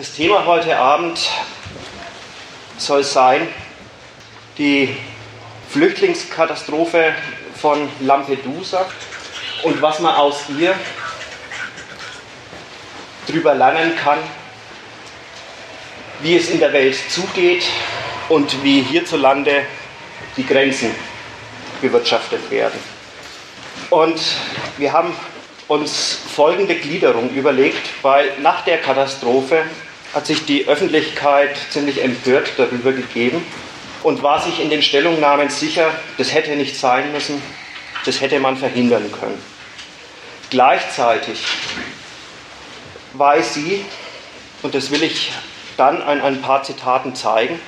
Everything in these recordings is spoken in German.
Das Thema heute Abend soll sein die Flüchtlingskatastrophe von Lampedusa und was man aus ihr darüber lernen kann, wie es in der Welt zugeht und wie hierzulande die Grenzen bewirtschaftet werden. Und wir haben uns folgende Gliederung überlegt, weil nach der Katastrophe hat sich die Öffentlichkeit ziemlich empört darüber gegeben und war sich in den Stellungnahmen sicher, das hätte nicht sein müssen, das hätte man verhindern können. Gleichzeitig weiß sie, und das will ich dann an ein paar Zitaten zeigen,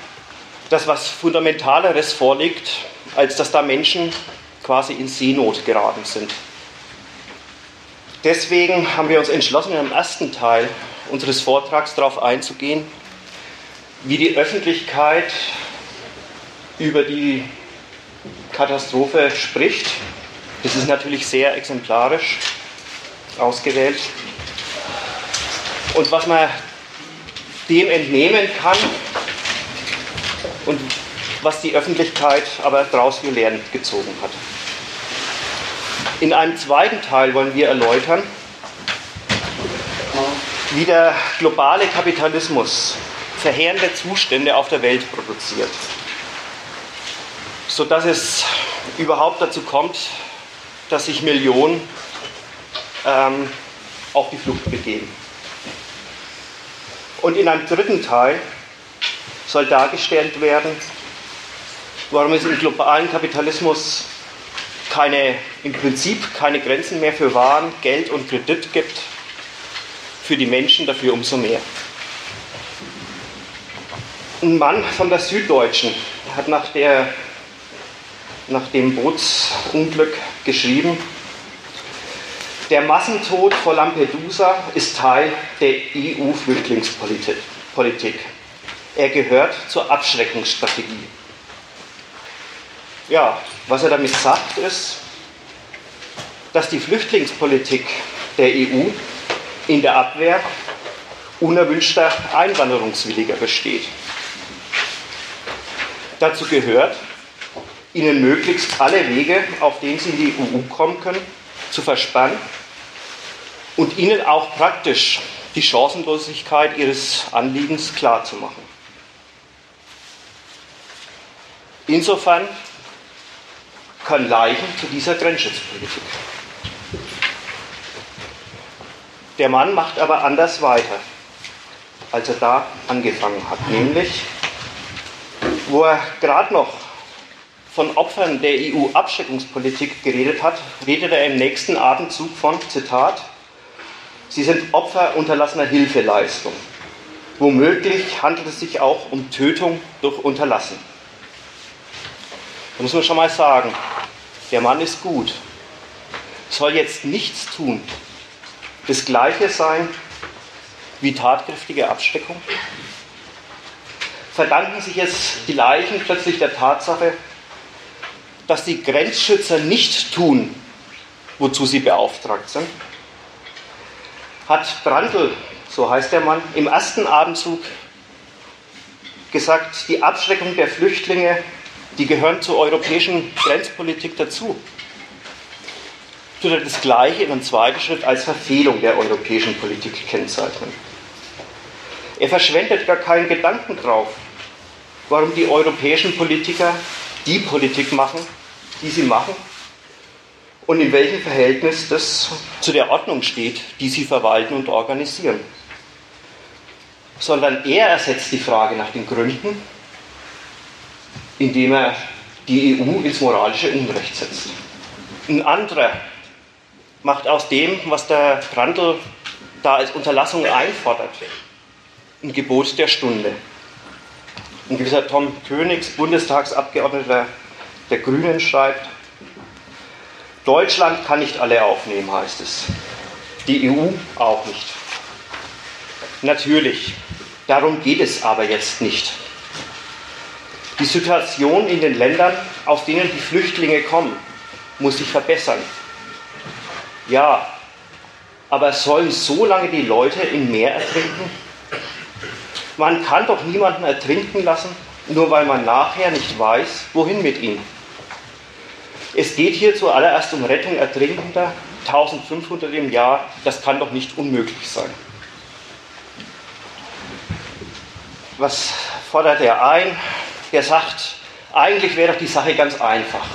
dass was Fundamentaleres vorliegt, als dass da Menschen quasi in Seenot geraten sind. Deswegen haben wir uns entschlossen, im ersten Teil unseres Vortrags darauf einzugehen, wie die Öffentlichkeit über die Katastrophe spricht. Das ist natürlich sehr exemplarisch ausgewählt. Und was man dem entnehmen kann und was die Öffentlichkeit aber daraus gelernt gezogen hat. In einem zweiten Teil wollen wir erläutern, wie der globale Kapitalismus verheerende Zustände auf der Welt produziert, sodass es überhaupt dazu kommt, dass sich Millionen ähm, auf die Flucht begeben. Und in einem dritten Teil soll dargestellt werden, warum es im globalen Kapitalismus keine, im Prinzip keine Grenzen mehr für Waren, Geld und Kredit gibt, für die Menschen dafür umso mehr. Ein Mann von der Süddeutschen hat nach, der, nach dem Bootsunglück geschrieben, der Massentod vor Lampedusa ist Teil der EU-Flüchtlingspolitik. Er gehört zur Abschreckungsstrategie. Ja, was er damit sagt, ist, dass die Flüchtlingspolitik der EU in der Abwehr unerwünschter Einwanderungswilliger besteht. Dazu gehört, ihnen möglichst alle Wege, auf denen sie in die EU kommen können, zu verspannen und ihnen auch praktisch die Chancenlosigkeit ihres Anliegens klarzumachen. Insofern können Leichen zu dieser Grenzschutzpolitik. Der Mann macht aber anders weiter, als er da angefangen hat, nämlich wo er gerade noch von Opfern der EU-Abschreckungspolitik geredet hat, redet er im nächsten Atemzug von, Zitat, Sie sind Opfer unterlassener Hilfeleistung. Womöglich handelt es sich auch um Tötung durch Unterlassen. Da muss man schon mal sagen, der Mann ist gut, soll jetzt nichts tun. Das Gleiche sein wie tatkräftige Abschreckung? Verdanken sich jetzt die Leichen plötzlich der Tatsache, dass die Grenzschützer nicht tun, wozu sie beauftragt sind? hat Brandl, so heißt der Mann, im ersten Abendzug gesagt, die Abschreckung der Flüchtlinge, die gehören zur europäischen Grenzpolitik dazu. Tut er das Gleiche in einem zweiten Schritt als Verfehlung der europäischen Politik kennzeichnen. Er verschwendet gar keinen Gedanken drauf, warum die europäischen Politiker die Politik machen, die sie machen und in welchem Verhältnis das zu der Ordnung steht, die sie verwalten und organisieren. Sondern er ersetzt die Frage nach den Gründen, indem er die EU ins moralische Unrecht setzt. Ein anderer macht aus dem, was der Brandl da als Unterlassung einfordert, ein Gebot der Stunde. Ein gewisser Tom Königs, Bundestagsabgeordneter der Grünen, schreibt, Deutschland kann nicht alle aufnehmen, heißt es. Die EU auch nicht. Natürlich, darum geht es aber jetzt nicht. Die Situation in den Ländern, aus denen die Flüchtlinge kommen, muss sich verbessern. Ja, aber sollen so lange die Leute im Meer ertrinken? Man kann doch niemanden ertrinken lassen, nur weil man nachher nicht weiß, wohin mit ihm. Es geht hier zuallererst um Rettung Ertrinkender, 1500 im Jahr, das kann doch nicht unmöglich sein. Was fordert er ein? Er sagt, eigentlich wäre doch die Sache ganz einfach.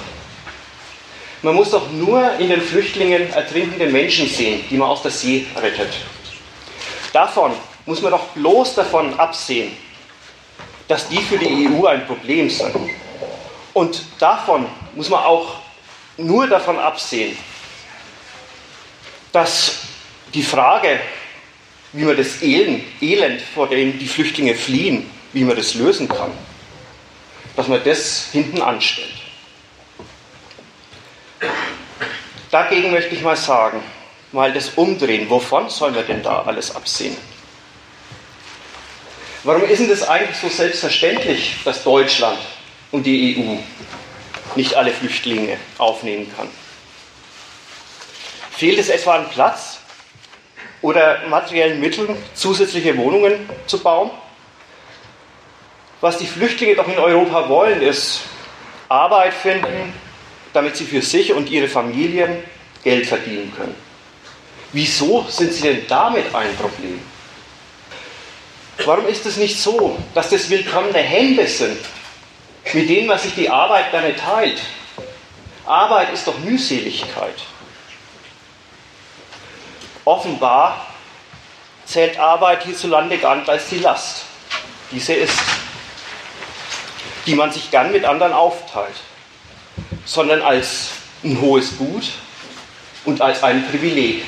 Man muss doch nur in den Flüchtlingen ertrinkende Menschen sehen, die man aus der See rettet. Davon muss man doch bloß davon absehen, dass die für die EU ein Problem sind. Und davon muss man auch nur davon absehen, dass die Frage, wie man das Elend, vor dem die Flüchtlinge fliehen, wie man das lösen kann, dass man das hinten anstellt. Dagegen möchte ich mal sagen, mal das Umdrehen, wovon sollen wir denn da alles absehen? Warum ist denn das eigentlich so selbstverständlich, dass Deutschland und die EU nicht alle Flüchtlinge aufnehmen kann? Fehlt es etwa an Platz oder materiellen Mitteln, zusätzliche Wohnungen zu bauen? Was die Flüchtlinge doch in Europa wollen, ist Arbeit finden, damit sie für sich und ihre Familien Geld verdienen können. Wieso sind sie denn damit ein Problem? Warum ist es nicht so, dass das willkommene Hände sind, mit denen man sich die Arbeit gerne teilt? Arbeit ist doch Mühseligkeit. Offenbar zählt Arbeit hierzulande gar nicht als die Last, die sie ist, die man sich gern mit anderen aufteilt sondern als ein hohes Gut und als ein Privileg.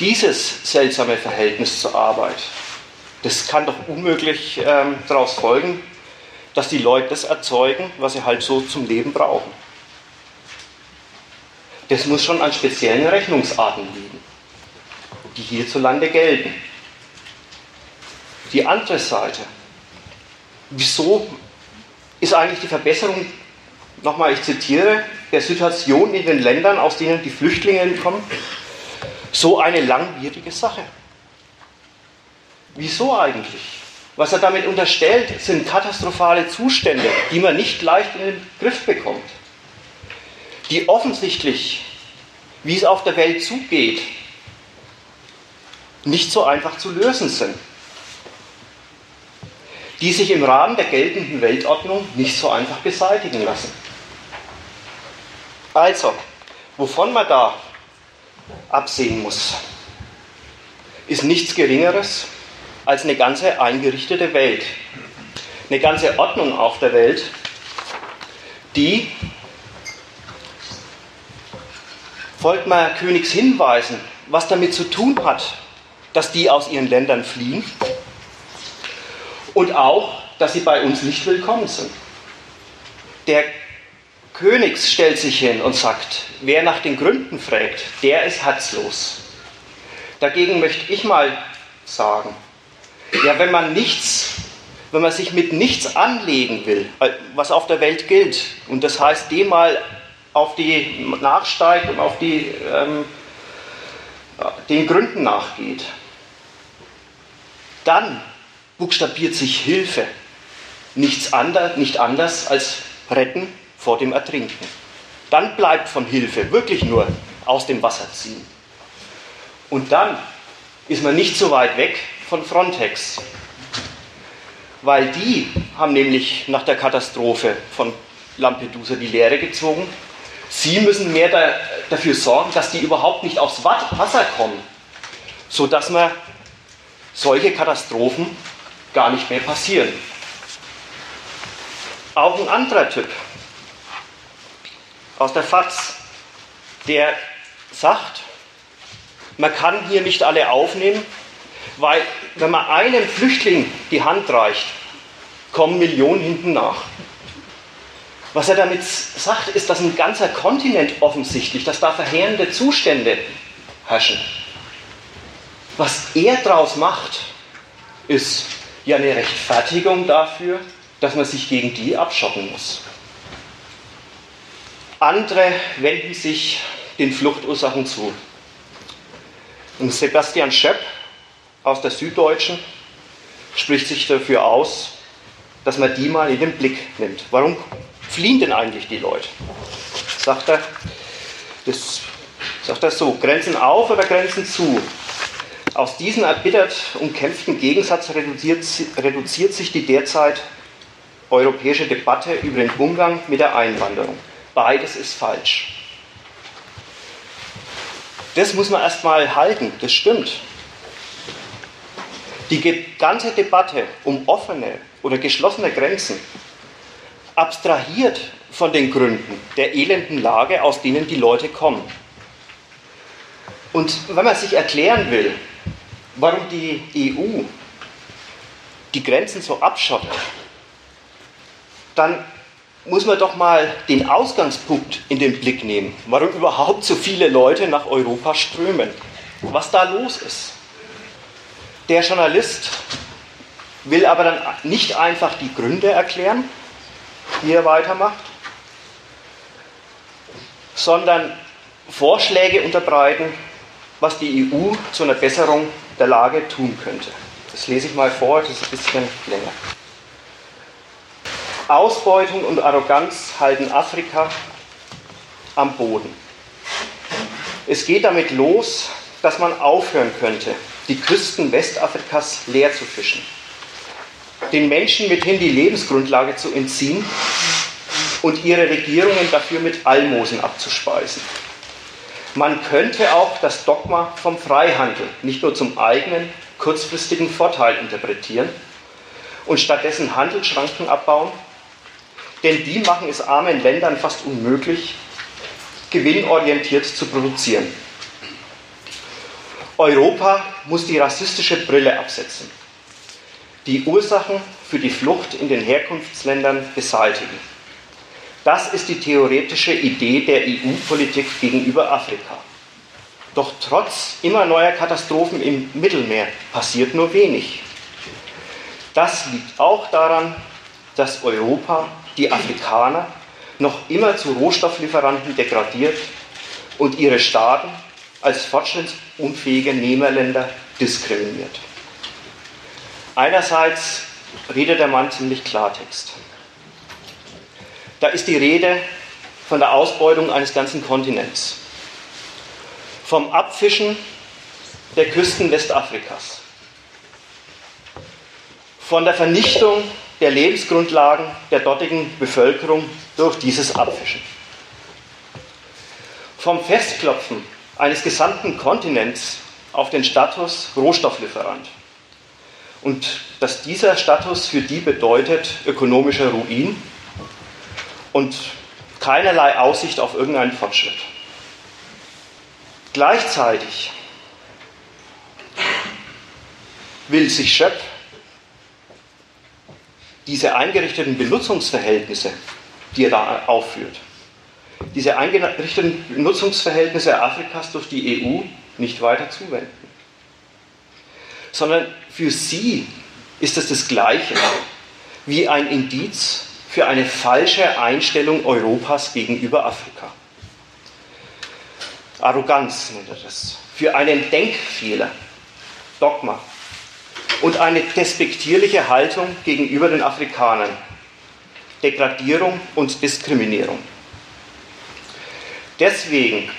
Dieses seltsame Verhältnis zur Arbeit, das kann doch unmöglich ähm, daraus folgen, dass die Leute das erzeugen, was sie halt so zum Leben brauchen. Das muss schon an speziellen Rechnungsarten liegen, die hierzulande gelten. Die andere Seite, wieso ist eigentlich die Verbesserung, nochmal ich zitiere, der Situation in den Ländern, aus denen die Flüchtlinge kommen, so eine langwierige Sache. Wieso eigentlich? Was er damit unterstellt, sind katastrophale Zustände, die man nicht leicht in den Griff bekommt, die offensichtlich, wie es auf der Welt zugeht, nicht so einfach zu lösen sind die sich im Rahmen der geltenden Weltordnung nicht so einfach beseitigen lassen. Also, wovon man da absehen muss, ist nichts Geringeres als eine ganze eingerichtete Welt, eine ganze Ordnung auf der Welt, die folgt mal Königs Hinweisen, was damit zu tun hat, dass die aus ihren Ländern fliehen und auch, dass sie bei uns nicht willkommen sind. Der König stellt sich hin und sagt, wer nach den Gründen fragt, der ist herzlos. Dagegen möchte ich mal sagen, ja, wenn man nichts, wenn man sich mit nichts anlegen will, äh, was auf der Welt gilt, und das heißt, dem mal auf die nachsteigt und auf die, ähm, den Gründen nachgeht, dann buchstabiert sich Hilfe nichts anders, nicht anders als retten vor dem Ertrinken. Dann bleibt von Hilfe wirklich nur aus dem Wasser ziehen. Und dann ist man nicht so weit weg von Frontex, weil die haben nämlich nach der Katastrophe von Lampedusa die Lehre gezogen. Sie müssen mehr da, dafür sorgen, dass die überhaupt nicht aufs Wasser kommen, sodass man solche Katastrophen gar nicht mehr passieren. Auch ein anderer Typ aus der FAZ, der sagt, man kann hier nicht alle aufnehmen, weil wenn man einem Flüchtling die Hand reicht, kommen Millionen hinten nach. Was er damit sagt, ist, dass ein ganzer Kontinent offensichtlich, dass da verheerende Zustände herrschen. Was er daraus macht, ist, ja eine Rechtfertigung dafür, dass man sich gegen die abschotten muss. Andere wenden sich den Fluchtursachen zu. Und Sebastian Schöpp aus der Süddeutschen spricht sich dafür aus, dass man die mal in den Blick nimmt. Warum fliehen denn eigentlich die Leute? Sagt er, das, sagt er so, Grenzen auf oder Grenzen zu? Aus diesem erbittert umkämpften Gegensatz reduziert, reduziert sich die derzeit europäische Debatte über den Umgang mit der Einwanderung. Beides ist falsch. Das muss man erstmal halten, das stimmt. Die ganze Debatte um offene oder geschlossene Grenzen abstrahiert von den Gründen der elenden Lage, aus denen die Leute kommen. Und wenn man sich erklären will, warum die EU die Grenzen so abschottet, dann muss man doch mal den Ausgangspunkt in den Blick nehmen, warum überhaupt so viele Leute nach Europa strömen, was da los ist. Der Journalist will aber dann nicht einfach die Gründe erklären, die er weitermacht, sondern Vorschläge unterbreiten, was die EU zu einer Besserung der Lage tun könnte. Das lese ich mal vor, das ist ein bisschen länger. Ausbeutung und Arroganz halten Afrika am Boden. Es geht damit los, dass man aufhören könnte, die Küsten Westafrikas leer zu fischen, den Menschen mithin die Lebensgrundlage zu entziehen und ihre Regierungen dafür mit Almosen abzuspeisen. Man könnte auch das Dogma vom Freihandel nicht nur zum eigenen kurzfristigen Vorteil interpretieren und stattdessen Handelsschranken abbauen, denn die machen es armen Ländern fast unmöglich, gewinnorientiert zu produzieren. Europa muss die rassistische Brille absetzen, die Ursachen für die Flucht in den Herkunftsländern beseitigen. Das ist die theoretische Idee der EU-Politik gegenüber Afrika. Doch trotz immer neuer Katastrophen im Mittelmeer passiert nur wenig. Das liegt auch daran, dass Europa die Afrikaner noch immer zu Rohstofflieferanten degradiert und ihre Staaten als fortschrittsunfähige Nehmerländer diskriminiert. Einerseits redet der Mann ziemlich Klartext. Da ist die Rede von der Ausbeutung eines ganzen Kontinents, vom Abfischen der Küsten Westafrikas, von der Vernichtung der Lebensgrundlagen der dortigen Bevölkerung durch dieses Abfischen. Vom Festklopfen eines gesamten Kontinents auf den Status Rohstofflieferant. Und dass dieser Status für die bedeutet ökonomischer Ruin und keinerlei Aussicht auf irgendeinen Fortschritt. Gleichzeitig will sich Schöpf diese eingerichteten Benutzungsverhältnisse, die er da aufführt, diese eingerichteten Benutzungsverhältnisse Afrikas durch die EU nicht weiter zuwenden. Sondern für sie ist es das Gleiche wie ein Indiz für eine falsche Einstellung Europas gegenüber Afrika. Arroganz nennt er das. Für einen Denkfehler, Dogma, und eine despektierliche Haltung gegenüber den Afrikanern, Degradierung und Diskriminierung. Deswegen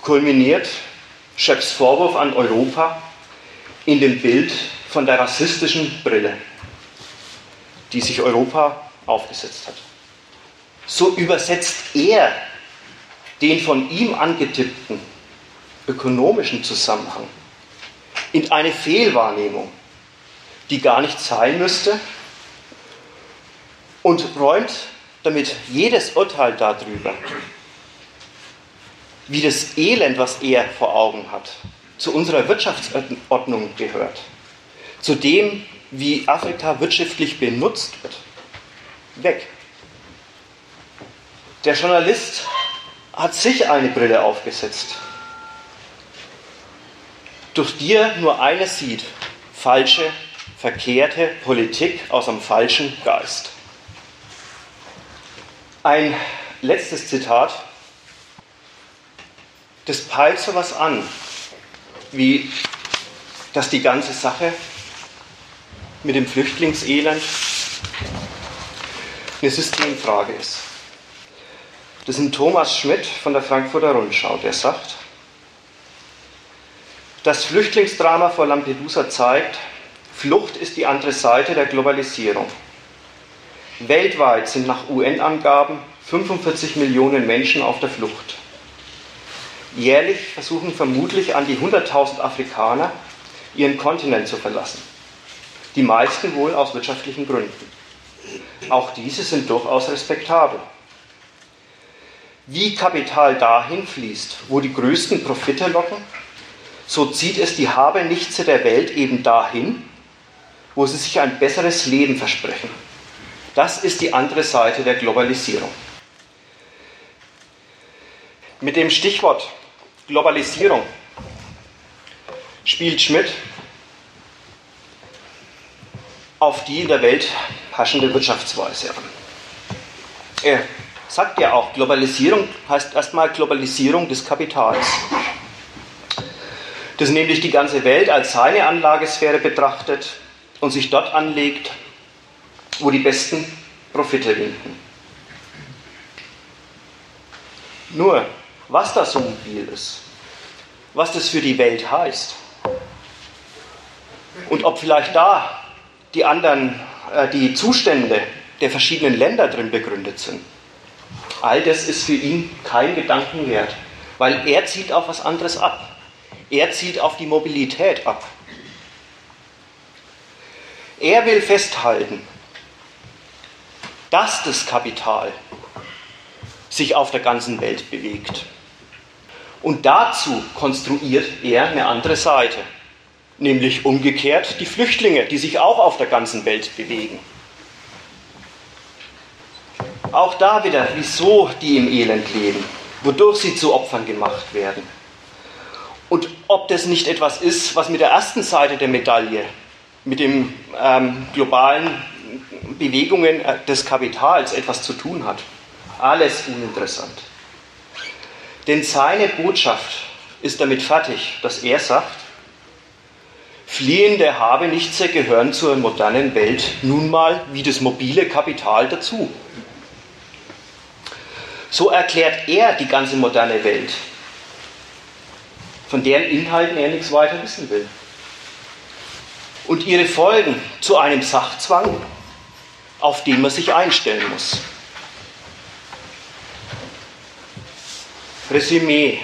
kulminiert Schöpfs Vorwurf an Europa in dem Bild von der rassistischen Brille, die sich Europa aufgesetzt hat. So übersetzt er den von ihm angetippten ökonomischen Zusammenhang in eine Fehlwahrnehmung die gar nicht sein müsste, und räumt damit jedes Urteil darüber, wie das Elend, was er vor Augen hat, zu unserer Wirtschaftsordnung gehört, zu dem, wie Afrika wirtschaftlich benutzt wird, weg. Der Journalist hat sich eine Brille aufgesetzt, durch die er nur eines sieht, falsche verkehrte Politik aus einem falschen Geist. Ein letztes Zitat, das peilt so was an, wie dass die ganze Sache mit dem Flüchtlingselend eine Systemfrage ist. Das ein Thomas Schmidt von der Frankfurter Rundschau, der sagt, das Flüchtlingsdrama vor Lampedusa zeigt, Flucht ist die andere Seite der Globalisierung. Weltweit sind nach UN-Angaben 45 Millionen Menschen auf der Flucht. Jährlich versuchen vermutlich an die 100.000 Afrikaner, ihren Kontinent zu verlassen. Die meisten wohl aus wirtschaftlichen Gründen. Auch diese sind durchaus respektabel. Wie Kapital dahin fließt, wo die größten Profite locken, so zieht es die Habenichtse der Welt eben dahin, wo sie sich ein besseres Leben versprechen. Das ist die andere Seite der Globalisierung. Mit dem Stichwort Globalisierung spielt Schmidt auf die in der Welt herrschende Wirtschaftsweise. Er sagt ja auch, Globalisierung heißt erstmal Globalisierung des Kapitals. Das nämlich die ganze Welt als seine Anlagesphäre betrachtet und sich dort anlegt, wo die besten Profite winken. Nur, was das so mobil ist, was das für die Welt heißt und ob vielleicht da die anderen, äh, die Zustände der verschiedenen Länder drin begründet sind. All das ist für ihn kein Gedanken wert, weil er zielt auf was anderes ab. Er zielt auf die Mobilität ab. Er will festhalten, dass das Kapital sich auf der ganzen Welt bewegt. Und dazu konstruiert er eine andere Seite, nämlich umgekehrt die Flüchtlinge, die sich auch auf der ganzen Welt bewegen. Auch da wieder, wieso die im Elend leben, wodurch sie zu Opfern gemacht werden. Und ob das nicht etwas ist, was mit der ersten Seite der Medaille, mit den ähm, globalen Bewegungen äh, des Kapitals etwas zu tun hat. Alles uninteressant. Denn seine Botschaft ist damit fertig, dass er sagt, fliehende Habenichtse gehören zur modernen Welt nun mal wie das mobile Kapital dazu. So erklärt er die ganze moderne Welt, von deren Inhalten er nichts weiter wissen will. Und ihre Folgen zu einem Sachzwang, auf den man sich einstellen muss. Resümee.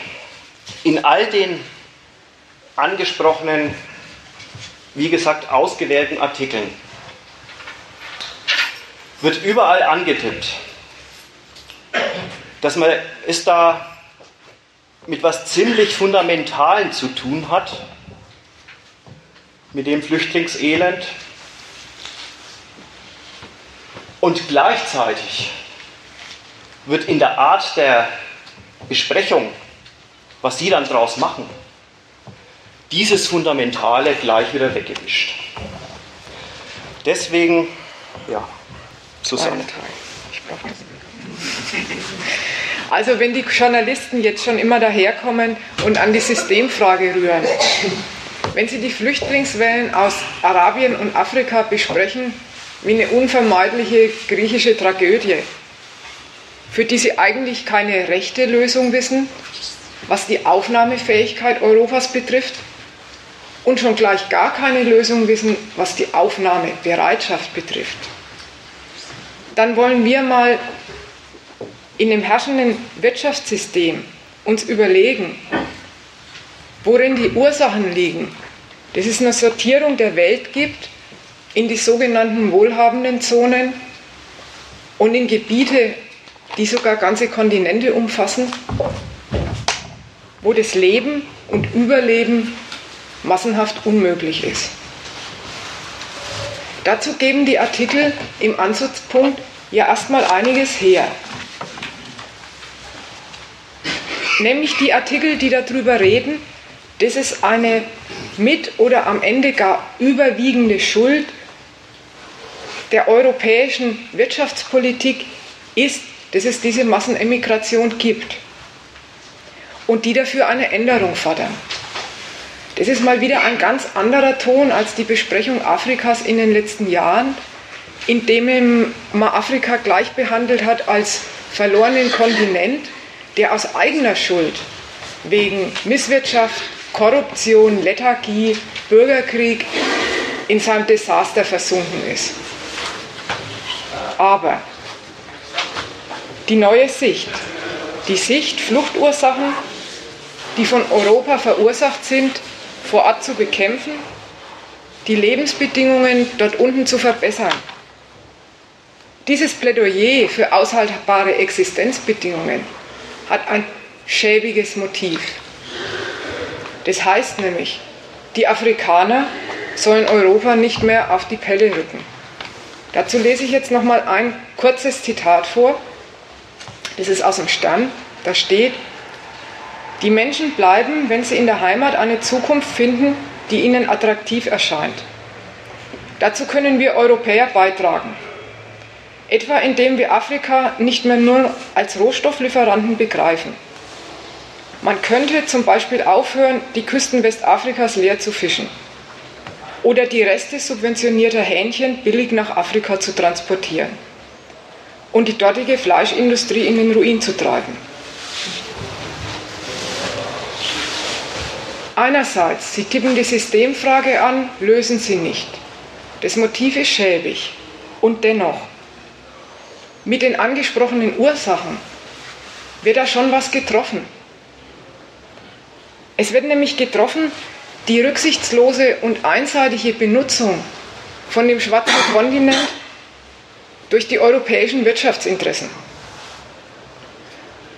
In all den angesprochenen, wie gesagt, ausgewählten Artikeln. Wird überall angetippt, dass man es da mit was ziemlich Fundamentalen zu tun hat, mit dem Flüchtlingselend. Und gleichzeitig wird in der Art der Besprechung, was Sie dann daraus machen, dieses Fundamentale gleich wieder weggewischt. Deswegen, ja, Susanne. Ich brauche. Also wenn die Journalisten jetzt schon immer daherkommen und an die Systemfrage rühren, wenn sie die Flüchtlingswellen aus Arabien und Afrika besprechen wie eine unvermeidliche griechische Tragödie, für die sie eigentlich keine rechte Lösung wissen, was die Aufnahmefähigkeit Europas betrifft, und schon gleich gar keine Lösung wissen, was die Aufnahmebereitschaft betrifft, dann wollen wir mal in dem herrschenden Wirtschaftssystem uns überlegen, worin die Ursachen liegen, dass es eine Sortierung der Welt gibt in die sogenannten wohlhabenden Zonen und in Gebiete, die sogar ganze Kontinente umfassen, wo das Leben und Überleben massenhaft unmöglich ist. Dazu geben die Artikel im Ansatzpunkt ja erstmal einiges her. nämlich die Artikel, die darüber reden, dass es eine mit oder am Ende gar überwiegende Schuld der europäischen Wirtschaftspolitik ist, dass es diese Massenemigration gibt und die dafür eine Änderung fordern. Das ist mal wieder ein ganz anderer Ton als die Besprechung Afrikas in den letzten Jahren, in dem man Afrika gleich behandelt hat als verlorenen Kontinent, der aus eigener Schuld wegen Misswirtschaft, Korruption, Lethargie, Bürgerkrieg in seinem Desaster versunken ist. Aber die neue Sicht, die Sicht Fluchtursachen, die von Europa verursacht sind, vor Ort zu bekämpfen, die Lebensbedingungen dort unten zu verbessern. Dieses Plädoyer für aushaltbare Existenzbedingungen hat ein schäbiges Motiv. Das heißt nämlich, die Afrikaner sollen Europa nicht mehr auf die Pelle rücken. Dazu lese ich jetzt noch mal ein kurzes Zitat vor. Das ist aus dem Stern. Da steht: Die Menschen bleiben, wenn sie in der Heimat eine Zukunft finden, die ihnen attraktiv erscheint. Dazu können wir Europäer beitragen. Etwa indem wir Afrika nicht mehr nur als Rohstofflieferanten begreifen. Man könnte zum Beispiel aufhören, die Küsten Westafrikas leer zu fischen oder die Reste subventionierter Hähnchen billig nach Afrika zu transportieren und die dortige Fleischindustrie in den Ruin zu treiben. Einerseits, Sie tippen die Systemfrage an, lösen sie nicht. Das Motiv ist schäbig. Und dennoch, mit den angesprochenen Ursachen wird da schon was getroffen. Es wird nämlich getroffen, die rücksichtslose und einseitige Benutzung von dem schwarzen Kontinent durch die europäischen Wirtschaftsinteressen.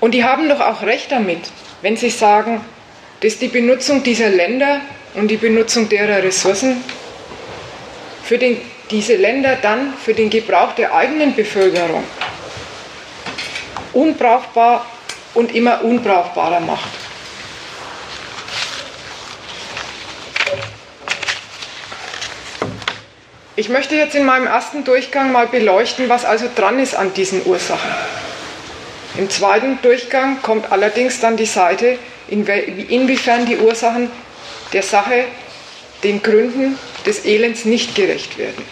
Und die haben doch auch recht damit, wenn sie sagen, dass die Benutzung dieser Länder und die Benutzung derer Ressourcen für den, diese Länder dann für den Gebrauch der eigenen Bevölkerung unbrauchbar und immer unbrauchbarer macht. Ich möchte jetzt in meinem ersten Durchgang mal beleuchten, was also dran ist an diesen Ursachen. Im zweiten Durchgang kommt allerdings dann die Seite, inwiefern die Ursachen der Sache, den Gründen des Elends nicht gerecht werden.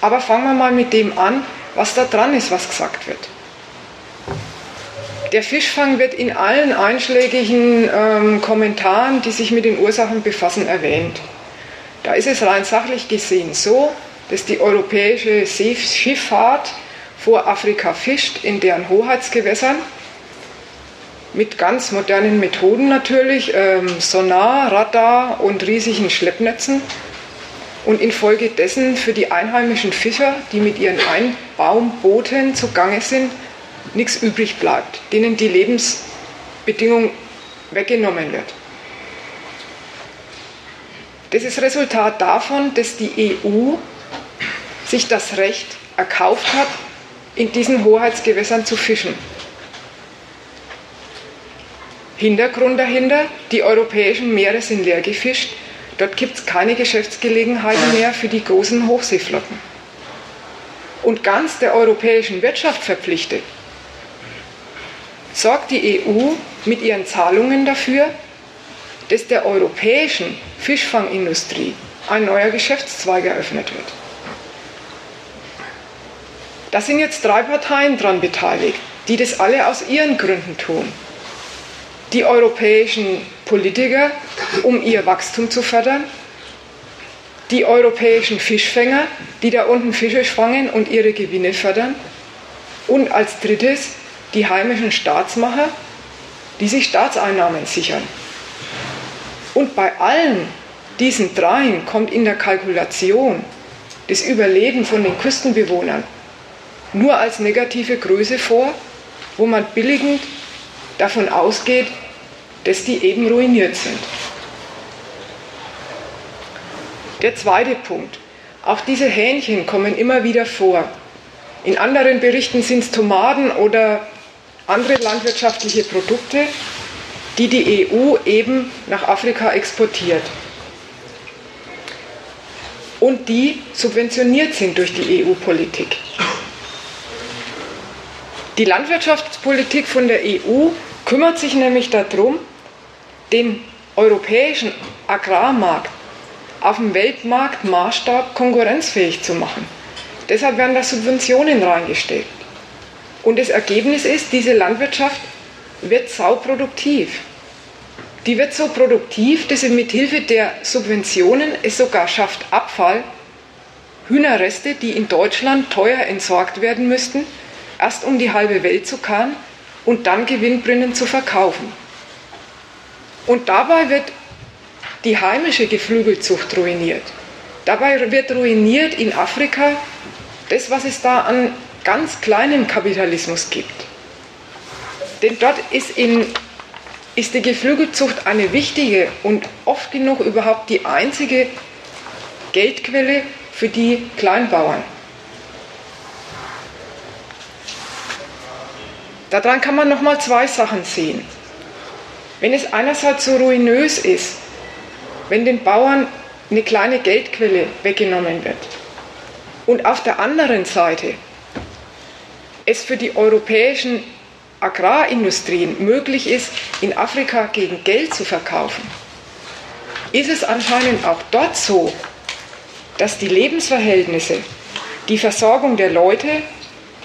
Aber fangen wir mal mit dem an, was da dran ist, was gesagt wird. Der Fischfang wird in allen einschlägigen ähm, Kommentaren, die sich mit den Ursachen befassen, erwähnt. Da ist es rein sachlich gesehen so, dass die europäische Seeschifffahrt vor Afrika fischt, in deren Hoheitsgewässern, mit ganz modernen Methoden natürlich, ähm, Sonar, Radar und riesigen Schleppnetzen. Und infolgedessen für die einheimischen Fischer, die mit ihren Einbaumbooten zugange sind, nichts übrig bleibt, denen die Lebensbedingung weggenommen wird. Das ist Resultat davon, dass die EU sich das Recht erkauft hat, in diesen Hoheitsgewässern zu fischen. Hintergrund dahinter, die europäischen Meere sind leer gefischt, dort gibt es keine Geschäftsgelegenheiten mehr für die großen Hochseeflotten. Und ganz der europäischen Wirtschaft verpflichtet, sorgt die EU mit ihren Zahlungen dafür, dass der europäischen Fischfangindustrie ein neuer Geschäftszweig eröffnet wird. Da sind jetzt drei Parteien dran beteiligt, die das alle aus ihren Gründen tun. Die europäischen Politiker, um ihr Wachstum zu fördern, die europäischen Fischfänger, die da unten Fische fangen und ihre Gewinne fördern, und als drittes die heimischen Staatsmacher, die sich Staatseinnahmen sichern. Und bei allen diesen dreien kommt in der Kalkulation das Überleben von den Küstenbewohnern nur als negative Größe vor, wo man billigend davon ausgeht, dass die eben ruiniert sind. Der zweite Punkt. Auch diese Hähnchen kommen immer wieder vor. In anderen Berichten sind es Tomaten oder andere landwirtschaftliche Produkte, die die EU eben nach Afrika exportiert und die subventioniert sind durch die EU-Politik. Die Landwirtschaftspolitik von der EU kümmert sich nämlich darum, den europäischen Agrarmarkt auf dem Weltmarktmaßstab konkurrenzfähig zu machen. Deshalb werden da Subventionen reingesteckt. Und das Ergebnis ist, diese Landwirtschaft wird sauproduktiv. Die wird so produktiv, dass sie mit Hilfe der Subventionen es sogar schafft, Abfall, Hühnerreste, die in Deutschland teuer entsorgt werden müssten, erst um die halbe Welt zu karren und dann gewinnbringend zu verkaufen. Und dabei wird die heimische Geflügelzucht ruiniert. Dabei wird ruiniert in Afrika das, was es da an ganz kleinem Kapitalismus gibt. Denn dort ist, in, ist die Geflügelzucht eine wichtige und oft genug überhaupt die einzige Geldquelle für die Kleinbauern. Daran kann man noch mal zwei Sachen sehen. Wenn es einerseits so ruinös ist, wenn den Bauern eine kleine Geldquelle weggenommen wird und auf der anderen Seite es für die europäischen Agrarindustrien möglich ist, in Afrika gegen Geld zu verkaufen, ist es anscheinend auch dort so, dass die Lebensverhältnisse, die Versorgung der Leute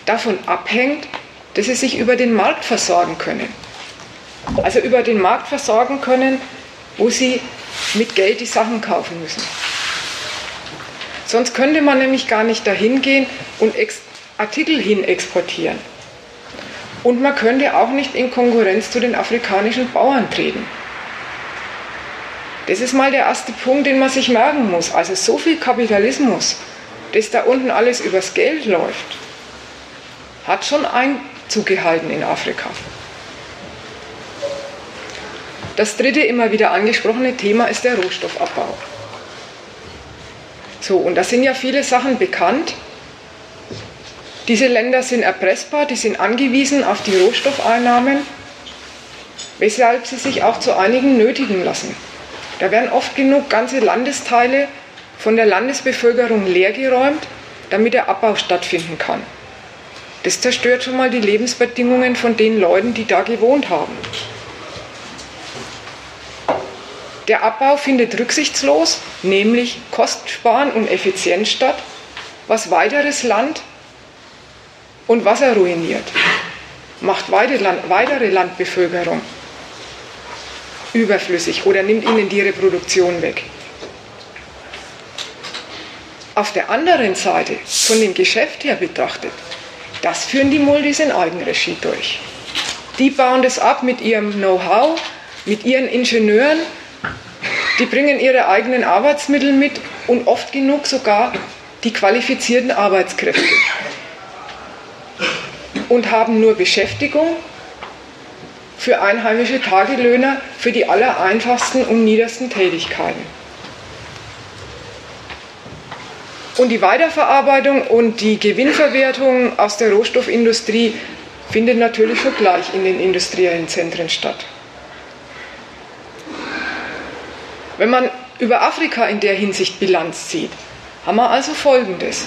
davon abhängt, dass sie sich über den Markt versorgen können. Also über den Markt versorgen können, wo sie mit Geld die Sachen kaufen müssen. Sonst könnte man nämlich gar nicht dahin gehen und Artikel hin exportieren. Und man könnte auch nicht in Konkurrenz zu den afrikanischen Bauern treten. Das ist mal der erste Punkt, den man sich merken muss. Also so viel Kapitalismus, das da unten alles übers Geld läuft, hat schon Einzug gehalten in Afrika. Das dritte immer wieder angesprochene Thema ist der Rohstoffabbau. So, und da sind ja viele Sachen bekannt. Diese Länder sind erpressbar, die sind angewiesen auf die Rohstoffeinnahmen, weshalb sie sich auch zu einigen nötigen lassen. Da werden oft genug ganze Landesteile von der Landesbevölkerung leergeräumt, damit der Abbau stattfinden kann. Das zerstört schon mal die Lebensbedingungen von den Leuten, die da gewohnt haben. Der Abbau findet rücksichtslos, nämlich Kostensparen und Effizienz statt, was weiteres Land und Wasser ruiniert, macht weitere Landbevölkerung überflüssig oder nimmt ihnen die Reproduktion weg. Auf der anderen Seite, von dem Geschäft her betrachtet, das führen die Multis in Eigenregie durch. Die bauen das ab mit ihrem Know-how, mit ihren Ingenieuren, die bringen ihre eigenen Arbeitsmittel mit und oft genug sogar die qualifizierten Arbeitskräfte und haben nur Beschäftigung für einheimische Tagelöhner für die allereinfachsten und niedersten Tätigkeiten. Und die Weiterverarbeitung und die Gewinnverwertung aus der Rohstoffindustrie findet natürlich schon gleich in den industriellen Zentren statt. Wenn man über Afrika in der Hinsicht Bilanz zieht, haben wir also Folgendes.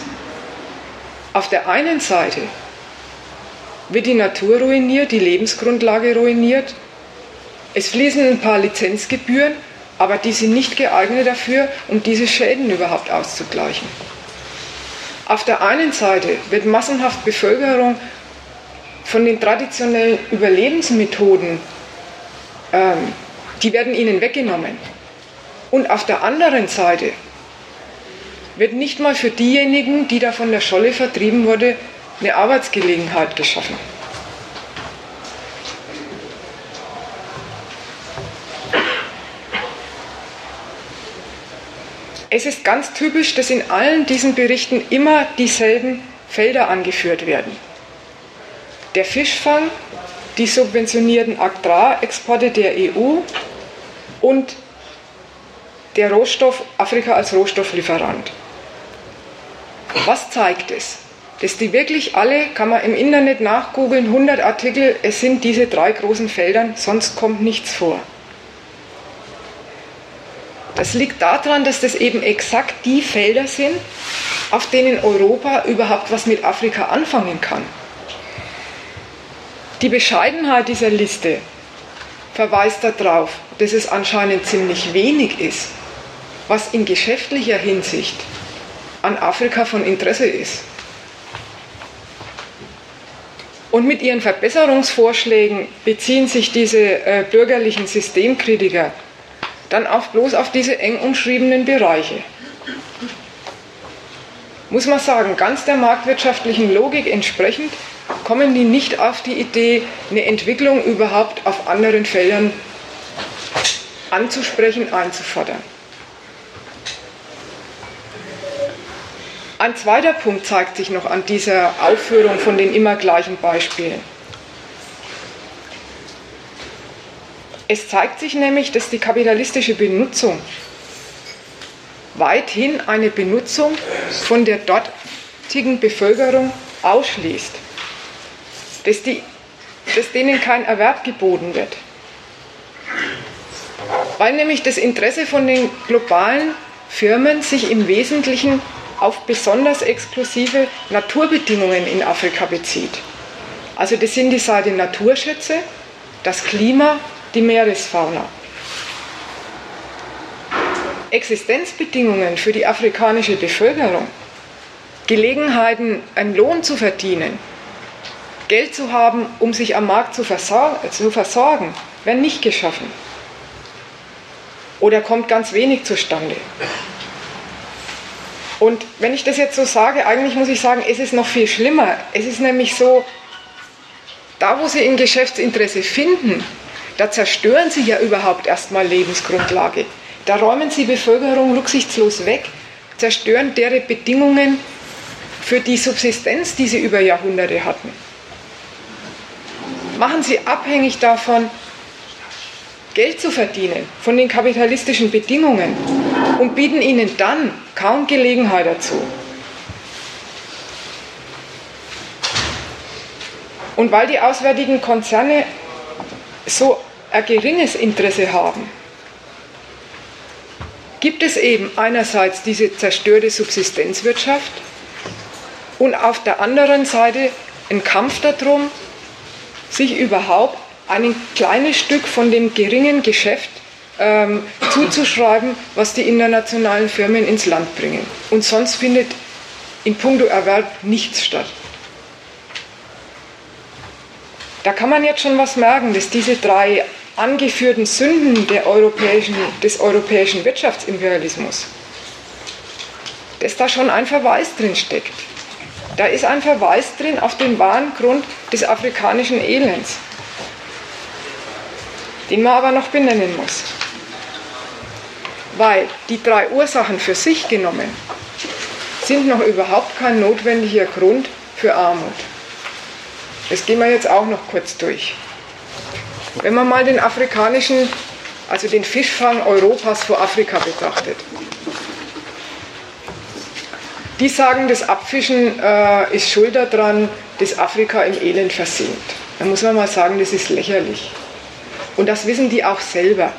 Auf der einen Seite wird die Natur ruiniert, die Lebensgrundlage ruiniert. Es fließen ein paar Lizenzgebühren, aber die sind nicht geeignet dafür, um diese Schäden überhaupt auszugleichen. Auf der einen Seite wird massenhaft Bevölkerung von den traditionellen Überlebensmethoden, ähm, die werden ihnen weggenommen. Und auf der anderen Seite wird nicht mal für diejenigen, die da von der Scholle vertrieben wurde, eine Arbeitsgelegenheit geschaffen. Es ist ganz typisch, dass in allen diesen Berichten immer dieselben Felder angeführt werden. Der Fischfang, die subventionierten Agrarexporte der EU und der Rohstoff Afrika als Rohstofflieferant. Was zeigt es? dass die wirklich alle, kann man im Internet nachgoogeln, 100 Artikel, es sind diese drei großen Feldern, sonst kommt nichts vor. Das liegt daran, dass das eben exakt die Felder sind, auf denen Europa überhaupt was mit Afrika anfangen kann. Die Bescheidenheit dieser Liste verweist darauf, dass es anscheinend ziemlich wenig ist, was in geschäftlicher Hinsicht an Afrika von Interesse ist. Und mit ihren Verbesserungsvorschlägen beziehen sich diese äh, bürgerlichen Systemkritiker dann auch bloß auf diese eng umschriebenen Bereiche. Muss man sagen, ganz der marktwirtschaftlichen Logik entsprechend kommen die nicht auf die Idee, eine Entwicklung überhaupt auf anderen Feldern anzusprechen, einzufordern. Ein zweiter Punkt zeigt sich noch an dieser Aufführung von den immer gleichen Beispielen. Es zeigt sich nämlich, dass die kapitalistische Benutzung weithin eine Benutzung von der dortigen Bevölkerung ausschließt, dass, die, dass denen kein Erwerb geboten wird, weil nämlich das Interesse von den globalen Firmen sich im Wesentlichen auf besonders exklusive Naturbedingungen in Afrika bezieht. Also das sind die Seite Naturschätze, das Klima, die Meeresfauna. Existenzbedingungen für die afrikanische Bevölkerung, Gelegenheiten, einen Lohn zu verdienen, Geld zu haben, um sich am Markt zu versorgen, werden nicht geschaffen. Oder kommt ganz wenig zustande. Und wenn ich das jetzt so sage, eigentlich muss ich sagen, es ist noch viel schlimmer. Es ist nämlich so, da wo sie ein Geschäftsinteresse finden, da zerstören sie ja überhaupt erstmal Lebensgrundlage. Da räumen sie Bevölkerung rücksichtslos weg, zerstören deren Bedingungen für die Subsistenz, die sie über Jahrhunderte hatten. Machen sie abhängig davon, Geld zu verdienen, von den kapitalistischen Bedingungen und bieten ihnen dann kaum Gelegenheit dazu. Und weil die auswärtigen Konzerne so ein geringes Interesse haben, gibt es eben einerseits diese zerstörte Subsistenzwirtschaft und auf der anderen Seite einen Kampf darum, sich überhaupt ein kleines Stück von dem geringen Geschäft ähm, zuzuschreiben, was die internationalen Firmen ins Land bringen. Und sonst findet in puncto Erwerb nichts statt. Da kann man jetzt schon was merken, dass diese drei angeführten Sünden europäischen, des europäischen Wirtschaftsimperialismus, dass da schon ein Verweis drin steckt. Da ist ein Verweis drin auf den wahren Grund des afrikanischen Elends, den man aber noch benennen muss. Weil die drei Ursachen für sich genommen sind noch überhaupt kein notwendiger Grund für Armut. Das gehen wir jetzt auch noch kurz durch. Wenn man mal den afrikanischen, also den Fischfang Europas vor Afrika betrachtet. Die sagen, das Abfischen äh, ist schuld daran, dass Afrika im Elend versinkt. Da muss man mal sagen, das ist lächerlich. Und das wissen die auch selber.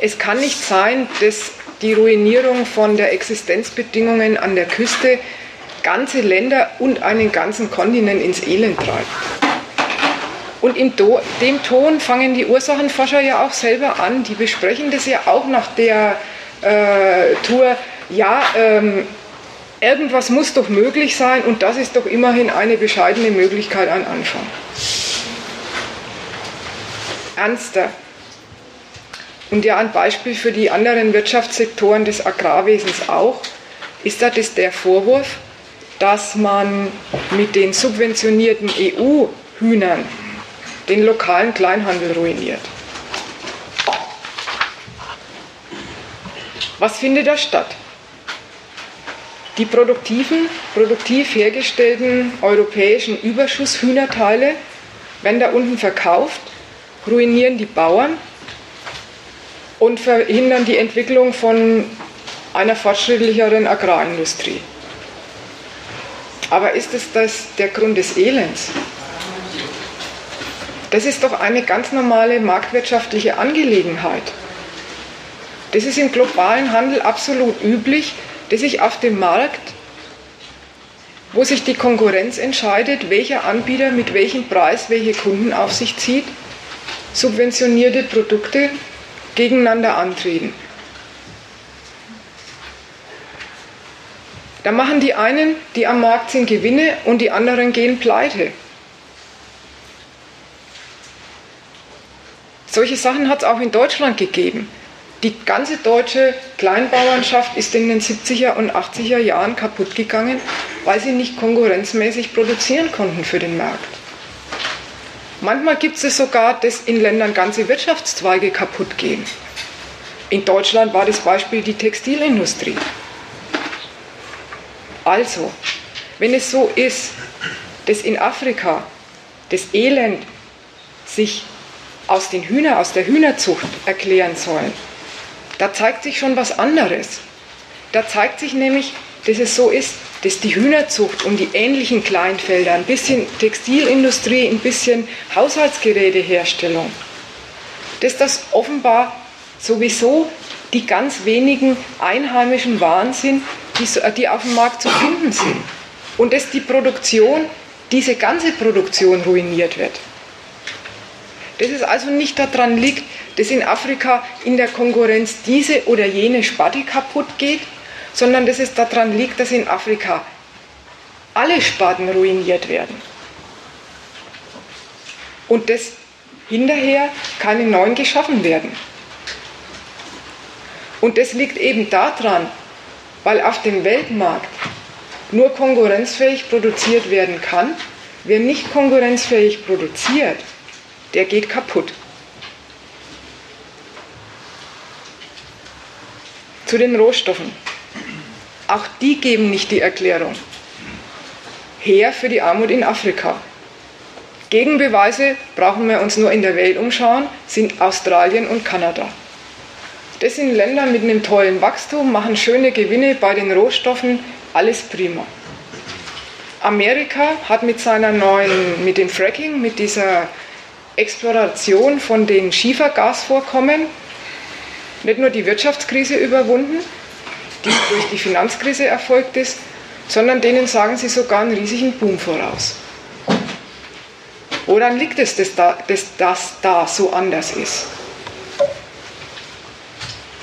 Es kann nicht sein, dass die Ruinierung von der Existenzbedingungen an der Küste ganze Länder und einen ganzen Kontinent ins Elend treibt. Und in dem Ton fangen die Ursachenforscher ja auch selber an. Die besprechen das ja auch nach der äh, Tour. Ja, ähm, irgendwas muss doch möglich sein und das ist doch immerhin eine bescheidene Möglichkeit an Anfang. Ernster. Und ja, ein Beispiel für die anderen Wirtschaftssektoren des Agrarwesens auch, ist das der Vorwurf, dass man mit den subventionierten EU-Hühnern den lokalen Kleinhandel ruiniert. Was findet da statt? Die produktiven, produktiv hergestellten europäischen Überschusshühnerteile werden da unten verkauft, ruinieren die Bauern und verhindern die Entwicklung von einer fortschrittlicheren Agrarindustrie. Aber ist es das der Grund des Elends? Das ist doch eine ganz normale marktwirtschaftliche Angelegenheit. Das ist im globalen Handel absolut üblich, dass sich auf dem Markt, wo sich die Konkurrenz entscheidet, welcher Anbieter mit welchem Preis welche Kunden auf sich zieht, subventionierte Produkte gegeneinander antreten. Da machen die einen, die am Markt sind, Gewinne und die anderen gehen pleite. Solche Sachen hat es auch in Deutschland gegeben. Die ganze deutsche Kleinbauernschaft ist in den 70er und 80er Jahren kaputt gegangen, weil sie nicht konkurrenzmäßig produzieren konnten für den Markt. Manchmal gibt es sogar, dass in Ländern ganze Wirtschaftszweige kaputt gehen. In Deutschland war das Beispiel die Textilindustrie. Also, wenn es so ist, dass in Afrika das Elend sich aus, den Hühner, aus der Hühnerzucht erklären soll, da zeigt sich schon was anderes. Da zeigt sich nämlich, dass es so ist, dass die Hühnerzucht und die ähnlichen Kleinfelder, ein bisschen Textilindustrie, ein bisschen Haushaltsgeräteherstellung, dass das offenbar sowieso die ganz wenigen einheimischen Waren sind, die, die auf dem Markt zu finden sind. Und dass die Produktion, diese ganze Produktion ruiniert wird. Dass es also nicht daran liegt, dass in Afrika in der Konkurrenz diese oder jene Sparte kaputt geht, sondern dass es daran liegt, dass in Afrika alle Sparten ruiniert werden. Und dass hinterher keine neuen geschaffen werden. Und das liegt eben daran, weil auf dem Weltmarkt nur konkurrenzfähig produziert werden kann. Wer nicht konkurrenzfähig produziert, der geht kaputt. Zu den Rohstoffen. Auch die geben nicht die Erklärung. Her für die Armut in Afrika. Gegenbeweise brauchen wir uns nur in der Welt umschauen, sind Australien und Kanada. Das sind Länder mit einem tollen Wachstum, machen schöne Gewinne bei den Rohstoffen, alles prima. Amerika hat mit seiner neuen, mit dem Fracking, mit dieser Exploration von den Schiefergasvorkommen nicht nur die Wirtschaftskrise überwunden, die durch die Finanzkrise erfolgt ist, sondern denen sagen sie sogar einen riesigen Boom voraus. Woran liegt es, dass, da, dass das da so anders ist?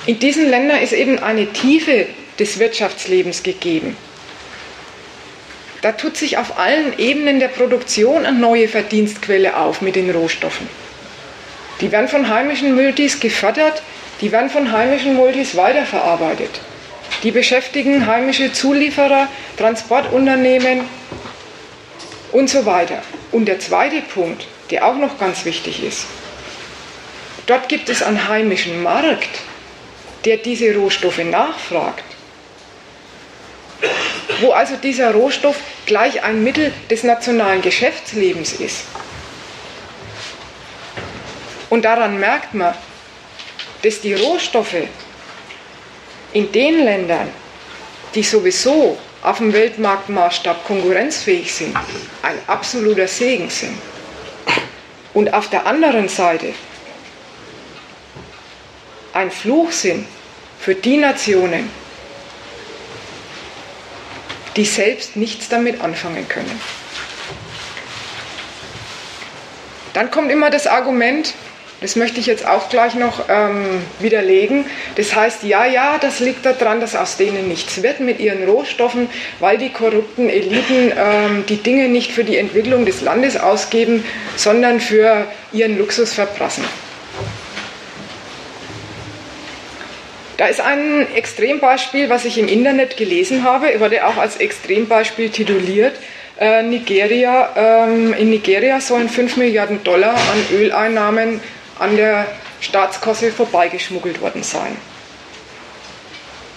In diesen Ländern ist eben eine Tiefe des Wirtschaftslebens gegeben. Da tut sich auf allen Ebenen der Produktion eine neue Verdienstquelle auf mit den Rohstoffen. Die werden von heimischen Multis gefördert, die werden von heimischen Multis weiterverarbeitet. Die beschäftigen heimische Zulieferer, Transportunternehmen und so weiter. Und der zweite Punkt, der auch noch ganz wichtig ist, dort gibt es einen heimischen Markt, der diese Rohstoffe nachfragt. Wo also dieser Rohstoff gleich ein Mittel des nationalen Geschäftslebens ist. Und daran merkt man, dass die Rohstoffe in den Ländern, die sowieso auf dem Weltmarktmaßstab konkurrenzfähig sind, ein absoluter Segen sind. Und auf der anderen Seite ein Fluch sind für die Nationen, die selbst nichts damit anfangen können. Dann kommt immer das Argument, das möchte ich jetzt auch gleich noch ähm, widerlegen. Das heißt, ja, ja, das liegt daran, dass aus denen nichts wird mit ihren Rohstoffen, weil die korrupten Eliten ähm, die Dinge nicht für die Entwicklung des Landes ausgeben, sondern für ihren Luxus verprassen. Da ist ein Extrembeispiel, was ich im Internet gelesen habe, wurde auch als Extrembeispiel tituliert. Äh, Nigeria, ähm, in Nigeria sollen 5 Milliarden Dollar an Öleinnahmen an der Staatskasse vorbeigeschmuggelt worden sein.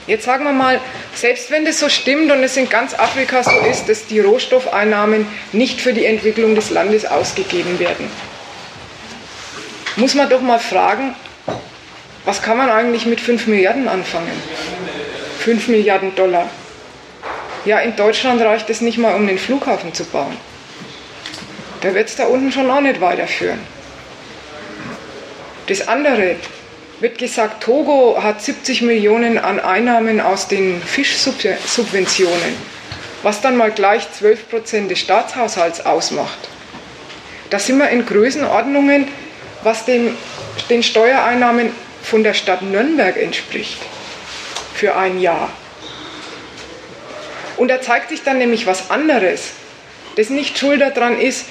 Jetzt sagen wir mal, selbst wenn das so stimmt und es in ganz Afrika so ist, dass die Rohstoffeinnahmen nicht für die Entwicklung des Landes ausgegeben werden, muss man doch mal fragen, was kann man eigentlich mit 5 Milliarden anfangen? 5 Milliarden Dollar. Ja, in Deutschland reicht es nicht mal, um den Flughafen zu bauen. Da wird es da unten schon auch nicht weiterführen. Das andere wird gesagt, Togo hat 70 Millionen an Einnahmen aus den Fischsubventionen, was dann mal gleich 12 Prozent des Staatshaushalts ausmacht. Da sind wir in Größenordnungen, was dem, den Steuereinnahmen von der Stadt Nürnberg entspricht für ein Jahr. Und da zeigt sich dann nämlich was anderes, das nicht schuld daran ist,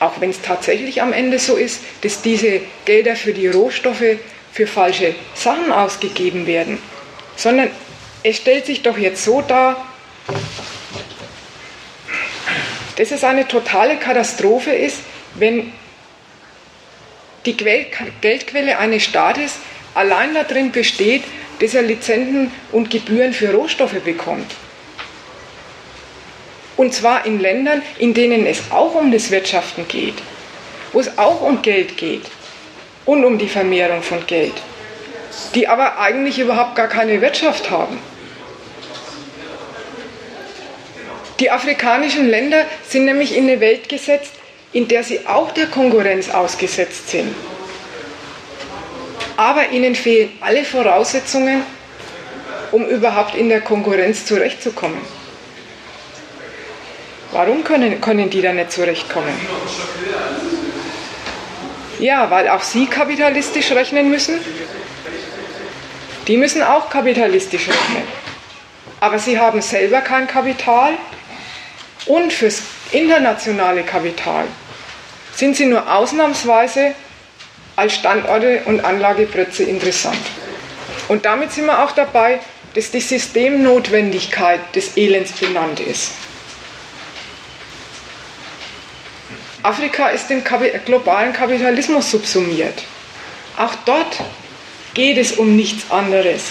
auch wenn es tatsächlich am Ende so ist, dass diese Gelder für die Rohstoffe für falsche Sachen ausgegeben werden, sondern es stellt sich doch jetzt so dar, dass es eine totale Katastrophe ist, wenn die Geldquelle eines Staates allein darin besteht, dass er Lizenzen und Gebühren für Rohstoffe bekommt. Und zwar in Ländern, in denen es auch um das Wirtschaften geht, wo es auch um Geld geht und um die Vermehrung von Geld, die aber eigentlich überhaupt gar keine Wirtschaft haben. Die afrikanischen Länder sind nämlich in eine Welt gesetzt, in der sie auch der Konkurrenz ausgesetzt sind. Aber ihnen fehlen alle Voraussetzungen, um überhaupt in der Konkurrenz zurechtzukommen. Warum können, können die da nicht zurechtkommen? Ja, weil auch sie kapitalistisch rechnen müssen. Die müssen auch kapitalistisch rechnen. Aber sie haben selber kein Kapital und fürs internationale Kapital sind sie nur ausnahmsweise als Standorte und Anlageplätze interessant. Und damit sind wir auch dabei, dass die Systemnotwendigkeit des Elends benannt ist. Afrika ist dem globalen Kapitalismus subsumiert. Auch dort geht es um nichts anderes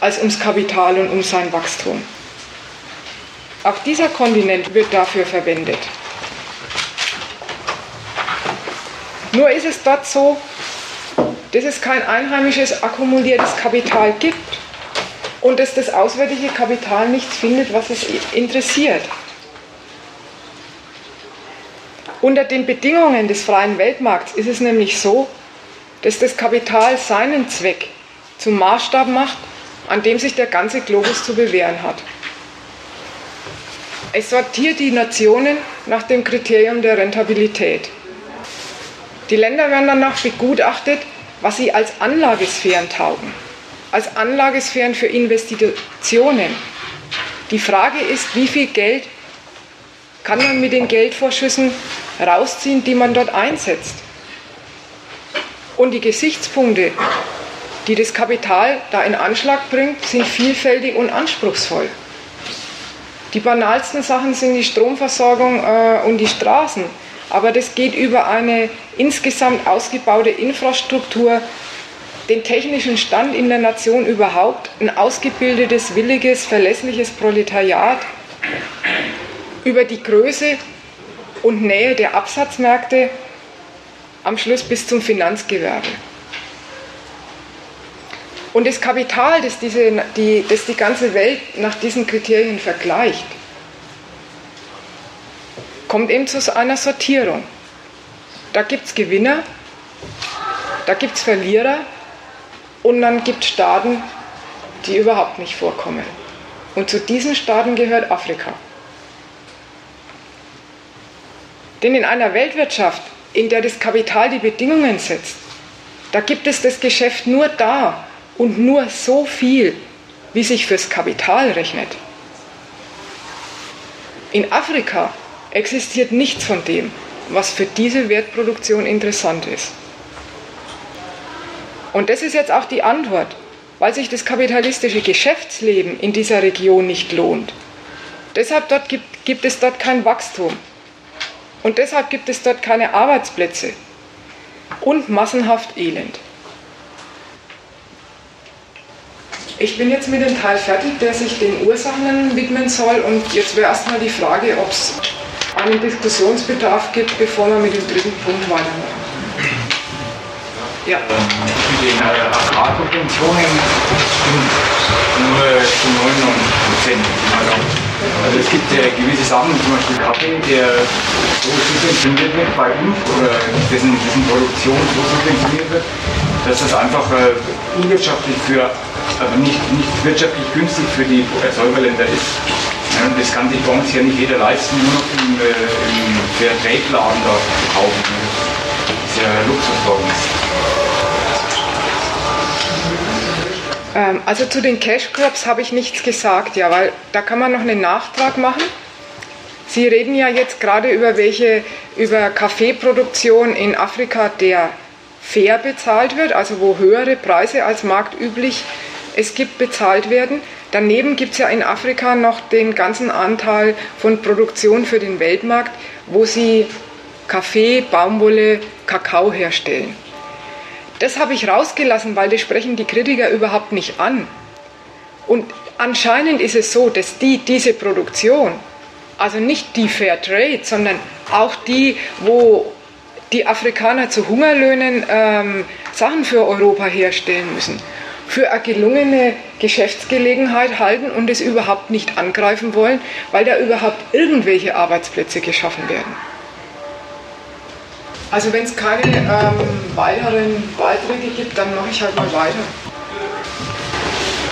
als ums Kapital und um sein Wachstum. Auch dieser Kontinent wird dafür verwendet. Nur ist es dort so, dass es kein einheimisches akkumuliertes Kapital gibt und dass das auswärtige Kapital nichts findet, was es interessiert. Unter den Bedingungen des freien Weltmarkts ist es nämlich so, dass das Kapital seinen Zweck zum Maßstab macht, an dem sich der ganze Globus zu bewähren hat. Es sortiert die Nationen nach dem Kriterium der Rentabilität. Die Länder werden danach begutachtet, was sie als Anlagesphären taugen, als Anlagesphären für Investitionen. Die Frage ist, wie viel Geld kann man mit den Geldvorschüssen rausziehen, die man dort einsetzt. Und die Gesichtspunkte, die das Kapital da in Anschlag bringt, sind vielfältig und anspruchsvoll. Die banalsten Sachen sind die Stromversorgung äh, und die Straßen. Aber das geht über eine insgesamt ausgebaute Infrastruktur, den technischen Stand in der Nation überhaupt, ein ausgebildetes, williges, verlässliches Proletariat, über die Größe und Nähe der Absatzmärkte am Schluss bis zum Finanzgewerbe. Und das Kapital, das, diese, die, das die ganze Welt nach diesen Kriterien vergleicht, kommt eben zu einer Sortierung. Da gibt es Gewinner, da gibt es Verlierer und dann gibt es Staaten, die überhaupt nicht vorkommen. Und zu diesen Staaten gehört Afrika. Denn in einer Weltwirtschaft, in der das Kapital die Bedingungen setzt, da gibt es das Geschäft nur da und nur so viel, wie sich fürs Kapital rechnet. In Afrika existiert nichts von dem, was für diese Wertproduktion interessant ist. Und das ist jetzt auch die Antwort, weil sich das kapitalistische Geschäftsleben in dieser Region nicht lohnt. Deshalb dort gibt, gibt es dort kein Wachstum. Und deshalb gibt es dort keine Arbeitsplätze und massenhaft Elend. Ich bin jetzt mit dem Teil fertig, der sich den Ursachen widmen soll. Und jetzt wäre erstmal die Frage, ob es einen Diskussionsbedarf gibt, bevor wir mit dem dritten Punkt weitermachen. Ja. Mit den äh, Agrarsubventionen nur zu 99 Prozent. Also es gibt äh, gewisse Sachen, zum Beispiel Kaffee, der so subventioniert wird bei uns oder dessen, dessen Produktion so subventioniert wird, dass das einfach äh, unwirtschaftlich für, also nicht, nicht wirtschaftlich günstig für die Erzeugerländer ist. Ja, das kann sich bei uns ja nicht jeder leisten, nur noch im, äh, im Fairtrade-Laden da zu kaufen. Das ja Luxus ist. Ähm, also zu den Cash Crops habe ich nichts gesagt, ja, weil da kann man noch einen Nachtrag machen. Sie reden ja jetzt gerade über welche, über Kaffeeproduktion in Afrika, der fair bezahlt wird, also wo höhere Preise als marktüblich es gibt, bezahlt werden. Daneben gibt es ja in Afrika noch den ganzen Anteil von Produktion für den Weltmarkt, wo sie Kaffee, Baumwolle, Kakao herstellen. Das habe ich rausgelassen, weil das sprechen die Kritiker überhaupt nicht an. Und anscheinend ist es so, dass die diese Produktion, also nicht die Fair Trade, sondern auch die, wo die Afrikaner zu Hungerlöhnen ähm, Sachen für Europa herstellen müssen, für eine gelungene Geschäftsgelegenheit halten und es überhaupt nicht angreifen wollen, weil da überhaupt irgendwelche Arbeitsplätze geschaffen werden. Also wenn es keine ähm, weiteren Beiträge gibt, dann mache ich halt mal weiter.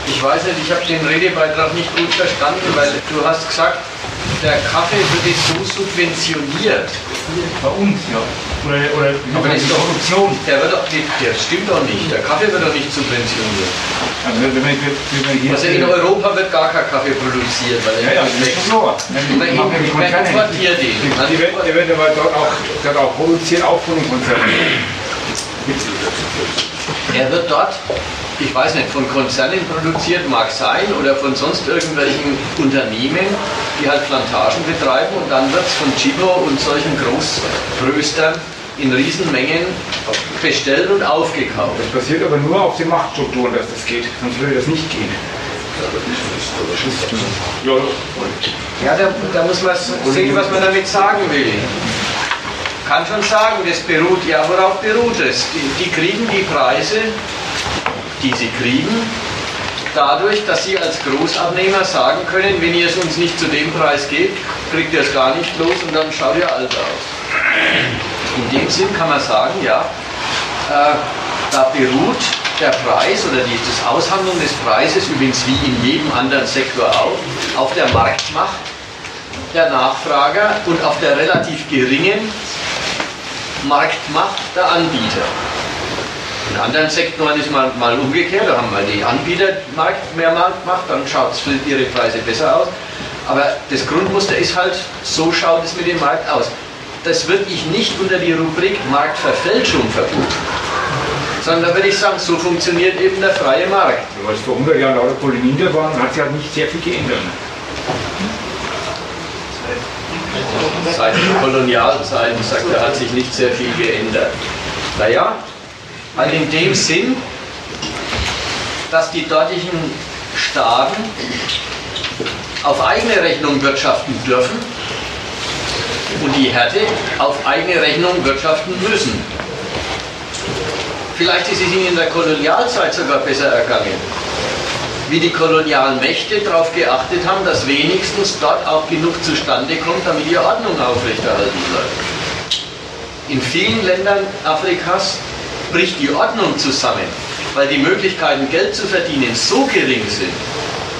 Ich weiß nicht, ich habe den Redebeitrag nicht gut verstanden, weil du hast gesagt, der Kaffee wird jetzt so subventioniert. Bei uns, ja. Oder, oder Aber das ist doch Produktion. Der, wird doch der stimmt doch nicht. Der Kaffee wird doch nicht subventioniert. Also wenn man, wenn hier Also in Europa wird gar kein Kaffee produziert, weil ja, er ja, das ist klar. Wer importiert den? Die wird, der wird aber dort auch, dort auch produziert, auch von den Konzernen. Er wird dort, ich weiß nicht, von Konzernen produziert, mag sein, oder von sonst irgendwelchen Unternehmen, die halt Plantagen betreiben und dann wird es von Chibo und solchen Großröstern in Riesenmengen bestellt und aufgekauft. Das passiert aber nur auf den Machtstrukturen, dass das geht, sonst würde das nicht gehen. Ja, da, da muss man sehen, was man damit sagen will. Kann schon sagen, das beruht, ja, worauf beruht es? Die, die kriegen die Preise, die sie kriegen, dadurch, dass sie als Großabnehmer sagen können, wenn ihr es uns nicht zu dem Preis gebt, kriegt ihr es gar nicht los und dann schaut ihr alt aus. In dem Sinn kann man sagen, ja, äh, da beruht der Preis oder die, das Aushandeln des Preises, übrigens wie in jedem anderen Sektor auch, auf der Marktmacht der Nachfrager und auf der relativ geringen Marktmacht der Anbieter. In anderen Sektoren ist mal, mal umgekehrt, da haben mal die Anbieter Markt, mehr Marktmacht, dann schaut es für ihre Preise besser aus. Aber das Grundmuster ist halt, so schaut es mit dem Markt aus. Das würde ich nicht unter die Rubrik Marktverfälschung verbuchen, sondern da würde ich sagen, so funktioniert eben der freie Markt. Weil es vor 100 Jahren lauter Kolonien waren, hat sich halt nicht sehr viel geändert. Seit den Kolonialzeiten, sagt er, hat sich nicht sehr viel geändert. Naja, halt in dem Sinn, dass die dortigen Staaten auf eigene Rechnung wirtschaften dürfen und die Härte auf eigene Rechnung wirtschaften müssen. Vielleicht ist es ihnen in der Kolonialzeit sogar besser ergangen wie die kolonialen Mächte darauf geachtet haben, dass wenigstens dort auch genug zustande kommt, damit die Ordnung aufrechterhalten bleibt. In vielen Ländern Afrikas bricht die Ordnung zusammen, weil die Möglichkeiten, Geld zu verdienen, so gering sind,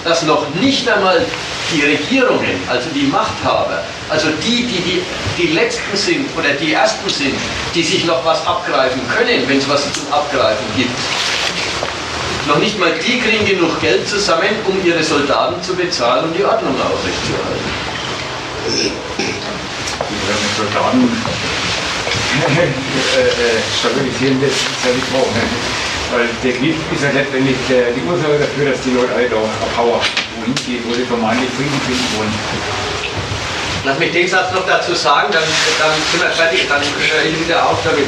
dass noch nicht einmal die Regierungen, also die Machthaber, also die, die, die die Letzten sind oder die Ersten sind, die sich noch was abgreifen können, wenn es was zum Abgreifen gibt, noch nicht mal die kriegen genug Geld zusammen, um ihre Soldaten zu bezahlen und die Ordnung aufrechtzuerhalten. Die Soldaten stabilisieren das ist ja nicht. Ne? Weil der Krieg ist ja letztendlich die Ursache dafür, dass die Leute alle da abhauen, wohin gehen, wo sie vermeintlich Frieden finden wollen. Lass mich den Satz noch dazu sagen, dann, dann sind wir fertig, dann höre ich wieder auf damit.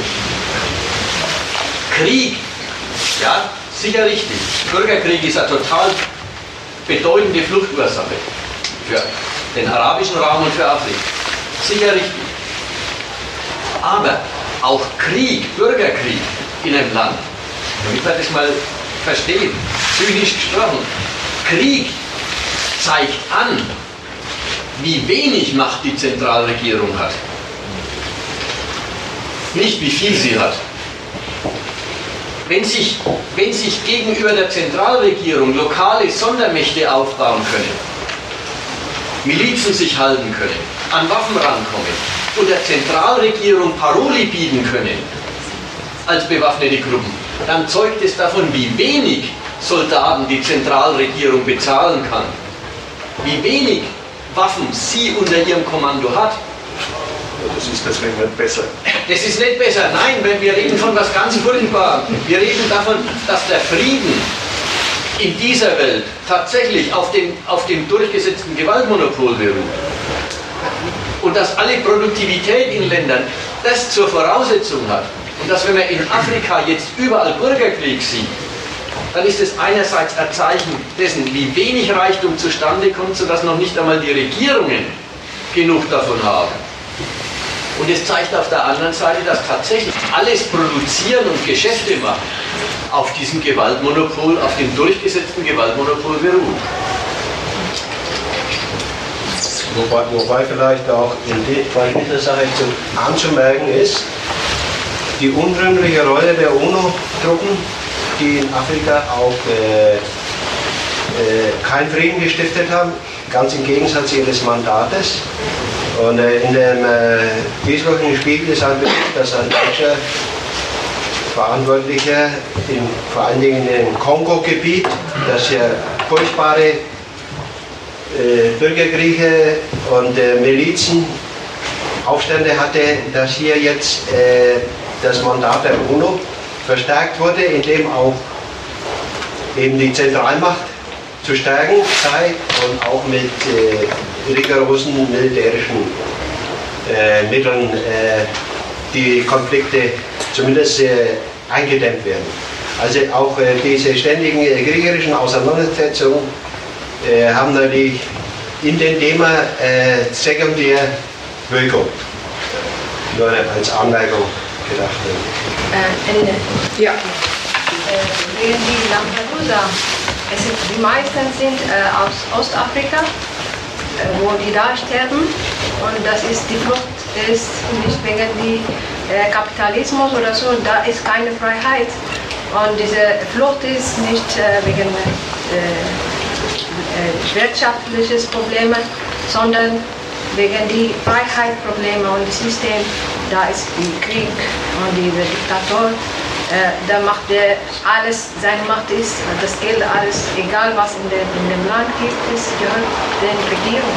Krieg, ja, sicher richtig. Bürgerkrieg ist eine total bedeutende Fluchtursache für den arabischen Raum und für Afrika. Sicher richtig. Aber auch Krieg, Bürgerkrieg in einem Land, damit man das mal versteht, zynisch gesprochen, Krieg zeigt an, wie wenig Macht die Zentralregierung hat. Nicht wie viel sie hat. Wenn sich, wenn sich gegenüber der Zentralregierung lokale Sondermächte aufbauen können, Milizen sich halten können, an Waffen rankommen und der Zentralregierung Paroli bieten können, als bewaffnete Gruppen, dann zeugt es davon, wie wenig Soldaten die Zentralregierung bezahlen kann, wie wenig Waffen sie unter ihrem Kommando hat. Das ist deswegen nicht besser. Das ist nicht besser. Nein, wenn wir reden von was ganz Furchtbarem. Wir reden davon, dass der Frieden in dieser Welt tatsächlich auf dem, auf dem durchgesetzten Gewaltmonopol beruht. Und dass alle Produktivität in Ländern das zur Voraussetzung hat. Und dass wenn man in Afrika jetzt überall Bürgerkrieg sieht, dann ist es einerseits ein Zeichen dessen, wie wenig Reichtum zustande kommt, sodass noch nicht einmal die Regierungen genug davon haben. Und es zeigt auf der anderen Seite, dass tatsächlich alles Produzieren und Geschäfte machen auf diesem Gewaltmonopol, auf dem durchgesetzten Gewaltmonopol beruht. Wobei, wobei vielleicht auch bei dieser Sache zu, anzumerken ist, die unrühmliche Rolle der UNO-Truppen, die in Afrika auch äh, äh, keinen Frieden gestiftet haben, ganz im Gegensatz ihres Mandates. Und äh, in dem äh, dieswöchigen Spiegel ist ein Bericht, dass ein deutscher Verantwortlicher, in, vor allen Dingen im Kongo-Gebiet, das hier furchtbare Bürgerkriege und äh, Milizen, Aufstände hatte, dass hier jetzt äh, das Mandat der UNO verstärkt wurde, indem auch eben die Zentralmacht zu stärken sei und auch mit äh, rigorosen militärischen äh, Mitteln äh, die Konflikte zumindest äh, eingedämmt werden. Also auch äh, diese ständigen äh, kriegerischen Auseinandersetzungen haben natürlich in dem Thema sekundär Wirkung. Nur als Anmerkung gedacht. Äh, ja. Äh, wegen die Lampedusa. Es sind, die meisten sind äh, aus Ostafrika, äh, wo die da sterben. Und das ist die Flucht ist nicht wegen die äh, Kapitalismus oder so. Da ist keine Freiheit. Und diese Flucht ist nicht äh, wirtschaftliches Probleme, sondern wegen die Freiheitsprobleme und System, da ist der Krieg und dieser Diktator, äh, da macht er alles, seine Macht ist, das Geld, alles, egal was in, der, in dem Land gibt, ist, gehört der Regierung.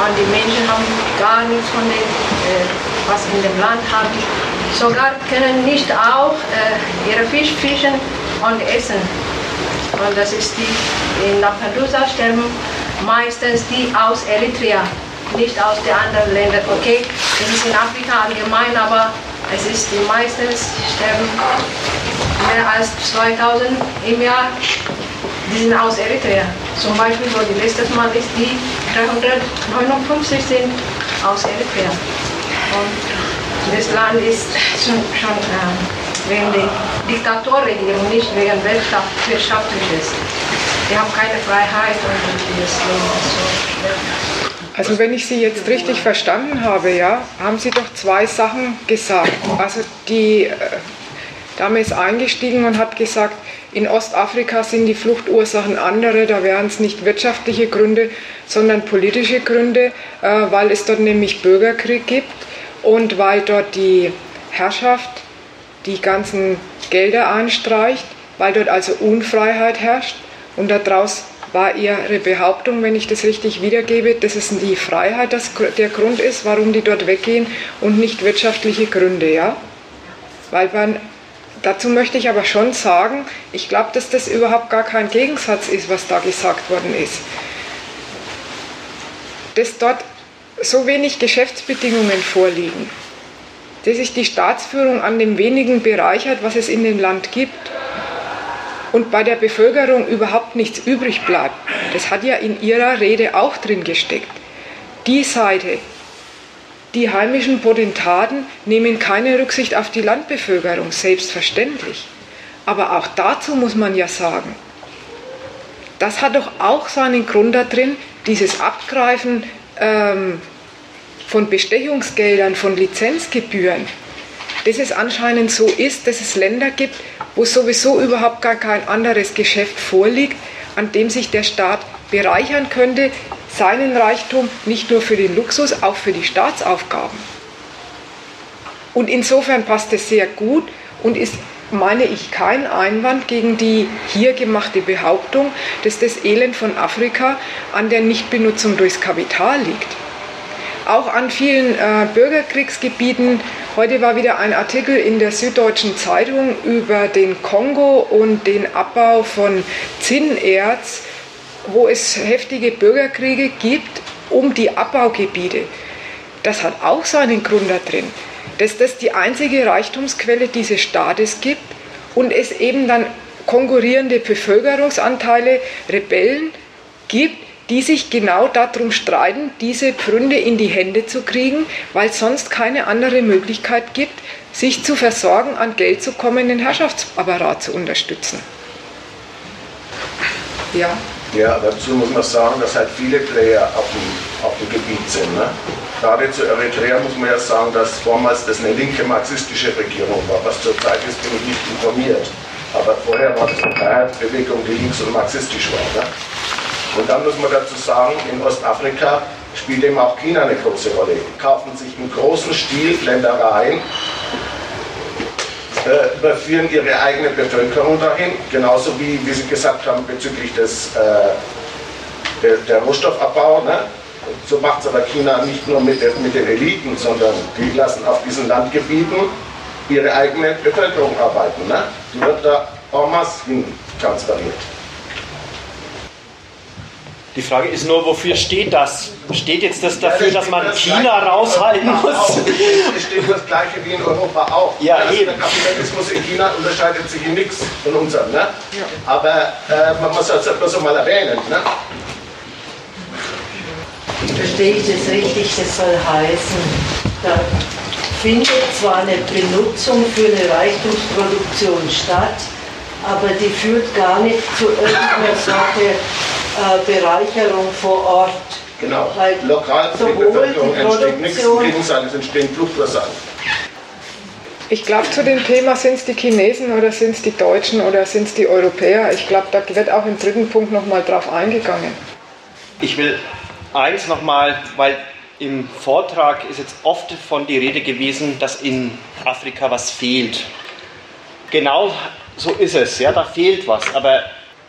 Und die Menschen haben gar nichts von dem, äh, was in dem Land haben. Sogar können nicht auch äh, ihre Fisch fischen und essen. Und das ist die, in Lampedusa sterben meistens die aus Eritrea nicht aus den anderen Ländern. Okay, das ist in Afrika allgemein, aber es ist die meisten sterben mehr als 2000 im Jahr. Die sind aus Eritrea. Zum Beispiel, wo die letztes Mal ist, die 359 sind aus Eritrea. Und das Land ist schon, schon äh, wegen der Diktatorregierung, nicht wegen Wirtschaft, Wirtschaftliches. Die haben keine Freiheit und das Leben ist so schwer. Also wenn ich Sie jetzt richtig verstanden habe, ja, haben Sie doch zwei Sachen gesagt. Also die äh, Dame ist eingestiegen und hat gesagt, in Ostafrika sind die Fluchtursachen andere, da wären es nicht wirtschaftliche Gründe, sondern politische Gründe, äh, weil es dort nämlich Bürgerkrieg gibt und weil dort die Herrschaft die ganzen Gelder einstreicht, weil dort also Unfreiheit herrscht und daraus war Ihre Behauptung, wenn ich das richtig wiedergebe, dass es die Freiheit das, der Grund ist, warum die dort weggehen und nicht wirtschaftliche Gründe, ja? Weil man, dazu möchte ich aber schon sagen, ich glaube, dass das überhaupt gar kein Gegensatz ist, was da gesagt worden ist. Dass dort so wenig Geschäftsbedingungen vorliegen, dass sich die Staatsführung an dem wenigen bereichert, was es in dem Land gibt und bei der Bevölkerung überhaupt nichts übrig bleibt. Das hat ja in Ihrer Rede auch drin gesteckt. Die Seite, die heimischen Potentaten nehmen keine Rücksicht auf die Landbevölkerung, selbstverständlich. Aber auch dazu muss man ja sagen, das hat doch auch seinen Grund darin, dieses Abgreifen ähm, von Bestechungsgeldern, von Lizenzgebühren, dass es anscheinend so ist, dass es Länder gibt, wo sowieso überhaupt gar kein anderes Geschäft vorliegt, an dem sich der Staat bereichern könnte, seinen Reichtum nicht nur für den Luxus, auch für die Staatsaufgaben. Und insofern passt es sehr gut und ist meine ich kein Einwand gegen die hier gemachte Behauptung, dass das Elend von Afrika an der Nichtbenutzung durchs Kapital liegt. Auch an vielen äh, Bürgerkriegsgebieten. Heute war wieder ein Artikel in der Süddeutschen Zeitung über den Kongo und den Abbau von Zinnerz, wo es heftige Bürgerkriege gibt um die Abbaugebiete. Das hat auch seinen Grund da drin dass das die einzige Reichtumsquelle dieses Staates gibt und es eben dann konkurrierende Bevölkerungsanteile, Rebellen gibt, die sich genau darum streiten, diese Pfründe in die Hände zu kriegen, weil sonst keine andere Möglichkeit gibt, sich zu versorgen, an Geld zu kommen, den Herrschaftsapparat zu unterstützen. Ja. Ja, dazu muss man sagen, dass halt viele Player auf dem, auf dem Gebiet sind. Ne? Gerade zu Eritrea muss man ja sagen, dass vormals das eine linke marxistische Regierung war. Was zurzeit ist, bin ich nicht informiert. Aber vorher war das eine Freiheitsbewegung, die links und marxistisch war. Ne? Und dann muss man dazu sagen, in Ostafrika spielt eben auch China eine große Rolle. Die kaufen sich im großen Stil Ländereien, äh, überführen ihre eigene Bevölkerung dahin, genauso wie, wie Sie gesagt haben, bezüglich des, äh, der, der Rohstoffabbau. Ne? So macht es aber China nicht nur mit, mit den Eliten, sondern die lassen auf diesen Landgebieten ihre eigene Bevölkerung arbeiten. Ne? Die wird da en masse hin transferiert. Die Frage ist nur, wofür steht das? Steht jetzt das dafür, ja, das dass man das China raushalten muss? Es steht das Gleiche wie in Europa auch. Ja, also eben. Der Kapitalismus in China unterscheidet sich in nichts von unserem. Ne? Ja. Aber äh, man muss das bloß mal erwähnen. Ne? Verstehe ich das richtig? Das soll heißen, da findet zwar eine Benutzung für eine Reichtumsproduktion statt, aber die führt gar nicht zu irgendeiner Sorte äh, Bereicherung vor Ort. Genau. Weil Lokal für die Bevölkerung die entsteht nichts, im Gegenteil, es entstehen Fluchtursachen. Ich glaube, zu dem Thema sind es die Chinesen oder sind es die Deutschen oder sind es die Europäer. Ich glaube, da wird auch im dritten Punkt nochmal drauf eingegangen. Ich will eins nochmal, weil im Vortrag ist jetzt oft von die Rede gewesen, dass in Afrika was fehlt. Genau so ist es, ja, da fehlt was. Aber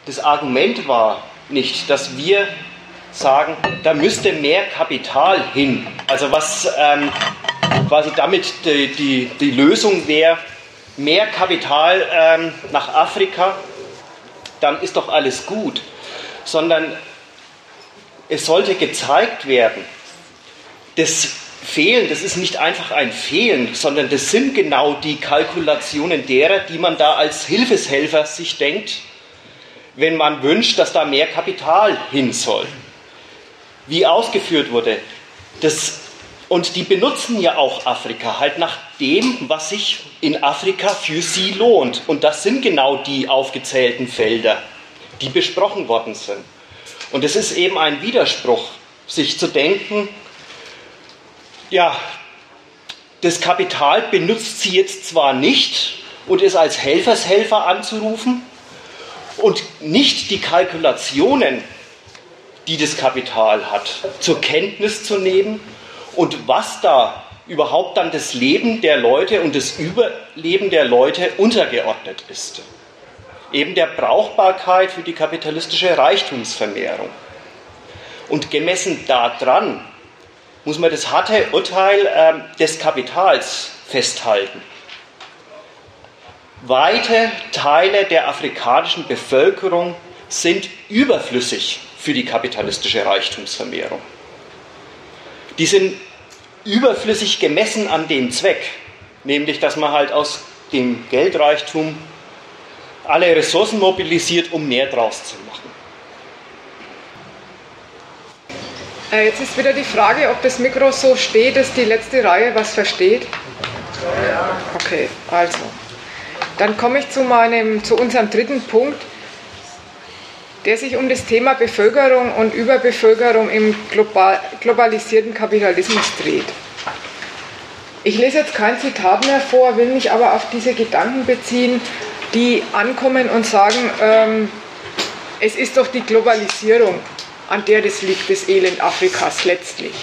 das Argument war nicht, dass wir sagen, da müsste mehr Kapital hin. Also was ähm, quasi damit die, die, die Lösung wäre, mehr Kapital ähm, nach Afrika, dann ist doch alles gut. Sondern es sollte gezeigt werden, das Fehlen, das ist nicht einfach ein Fehlen, sondern das sind genau die Kalkulationen derer, die man da als Hilfeshelfer sich denkt, wenn man wünscht, dass da mehr Kapital hin soll. Wie ausgeführt wurde, das, und die benutzen ja auch Afrika halt nach dem, was sich in Afrika für sie lohnt. Und das sind genau die aufgezählten Felder, die besprochen worden sind. Und es ist eben ein Widerspruch, sich zu denken, ja, das Kapital benutzt sie jetzt zwar nicht und ist als Helfershelfer anzurufen und nicht die Kalkulationen, die das Kapital hat, zur Kenntnis zu nehmen und was da überhaupt dann das Leben der Leute und das Überleben der Leute untergeordnet ist eben der Brauchbarkeit für die kapitalistische Reichtumsvermehrung. Und gemessen daran muss man das harte Urteil äh, des Kapitals festhalten. Weite Teile der afrikanischen Bevölkerung sind überflüssig für die kapitalistische Reichtumsvermehrung. Die sind überflüssig gemessen an dem Zweck, nämlich dass man halt aus dem Geldreichtum alle Ressourcen mobilisiert, um mehr draus zu machen. Jetzt ist wieder die Frage, ob das Mikro so steht, dass die letzte Reihe was versteht. Okay, also. Dann komme ich zu, meinem, zu unserem dritten Punkt, der sich um das Thema Bevölkerung und Überbevölkerung im global, globalisierten Kapitalismus dreht. Ich lese jetzt kein Zitat mehr vor, will mich aber auf diese Gedanken beziehen, die ankommen und sagen, ähm, es ist doch die Globalisierung, an der das liegt, das Elend Afrikas letztlich.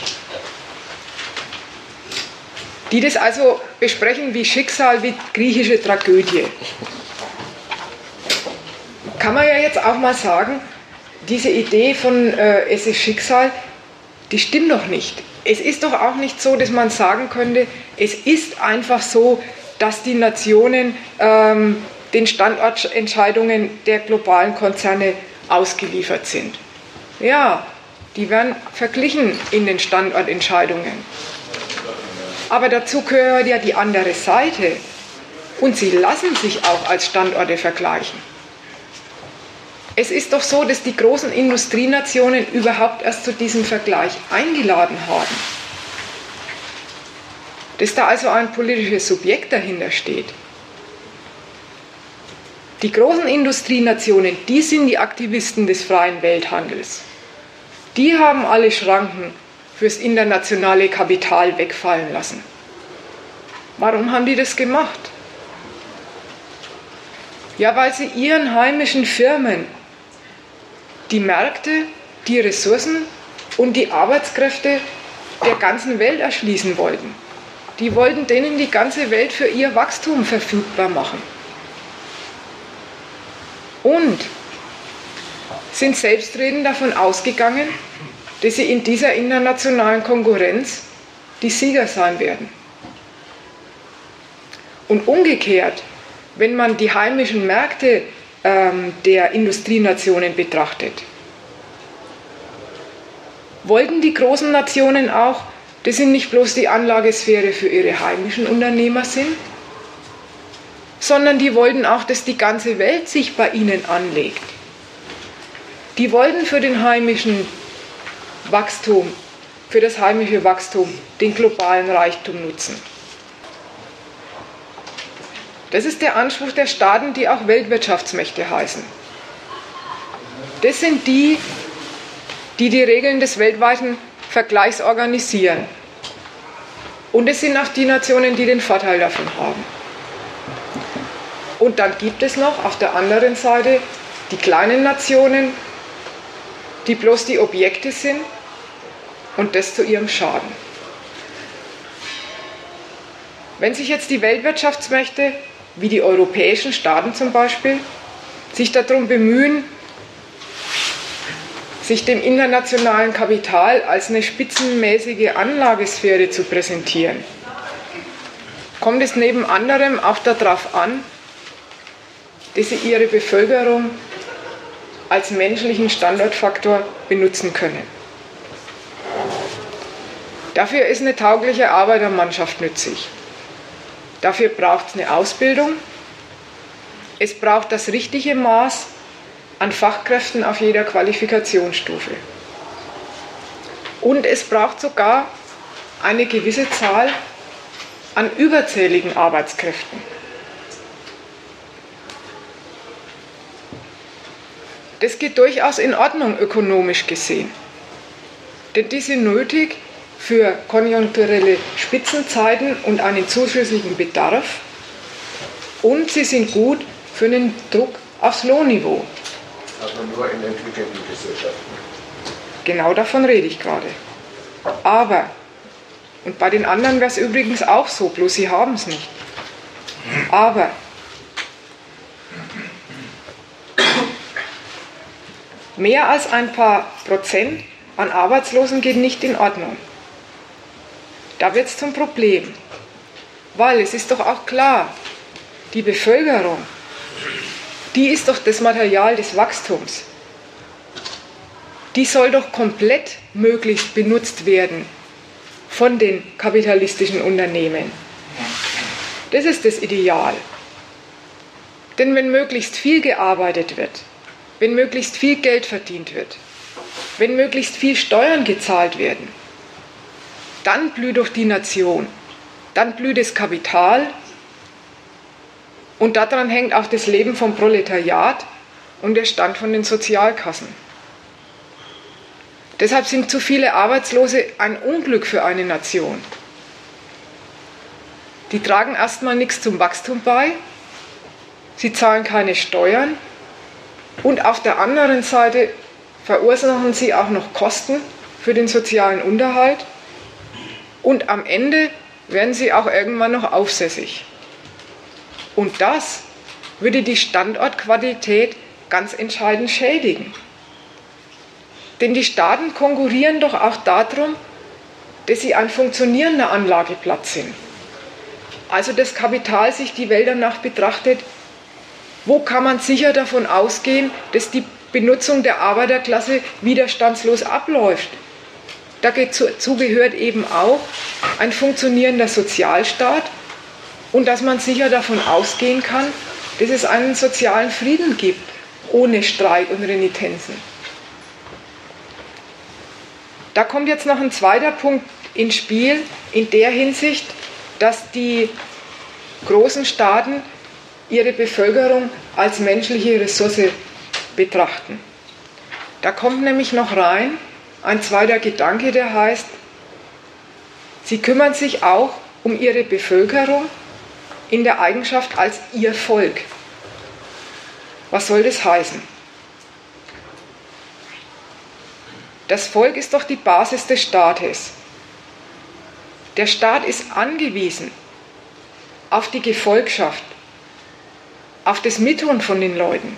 die das also besprechen wie Schicksal, wie griechische Tragödie. Kann man ja jetzt auch mal sagen, diese Idee von äh, es ist Schicksal, die stimmt doch nicht. Es ist doch auch nicht so, dass man sagen könnte, es ist einfach so, dass die Nationen ähm, den Standortentscheidungen der globalen Konzerne ausgeliefert sind. Ja, die werden verglichen in den Standortentscheidungen. Aber dazu gehört ja die andere Seite. Und sie lassen sich auch als Standorte vergleichen. Es ist doch so, dass die großen Industrienationen überhaupt erst zu diesem Vergleich eingeladen haben. Dass da also ein politisches Subjekt dahinter steht. Die großen Industrienationen, die sind die Aktivisten des freien Welthandels. Die haben alle Schranken fürs internationale Kapital wegfallen lassen. Warum haben die das gemacht? Ja, weil sie ihren heimischen Firmen die Märkte, die Ressourcen und die Arbeitskräfte der ganzen Welt erschließen wollten. Die wollten denen die ganze Welt für ihr Wachstum verfügbar machen. Und sind selbstredend davon ausgegangen, dass sie in dieser internationalen Konkurrenz die Sieger sein werden. Und umgekehrt, wenn man die heimischen Märkte ähm, der Industrienationen betrachtet. Wollten die großen Nationen auch, dass sie nicht bloß die Anlagesphäre für ihre heimischen Unternehmer sind, sondern die wollten auch, dass die ganze Welt sich bei ihnen anlegt. Die wollten für den heimischen Wachstum, für das heimische Wachstum den globalen Reichtum nutzen. Das ist der Anspruch der Staaten, die auch Weltwirtschaftsmächte heißen. Das sind die, die die Regeln des weltweiten Vergleichs organisieren. Und es sind auch die Nationen, die den Vorteil davon haben. Und dann gibt es noch auf der anderen Seite die kleinen Nationen, die bloß die Objekte sind und das zu ihrem Schaden. Wenn sich jetzt die Weltwirtschaftsmächte wie die europäischen Staaten zum Beispiel, sich darum bemühen, sich dem internationalen Kapital als eine spitzenmäßige Anlagesphäre zu präsentieren, kommt es neben anderem auch darauf an, dass sie ihre Bevölkerung als menschlichen Standortfaktor benutzen können. Dafür ist eine taugliche Arbeitermannschaft nützlich. Dafür braucht es eine Ausbildung. Es braucht das richtige Maß an Fachkräften auf jeder Qualifikationsstufe. Und es braucht sogar eine gewisse Zahl an überzähligen Arbeitskräften. Das geht durchaus in Ordnung ökonomisch gesehen. Denn die sind nötig, für konjunkturelle Spitzenzeiten und einen zusätzlichen Bedarf und sie sind gut für den Druck aufs Lohnniveau. Also nur in entwickelten Gesellschaften. Genau davon rede ich gerade. Aber, und bei den anderen wäre es übrigens auch so, bloß sie haben es nicht. Aber mehr als ein paar Prozent an Arbeitslosen geht nicht in Ordnung. Da wird es zum Problem. Weil es ist doch auch klar, die Bevölkerung, die ist doch das Material des Wachstums. Die soll doch komplett möglichst benutzt werden von den kapitalistischen Unternehmen. Das ist das Ideal. Denn wenn möglichst viel gearbeitet wird, wenn möglichst viel Geld verdient wird, wenn möglichst viel Steuern gezahlt werden, dann blüht doch die Nation, dann blüht das Kapital und daran hängt auch das Leben vom Proletariat und der Stand von den Sozialkassen. Deshalb sind zu viele Arbeitslose ein Unglück für eine Nation. Die tragen erstmal nichts zum Wachstum bei, sie zahlen keine Steuern und auf der anderen Seite verursachen sie auch noch Kosten für den sozialen Unterhalt und am Ende werden sie auch irgendwann noch aufsässig. Und das würde die Standortqualität ganz entscheidend schädigen. Denn die Staaten konkurrieren doch auch darum, dass sie ein funktionierender Anlageplatz sind. Also das Kapital sich die Welt danach betrachtet, wo kann man sicher davon ausgehen, dass die Benutzung der Arbeiterklasse widerstandslos abläuft. Dazu gehört eben auch ein funktionierender Sozialstaat und dass man sicher davon ausgehen kann, dass es einen sozialen Frieden gibt, ohne Streit und Renitenzen. Da kommt jetzt noch ein zweiter Punkt ins Spiel, in der Hinsicht, dass die großen Staaten ihre Bevölkerung als menschliche Ressource betrachten. Da kommt nämlich noch rein ein zweiter Gedanke, der heißt, sie kümmern sich auch um ihre Bevölkerung in der Eigenschaft als ihr Volk. Was soll das heißen? Das Volk ist doch die Basis des Staates. Der Staat ist angewiesen auf die Gefolgschaft, auf das Mithun von den Leuten.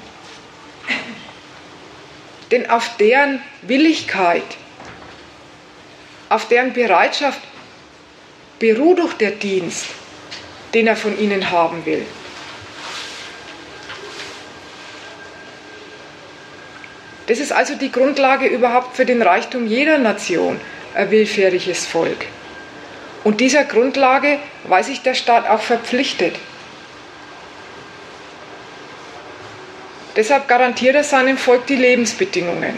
Denn auf deren Willigkeit, auf deren Bereitschaft beruht doch der Dienst, den er von ihnen haben will. Das ist also die Grundlage überhaupt für den Reichtum jeder Nation, ein willfähriges Volk. Und dieser Grundlage weiß sich der Staat auch verpflichtet. Deshalb garantiert er seinem Volk die Lebensbedingungen.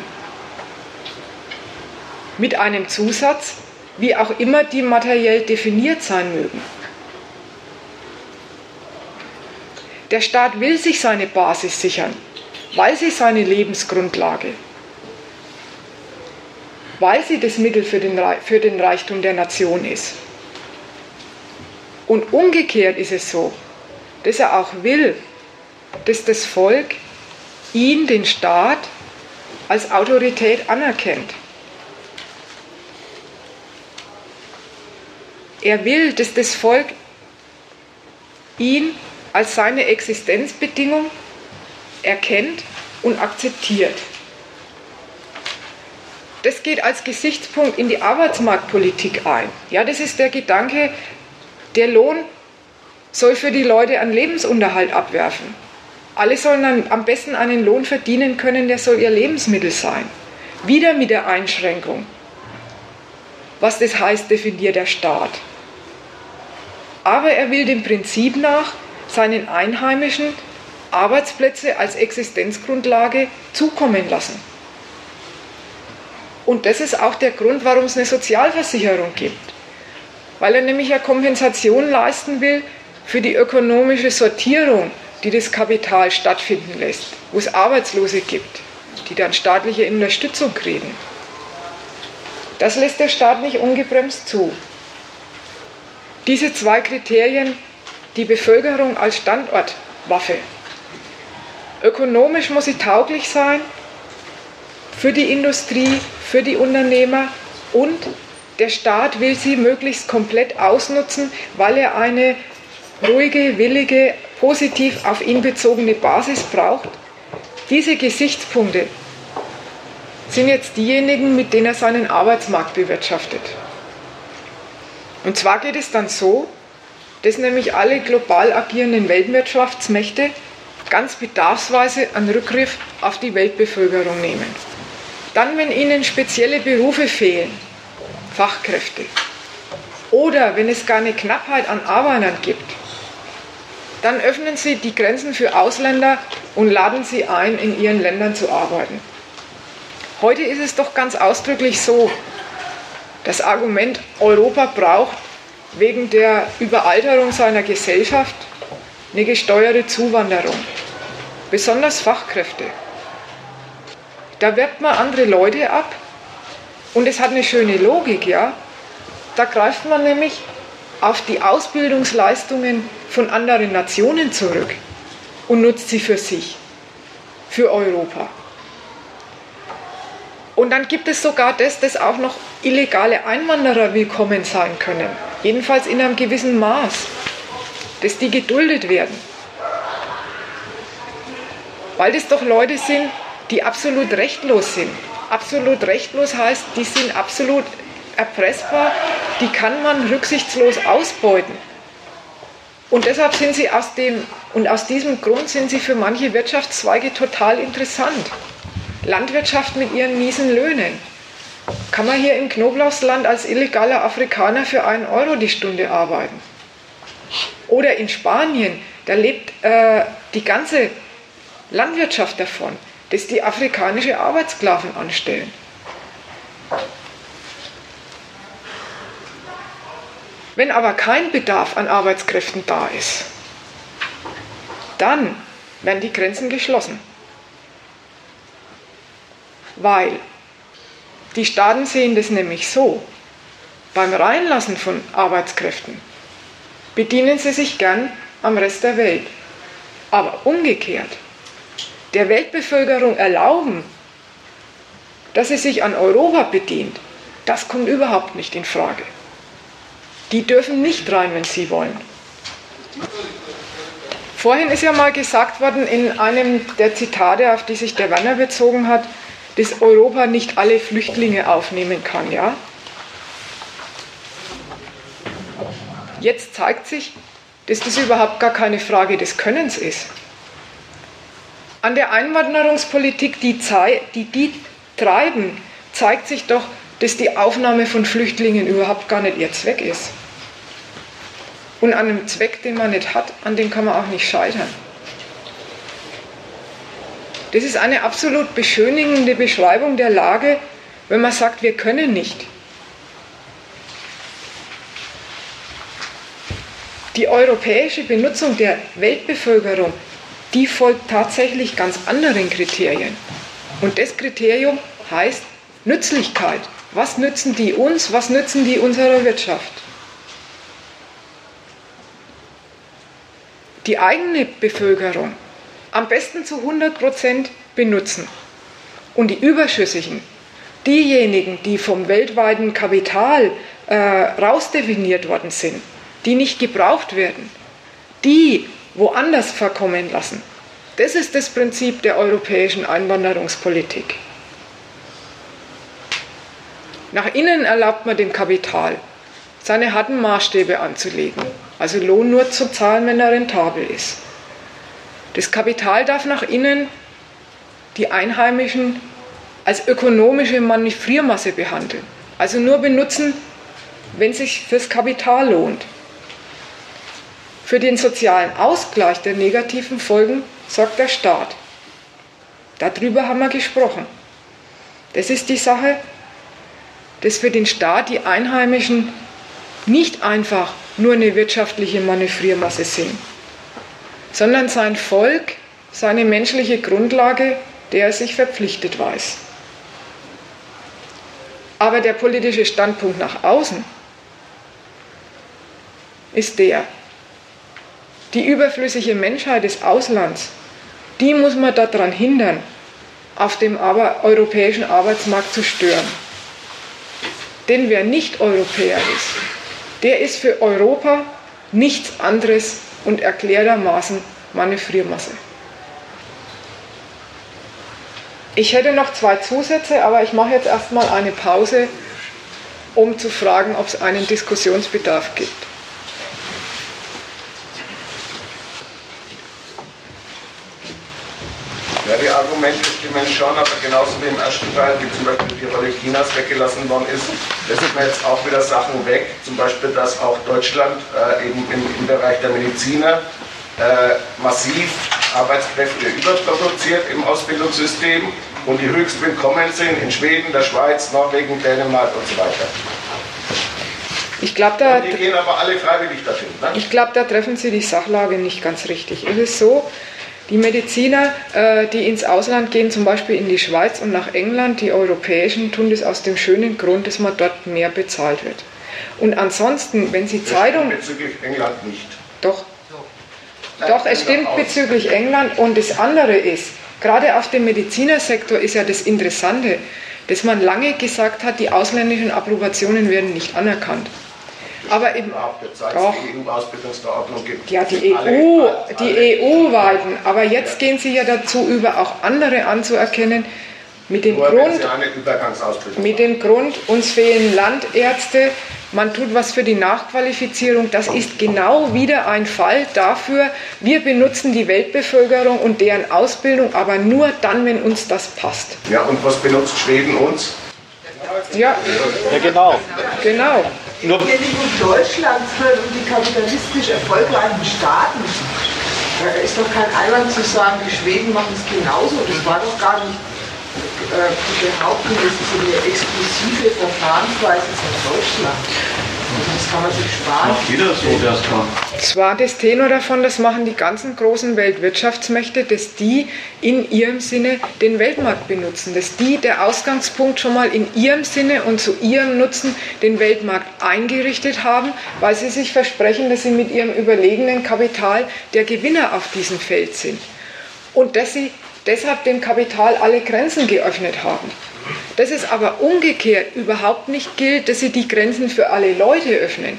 Mit einem Zusatz, wie auch immer die materiell definiert sein mögen. Der Staat will sich seine Basis sichern weil sie seine Lebensgrundlage, weil sie das Mittel für den, für den Reichtum der Nation ist. Und umgekehrt ist es so, dass er auch will, dass das Volk ihn, den Staat, als Autorität anerkennt. Er will, dass das Volk ihn als seine Existenzbedingung erkennt und akzeptiert. Das geht als Gesichtspunkt in die Arbeitsmarktpolitik ein. Ja, das ist der Gedanke, der Lohn soll für die Leute einen Lebensunterhalt abwerfen. Alle sollen am besten einen Lohn verdienen können, der soll ihr Lebensmittel sein. Wieder mit der Einschränkung. Was das heißt, definiert der Staat. Aber er will dem Prinzip nach seinen Einheimischen Arbeitsplätze als Existenzgrundlage zukommen lassen. Und das ist auch der Grund, warum es eine Sozialversicherung gibt. Weil er nämlich eine Kompensation leisten will für die ökonomische Sortierung, die das Kapital stattfinden lässt, wo es Arbeitslose gibt, die dann staatliche Unterstützung kriegen. Das lässt der Staat nicht ungebremst zu. Diese zwei Kriterien, die Bevölkerung als Standortwaffe Ökonomisch muss sie tauglich sein für die Industrie, für die Unternehmer und der Staat will sie möglichst komplett ausnutzen, weil er eine ruhige, willige, positiv auf ihn bezogene Basis braucht. Diese Gesichtspunkte sind jetzt diejenigen, mit denen er seinen Arbeitsmarkt bewirtschaftet. Und zwar geht es dann so, dass nämlich alle global agierenden Weltwirtschaftsmächte ganz bedarfsweise einen Rückgriff auf die Weltbevölkerung nehmen. Dann, wenn ihnen spezielle Berufe fehlen, Fachkräfte, oder wenn es gar eine Knappheit an Arbeitern gibt, dann öffnen sie die Grenzen für Ausländer und laden sie ein, in ihren Ländern zu arbeiten. Heute ist es doch ganz ausdrücklich so, das Argument, Europa braucht wegen der Überalterung seiner Gesellschaft eine gesteuerte Zuwanderung besonders Fachkräfte. Da werbt man andere Leute ab und es hat eine schöne Logik, ja. Da greift man nämlich auf die Ausbildungsleistungen von anderen Nationen zurück und nutzt sie für sich, für Europa. Und dann gibt es sogar das, dass auch noch illegale Einwanderer willkommen sein können. jedenfalls in einem gewissen Maß, dass die geduldet werden. Weil das doch Leute sind, die absolut rechtlos sind. Absolut rechtlos heißt, die sind absolut erpressbar, die kann man rücksichtslos ausbeuten. Und deshalb sind sie aus dem, und aus diesem Grund sind sie für manche Wirtschaftszweige total interessant. Landwirtschaft mit ihren miesen Löhnen. Kann man hier im Knoblauchsland als illegaler Afrikaner für einen Euro die Stunde arbeiten? Oder in Spanien, da lebt äh, die ganze Landwirtschaft davon, dass die afrikanische Arbeitssklaven anstellen. Wenn aber kein Bedarf an Arbeitskräften da ist, dann werden die Grenzen geschlossen. Weil die Staaten sehen das nämlich so, beim Reinlassen von Arbeitskräften bedienen sie sich gern am Rest der Welt. Aber umgekehrt, der Weltbevölkerung erlauben, dass sie sich an Europa bedient, das kommt überhaupt nicht in Frage. Die dürfen nicht rein, wenn sie wollen. Vorhin ist ja mal gesagt worden in einem der Zitate, auf die sich der Werner bezogen hat, dass Europa nicht alle Flüchtlinge aufnehmen kann, ja? Jetzt zeigt sich, dass das überhaupt gar keine Frage des Könnens ist. An der Einwanderungspolitik, die, die die treiben, zeigt sich doch, dass die Aufnahme von Flüchtlingen überhaupt gar nicht ihr Zweck ist. Und an einem Zweck, den man nicht hat, an dem kann man auch nicht scheitern. Das ist eine absolut beschönigende Beschreibung der Lage, wenn man sagt, wir können nicht. Die europäische Benutzung der Weltbevölkerung, die folgt tatsächlich ganz anderen Kriterien. Und das Kriterium heißt Nützlichkeit. Was nützen die uns, was nützen die unserer Wirtschaft? die eigene Bevölkerung am besten zu 100 Prozent benutzen und die überschüssigen, diejenigen, die vom weltweiten Kapital äh, rausdefiniert worden sind, die nicht gebraucht werden, die woanders verkommen lassen. Das ist das Prinzip der europäischen Einwanderungspolitik. Nach innen erlaubt man dem Kapital, seine harten Maßstäbe anzulegen also Lohn nur zu zahlen, wenn er rentabel ist. Das Kapital darf nach innen die Einheimischen als ökonomische Manövriermasse behandeln. Also nur benutzen, wenn sich fürs Kapital lohnt. Für den sozialen Ausgleich der negativen Folgen sorgt der Staat. Darüber haben wir gesprochen. Das ist die Sache, dass für den Staat die Einheimischen nicht einfach nur eine wirtschaftliche Manövriermasse sind, sondern sein Volk seine menschliche Grundlage, der er sich verpflichtet weiß. Aber der politische Standpunkt nach außen ist der, die überflüssige Menschheit des Auslands, die muss man daran hindern, auf dem europäischen Arbeitsmarkt zu stören. Denn wer nicht Europäer ist, der ist für Europa nichts anderes und erklärtermaßen Manövriermasse. Ich hätte noch zwei Zusätze, aber ich mache jetzt erstmal eine Pause, um zu fragen, ob es einen Diskussionsbedarf gibt. Ja, die Argumente stimmen schon, aber genauso wie im ersten Teil, wie zum Beispiel die Rolle Chinas weggelassen worden ist, lassen wir jetzt auch wieder Sachen weg. Zum Beispiel, dass auch Deutschland äh, eben im, im, Bereich der Mediziner äh, massiv Arbeitskräfte überproduziert im Ausbildungssystem und die höchst willkommen sind in Schweden, der Schweiz, Norwegen, Dänemark und so weiter. Ich glaube, da, die gehen aber alle freiwillig dorthin. Ne? Ich glaube, da treffen Sie die Sachlage nicht ganz richtig. Es ist so, die Mediziner, äh, die ins Ausland gehen, zum Beispiel in die Schweiz und nach England, die europäischen, tun das aus dem schönen Grund, dass man dort mehr bezahlt wird. Und ansonsten, wenn Sie Zeitung. Bezüglich England nicht. Doch. Doch, es stimmt bezüglich England. Und das andere ist, gerade auf dem Medizinersektor ist ja das Interessante, dass man lange gesagt hat, die ausländischen Approbationen werden nicht anerkannt. Aber im, seit es die EU-Ausbildungsverordnung gibt. Ja, die EU, die EU-weiten. Aber jetzt gehen Sie ja dazu über, auch andere anzuerkennen. Mit dem, Grund, mit dem Grund, uns fehlen Landärzte, man tut was für die Nachqualifizierung. Das ist genau wieder ein Fall dafür, wir benutzen die Weltbevölkerung und deren Ausbildung, aber nur dann, wenn uns das passt. Ja, und was benutzt Schweden uns? Ja, ja genau. Genau. Nur es geht nicht um Deutschland, sondern um die kapitalistisch erfolgreichen Staaten. Da ist doch kein Einwand zu sagen, die Schweden machen es genauso. Das war doch gar nicht äh, zu behaupten, das ist eine exklusive Verfahrensweise von Deutschland. Das kann man sich sparen. Macht jeder so, der es kann. Es war das Tenor davon, das machen die ganzen großen Weltwirtschaftsmächte, dass die in ihrem Sinne den Weltmarkt benutzen, dass die der Ausgangspunkt schon mal in ihrem Sinne und zu ihrem Nutzen den Weltmarkt eingerichtet haben, weil sie sich versprechen, dass sie mit ihrem überlegenen Kapital der Gewinner auf diesem Feld sind. Und dass sie deshalb dem Kapital alle Grenzen geöffnet haben. Dass es aber umgekehrt überhaupt nicht gilt, dass sie die Grenzen für alle Leute öffnen,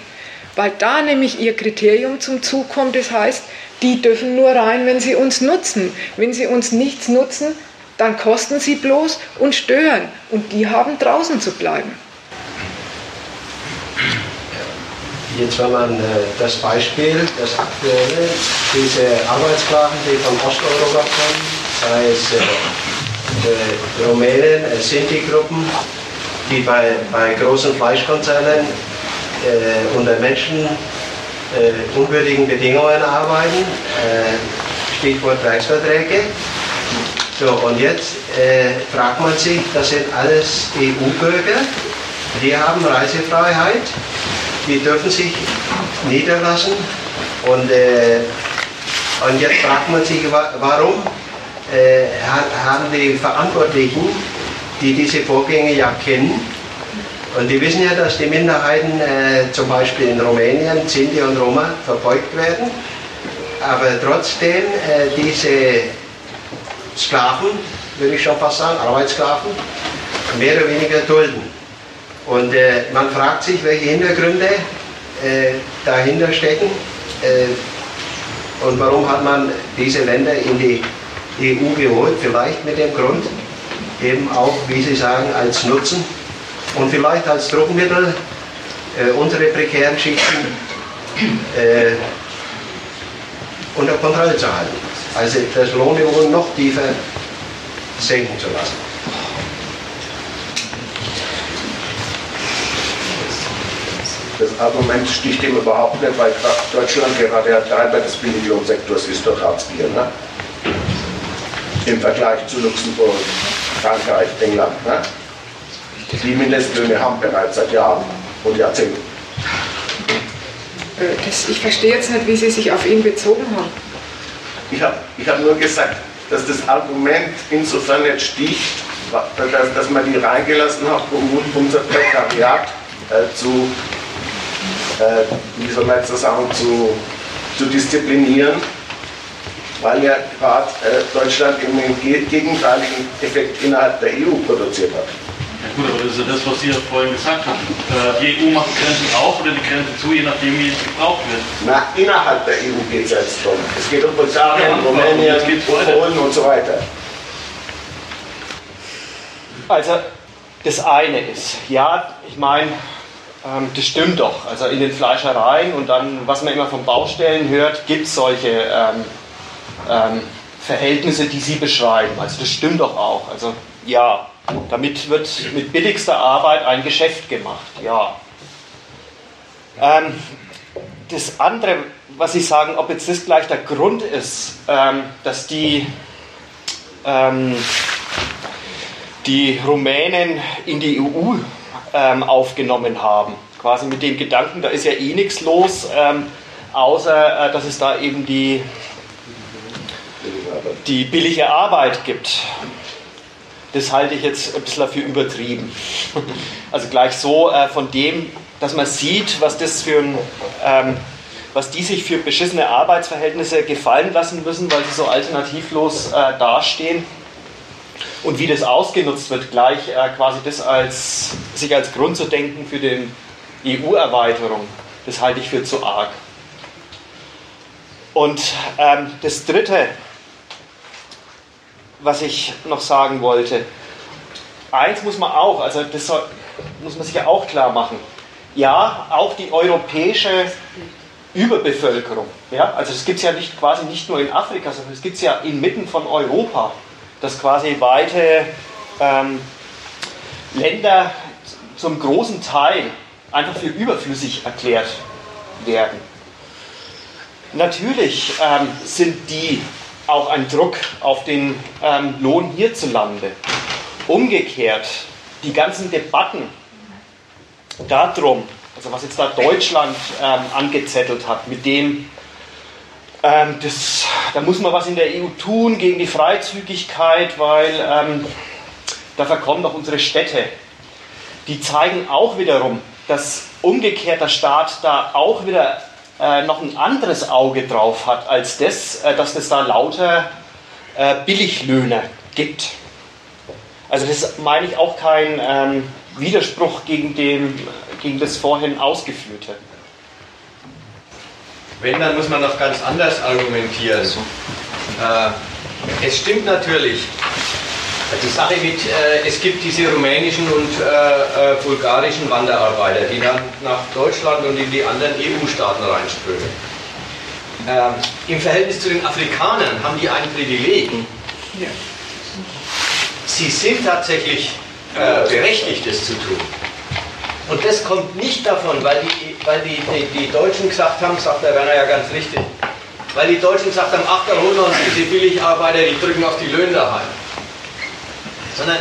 weil da nämlich ihr Kriterium zum Zug kommt, das heißt, die dürfen nur rein, wenn sie uns nutzen. Wenn sie uns nichts nutzen, dann kosten sie bloß und stören und die haben draußen zu bleiben. Jetzt, wenn man äh, das Beispiel, das aktuelle, diese Arbeitssklaven, die von Osteuropa kommen, sei es äh, Rumänen, äh, Sinti-Gruppen, die bei, bei großen Fleischkonzernen äh, unter Menschen äh, unwürdigen Bedingungen arbeiten, äh, Stichwort Werksverträge. So, und jetzt äh, fragt man sich, das sind alles EU-Bürger, die haben Reisefreiheit, die dürfen sich niederlassen. Und, äh, und jetzt fragt man sich, warum äh, haben die Verantwortlichen, die diese Vorgänge ja kennen, und die wissen ja, dass die Minderheiten äh, zum Beispiel in Rumänien, Sinti und Roma, verfolgt werden, aber trotzdem äh, diese Sklaven, würde ich schon fast sagen, Arbeitssklaven, mehr oder weniger dulden. Und äh, man fragt sich, welche Hintergründe äh, dahinter stecken äh, und warum hat man diese Länder in die EU geholt, vielleicht mit dem Grund, eben auch, wie Sie sagen, als Nutzen und vielleicht als Druckmittel äh, unsere prekären Schichten äh, unter Kontrolle zu halten. Also das Lohnniveau noch tiefer senken zu lassen. Das Argument sticht ihm überhaupt nicht, weil Deutschland gerade der Treiber des Billiglohnsektors ist durch Hartz IV. Ne? Im Vergleich zu Luxemburg, Frankreich, England. Ne? Die Mindestlöhne haben bereits seit Jahren und Jahrzehnten. Äh, das, ich verstehe jetzt nicht, wie Sie sich auf ihn bezogen haben. Ich habe ich hab nur gesagt, dass das Argument insofern nicht sticht, dass, dass man die reingelassen hat, um unser Prekariat äh, zu, äh, wie soll man jetzt sagen, zu, zu disziplinieren weil ja gerade äh, Deutschland eben den gegenteiligen Effekt innerhalb der EU produziert hat. Ja gut, aber das ist ja das, was Sie ja vorhin gesagt haben. Äh, die EU macht Grenzen auf oder die Grenzen zu, je nachdem, wie es gebraucht wird. Na, innerhalb der EU geht es jetzt drum. Es geht um Bulgarien, ja, Rumänien, Polen und so weiter. Also, das eine ist, ja, ich meine, ähm, das stimmt doch. Also in den Fleischereien und dann, was man immer von Baustellen hört, gibt es solche ähm, ähm, Verhältnisse, die Sie beschreiben. Also das stimmt doch auch. Also ja, damit wird mit billigster Arbeit ein Geschäft gemacht. Ja. Ähm, das andere, was Sie sagen, ob jetzt das gleich der Grund ist, ähm, dass die, ähm, die Rumänen in die EU ähm, aufgenommen haben, quasi mit dem Gedanken, da ist ja eh nichts los, ähm, außer äh, dass es da eben die die billige Arbeit gibt, das halte ich jetzt ein bisschen für übertrieben. Also gleich so äh, von dem, dass man sieht, was das für ein, ähm, was die sich für beschissene Arbeitsverhältnisse gefallen lassen müssen, weil sie so alternativlos äh, dastehen und wie das ausgenutzt wird, gleich äh, quasi das als sich als Grund zu denken für die EU-Erweiterung. Das halte ich für zu arg. Und ähm, das Dritte, was ich noch sagen wollte, eins muss man auch, also das soll, muss man sich ja auch klar machen. Ja, auch die europäische Überbevölkerung, ja, also es gibt es ja nicht, quasi nicht nur in Afrika, sondern es gibt es ja inmitten von Europa, dass quasi weite ähm, Länder zum großen Teil einfach für überflüssig erklärt werden. Natürlich ähm, sind die auch ein Druck auf den ähm, Lohn hierzulande. Umgekehrt, die ganzen Debatten darum, also was jetzt da Deutschland ähm, angezettelt hat, mit dem, ähm, das, da muss man was in der EU tun gegen die Freizügigkeit, weil ähm, da verkommen doch unsere Städte. Die zeigen auch wiederum, dass umgekehrt der Staat da auch wieder äh, noch ein anderes Auge drauf hat, als das, äh, dass es da lauter äh, Billiglöhner gibt. Also das meine ich, auch kein ähm, Widerspruch gegen, den, gegen das vorhin Ausgeführte. Wenn, dann muss man noch ganz anders argumentieren. Äh, es stimmt natürlich, die Sache mit, äh, es gibt diese rumänischen und äh, äh, bulgarischen Wanderarbeiter, die dann nach Deutschland und in die anderen EU-Staaten reinströmen. Ähm, Im Verhältnis zu den Afrikanern haben die ein Privileg. Ja. Sie sind tatsächlich äh, berechtigt, das zu tun. Und das kommt nicht davon, weil die, weil die, die, die Deutschen gesagt haben, sagt der Werner ja ganz richtig, weil die Deutschen gesagt haben, ach, da holen wir uns diese Billigarbeiter, die drücken auf die Löhne daheim sondern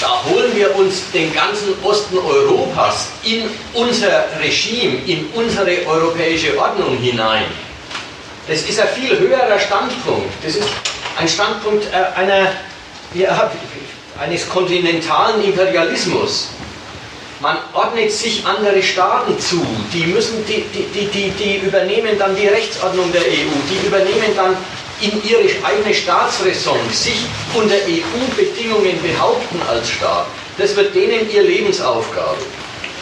da holen wir uns den ganzen Osten Europas in unser Regime, in unsere europäische Ordnung hinein. Das ist ein viel höherer Standpunkt. Das ist ein Standpunkt äh, einer, ja, eines kontinentalen Imperialismus. Man ordnet sich andere Staaten zu, die, müssen, die, die, die, die übernehmen dann die Rechtsordnung der EU, die übernehmen dann in ihre eigene Staatsräson sich unter EU-Bedingungen behaupten als Staat, das wird denen ihre Lebensaufgabe.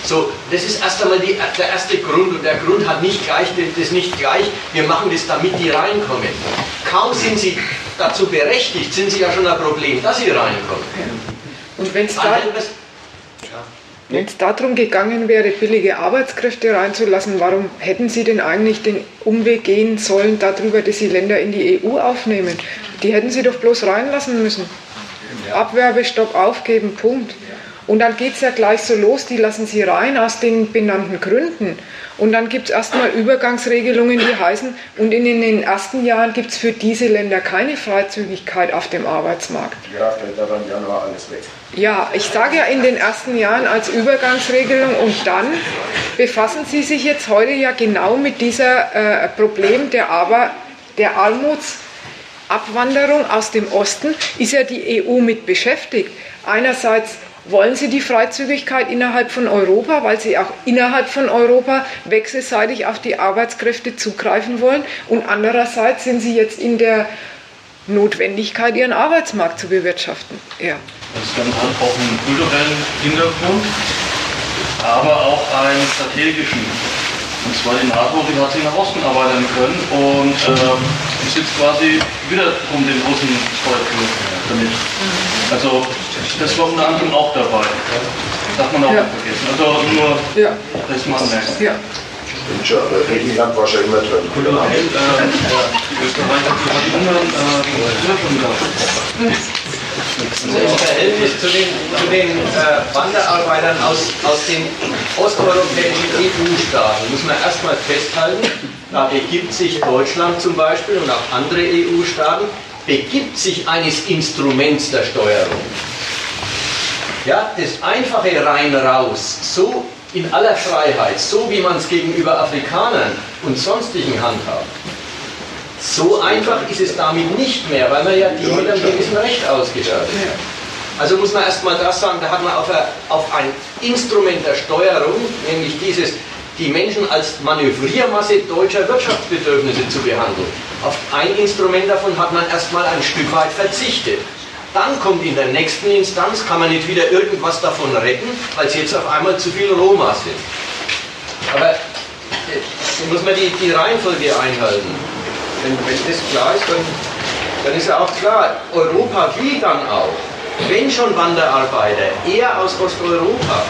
So, das ist erst einmal die, der erste Grund und der Grund hat nicht gleich, das nicht gleich, wir machen das, damit die reinkommen. Kaum sind sie dazu berechtigt, sind sie ja schon ein Problem, dass sie reinkommen. Und wenn es da, wenn es darum gegangen wäre, billige Arbeitskräfte reinzulassen, warum hätten Sie denn eigentlich den Umweg gehen sollen darüber, dass Sie Länder in die EU aufnehmen? Die hätten Sie doch bloß reinlassen müssen. Abwerbestopp aufgeben, Punkt. Und dann geht es ja gleich so los, die lassen Sie rein aus den benannten Gründen. Und dann gibt es erstmal Übergangsregelungen, die heißen, und in den ersten Jahren gibt es für diese Länder keine Freizügigkeit auf dem Arbeitsmarkt. Ja, fällt da dann Januar alles weg. Ja, ich sage ja in den ersten Jahren als Übergangsregelung und dann befassen Sie sich jetzt heute ja genau mit dieser äh, Problem der, Aber, der Armutsabwanderung aus dem Osten, ist ja die EU mit beschäftigt. Einerseits wollen Sie die Freizügigkeit innerhalb von Europa, weil Sie auch innerhalb von Europa wechselseitig auf die Arbeitskräfte zugreifen wollen? Und andererseits sind Sie jetzt in der Notwendigkeit, Ihren Arbeitsmarkt zu bewirtschaften. Ja. Das Ganze hat auch einen kulturellen Hintergrund, aber auch einen strategischen. Und zwar die NATO, die hat sich nach Osten arbeiten können und äh, ist jetzt quasi wieder um den großen Volk damit. Also das war unter anderem auch dabei. Darf man auch ja. nicht vergessen. Also nur ja. das mal merken. Ja. Griechenland war schon immer drin. Äh, Österreich hat die Ungarn äh, im Verhältnis zu den, zu den äh, Wanderarbeitern aus, aus den osteuropäischen EU-Staaten muss man erstmal festhalten, da begibt sich Deutschland zum Beispiel und auch andere EU-Staaten, begibt sich eines Instruments der Steuerung. Ja, das einfache rein-raus, so in aller Freiheit, so wie man es gegenüber Afrikanern und sonstigen handhabt, so einfach ist es damit nicht mehr, weil man ja die mit einem gewissen Recht ausgestattet Also muss man erstmal das sagen, da hat man auf, ein, auf ein Instrument der Steuerung, nämlich dieses, die Menschen als Manövriermasse deutscher Wirtschaftsbedürfnisse zu behandeln. Auf ein Instrument davon hat man erstmal ein Stück weit verzichtet. Dann kommt in der nächsten Instanz, kann man nicht wieder irgendwas davon retten, weil es jetzt auf einmal zu viel Roma sind. Aber muss man die, die Reihenfolge einhalten. Wenn, wenn das klar ist, dann, dann ist ja auch klar, Europa will dann auch, wenn schon Wanderarbeiter, eher aus Osteuropa,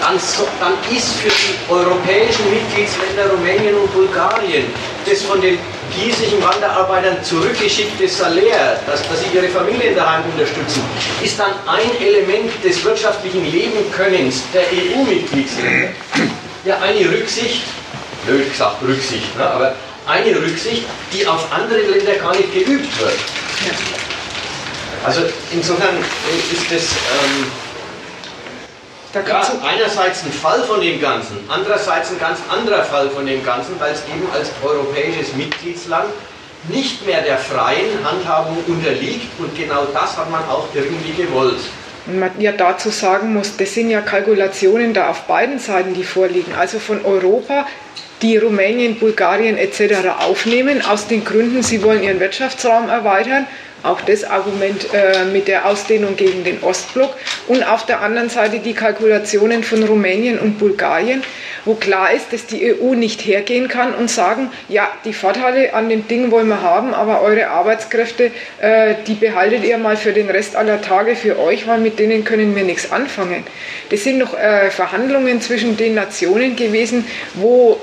dann, so, dann ist für die europäischen Mitgliedsländer Rumänien und Bulgarien das von den hiesigen Wanderarbeitern zurückgeschickte Salär, dass, dass sie ihre Familien daheim unterstützen, ist dann ein Element des wirtschaftlichen Lebenkönnens der EU-Mitgliedsländer. Ja, eine Rücksicht, blöd gesagt Rücksicht, ne, aber eine Rücksicht, die auf andere Länder gar nicht geübt wird. Also insofern ist das ähm, ja, einerseits ein Fall von dem Ganzen, andererseits ein ganz anderer Fall von dem Ganzen, weil es eben als europäisches Mitgliedsland nicht mehr der freien Handhabung unterliegt und genau das hat man auch irgendwie gewollt. Und man ja dazu sagen muss, das sind ja Kalkulationen da auf beiden Seiten, die vorliegen. Also von Europa, die Rumänien, Bulgarien etc. aufnehmen, aus den Gründen, sie wollen ihren Wirtschaftsraum erweitern auch das Argument äh, mit der Ausdehnung gegen den Ostblock und auf der anderen Seite die Kalkulationen von Rumänien und Bulgarien, wo klar ist, dass die EU nicht hergehen kann und sagen, ja, die Vorteile an dem Ding wollen wir haben, aber eure Arbeitskräfte, äh, die behaltet ihr mal für den Rest aller Tage für euch, weil mit denen können wir nichts anfangen. Das sind noch äh, Verhandlungen zwischen den Nationen gewesen, wo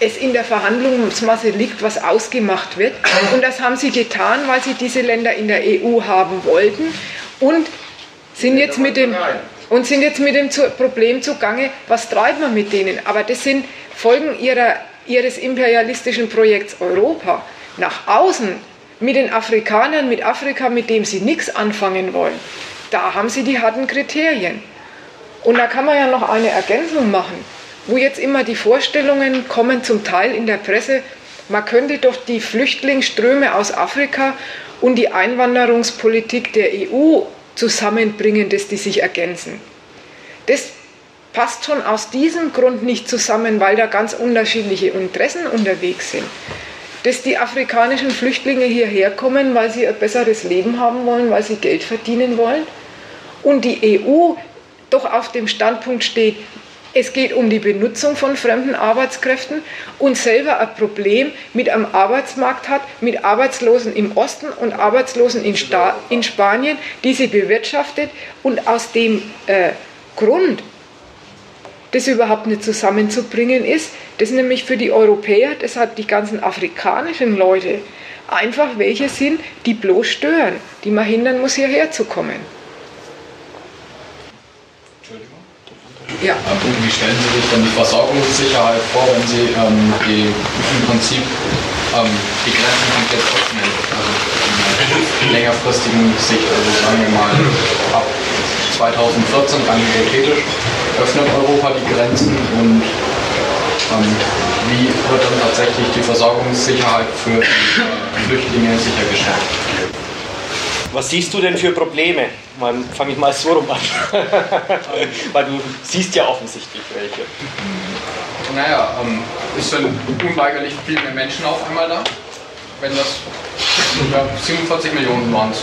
es in der Verhandlungsmasse liegt, was ausgemacht wird. Und das haben sie getan, weil sie diese Länder in der EU haben wollten und sind jetzt mit dem, und sind jetzt mit dem Problem zugange, was treibt man mit denen. Aber das sind Folgen ihrer, ihres imperialistischen Projekts Europa. Nach außen mit den Afrikanern, mit Afrika, mit dem sie nichts anfangen wollen, da haben sie die harten Kriterien. Und da kann man ja noch eine Ergänzung machen wo jetzt immer die Vorstellungen kommen, zum Teil in der Presse, man könnte doch die Flüchtlingsströme aus Afrika und die Einwanderungspolitik der EU zusammenbringen, dass die sich ergänzen. Das passt schon aus diesem Grund nicht zusammen, weil da ganz unterschiedliche Interessen unterwegs sind. Dass die afrikanischen Flüchtlinge hierher kommen, weil sie ein besseres Leben haben wollen, weil sie Geld verdienen wollen. Und die EU doch auf dem Standpunkt steht, es geht um die Benutzung von fremden Arbeitskräften und selber ein Problem mit einem Arbeitsmarkt hat, mit Arbeitslosen im Osten und Arbeitslosen in, Sta in Spanien, die sie bewirtschaftet und aus dem äh, Grund das überhaupt nicht zusammenzubringen ist, das nämlich für die Europäer, deshalb die ganzen afrikanischen Leute, einfach welche sind, die bloß stören, die man hindern muss, hierher zu kommen. Ja. Wie stellen Sie sich dann die Versorgungssicherheit vor, wenn Sie ähm, die, im Prinzip ähm, die Grenzen komplett öffnen? Also in längerfristigen Sicht, also sagen wir mal ab 2014 rein hypothetisch, öffnet Europa die Grenzen und ähm, wie wird dann tatsächlich die Versorgungssicherheit für äh, Flüchtlinge sichergestellt? Was siehst du denn für Probleme? Fange ich mal so rum an. Weil du siehst ja offensichtlich welche. Naja, ähm, es sind unweigerlich viel mehr Menschen auf einmal da. Wenn das ja, 47 Millionen waren es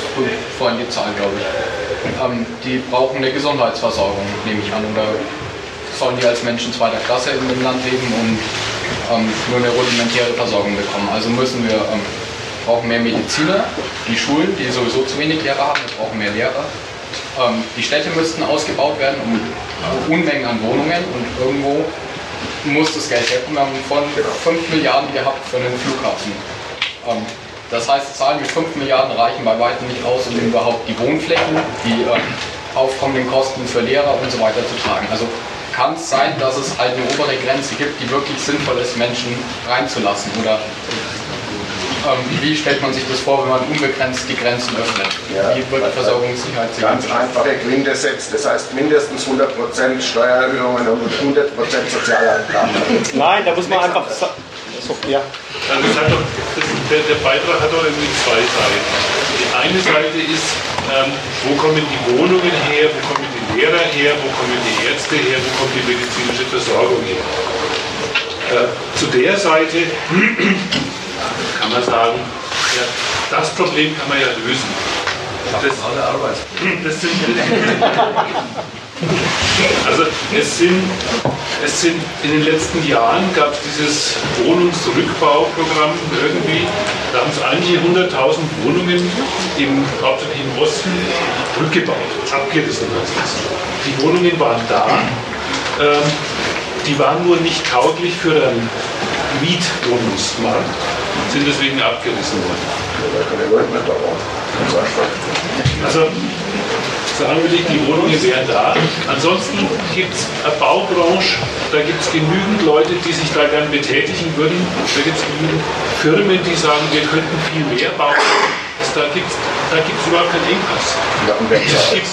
vorhin die Zahl, glaube ich. Ähm, die brauchen eine Gesundheitsversorgung, nehme ich an. Oder sollen die als Menschen zweiter Klasse in dem Land leben und ähm, nur eine rudimentäre Versorgung bekommen. Also müssen wir ähm, brauchen mehr Mediziner, die Schulen, die sowieso zu wenig Lehrer haben, brauchen mehr Lehrer. Ähm, die Städte müssten ausgebaut werden um Unmengen an Wohnungen und irgendwo muss das Geld herkommen. Wir haben von 5 Milliarden gehabt für einen Flughafen. Ähm, das heißt, Zahlen mit 5 Milliarden reichen bei weitem nicht aus, um überhaupt die Wohnflächen, die äh, aufkommenden Kosten für Lehrer und so weiter zu tragen. Also kann es sein, dass es halt eine obere Grenze gibt, die wirklich sinnvoll ist, Menschen reinzulassen oder wie stellt man sich das vor, wenn man unbegrenzt die Grenzen öffnet? Ja, wie wird die Versorgungssicherheit Ganz einfache Quintessenz, das heißt mindestens 100% Steuererhöhungen und 100% Sozialabgaben. Nein, da muss man einfach. So, ja. Also doch, der, der, Beitrag hat doch irgendwie zwei Seiten. Die eine Seite ist, ähm, wo kommen die Wohnungen her, wo kommen die Lehrer her, wo kommen die Ärzte her, wo kommt die medizinische Versorgung her. Äh, zu der Seite kann man sagen, ja, das Problem kann man ja lösen. Das, das, sind, Also es sind, es sind in den letzten Jahren gab es dieses Wohnungsrückbauprogramm irgendwie, da haben es einige hunderttausend Wohnungen im hauptsächlich im Osten rückgebaut, abgerissen. Die Wohnungen waren da, ähm, die waren nur nicht tauglich für den Mietwohnungsmarkt, sind deswegen abgerissen worden. Also sagen will ich, die Wohnungen wären da. Ansonsten gibt es eine Baubranche, da gibt es genügend Leute, die sich da gern betätigen würden. Da gibt es genügend Firmen, die sagen, wir könnten viel mehr bauen. Da gibt es da gibt's überhaupt keinen Engpass. Es gibt,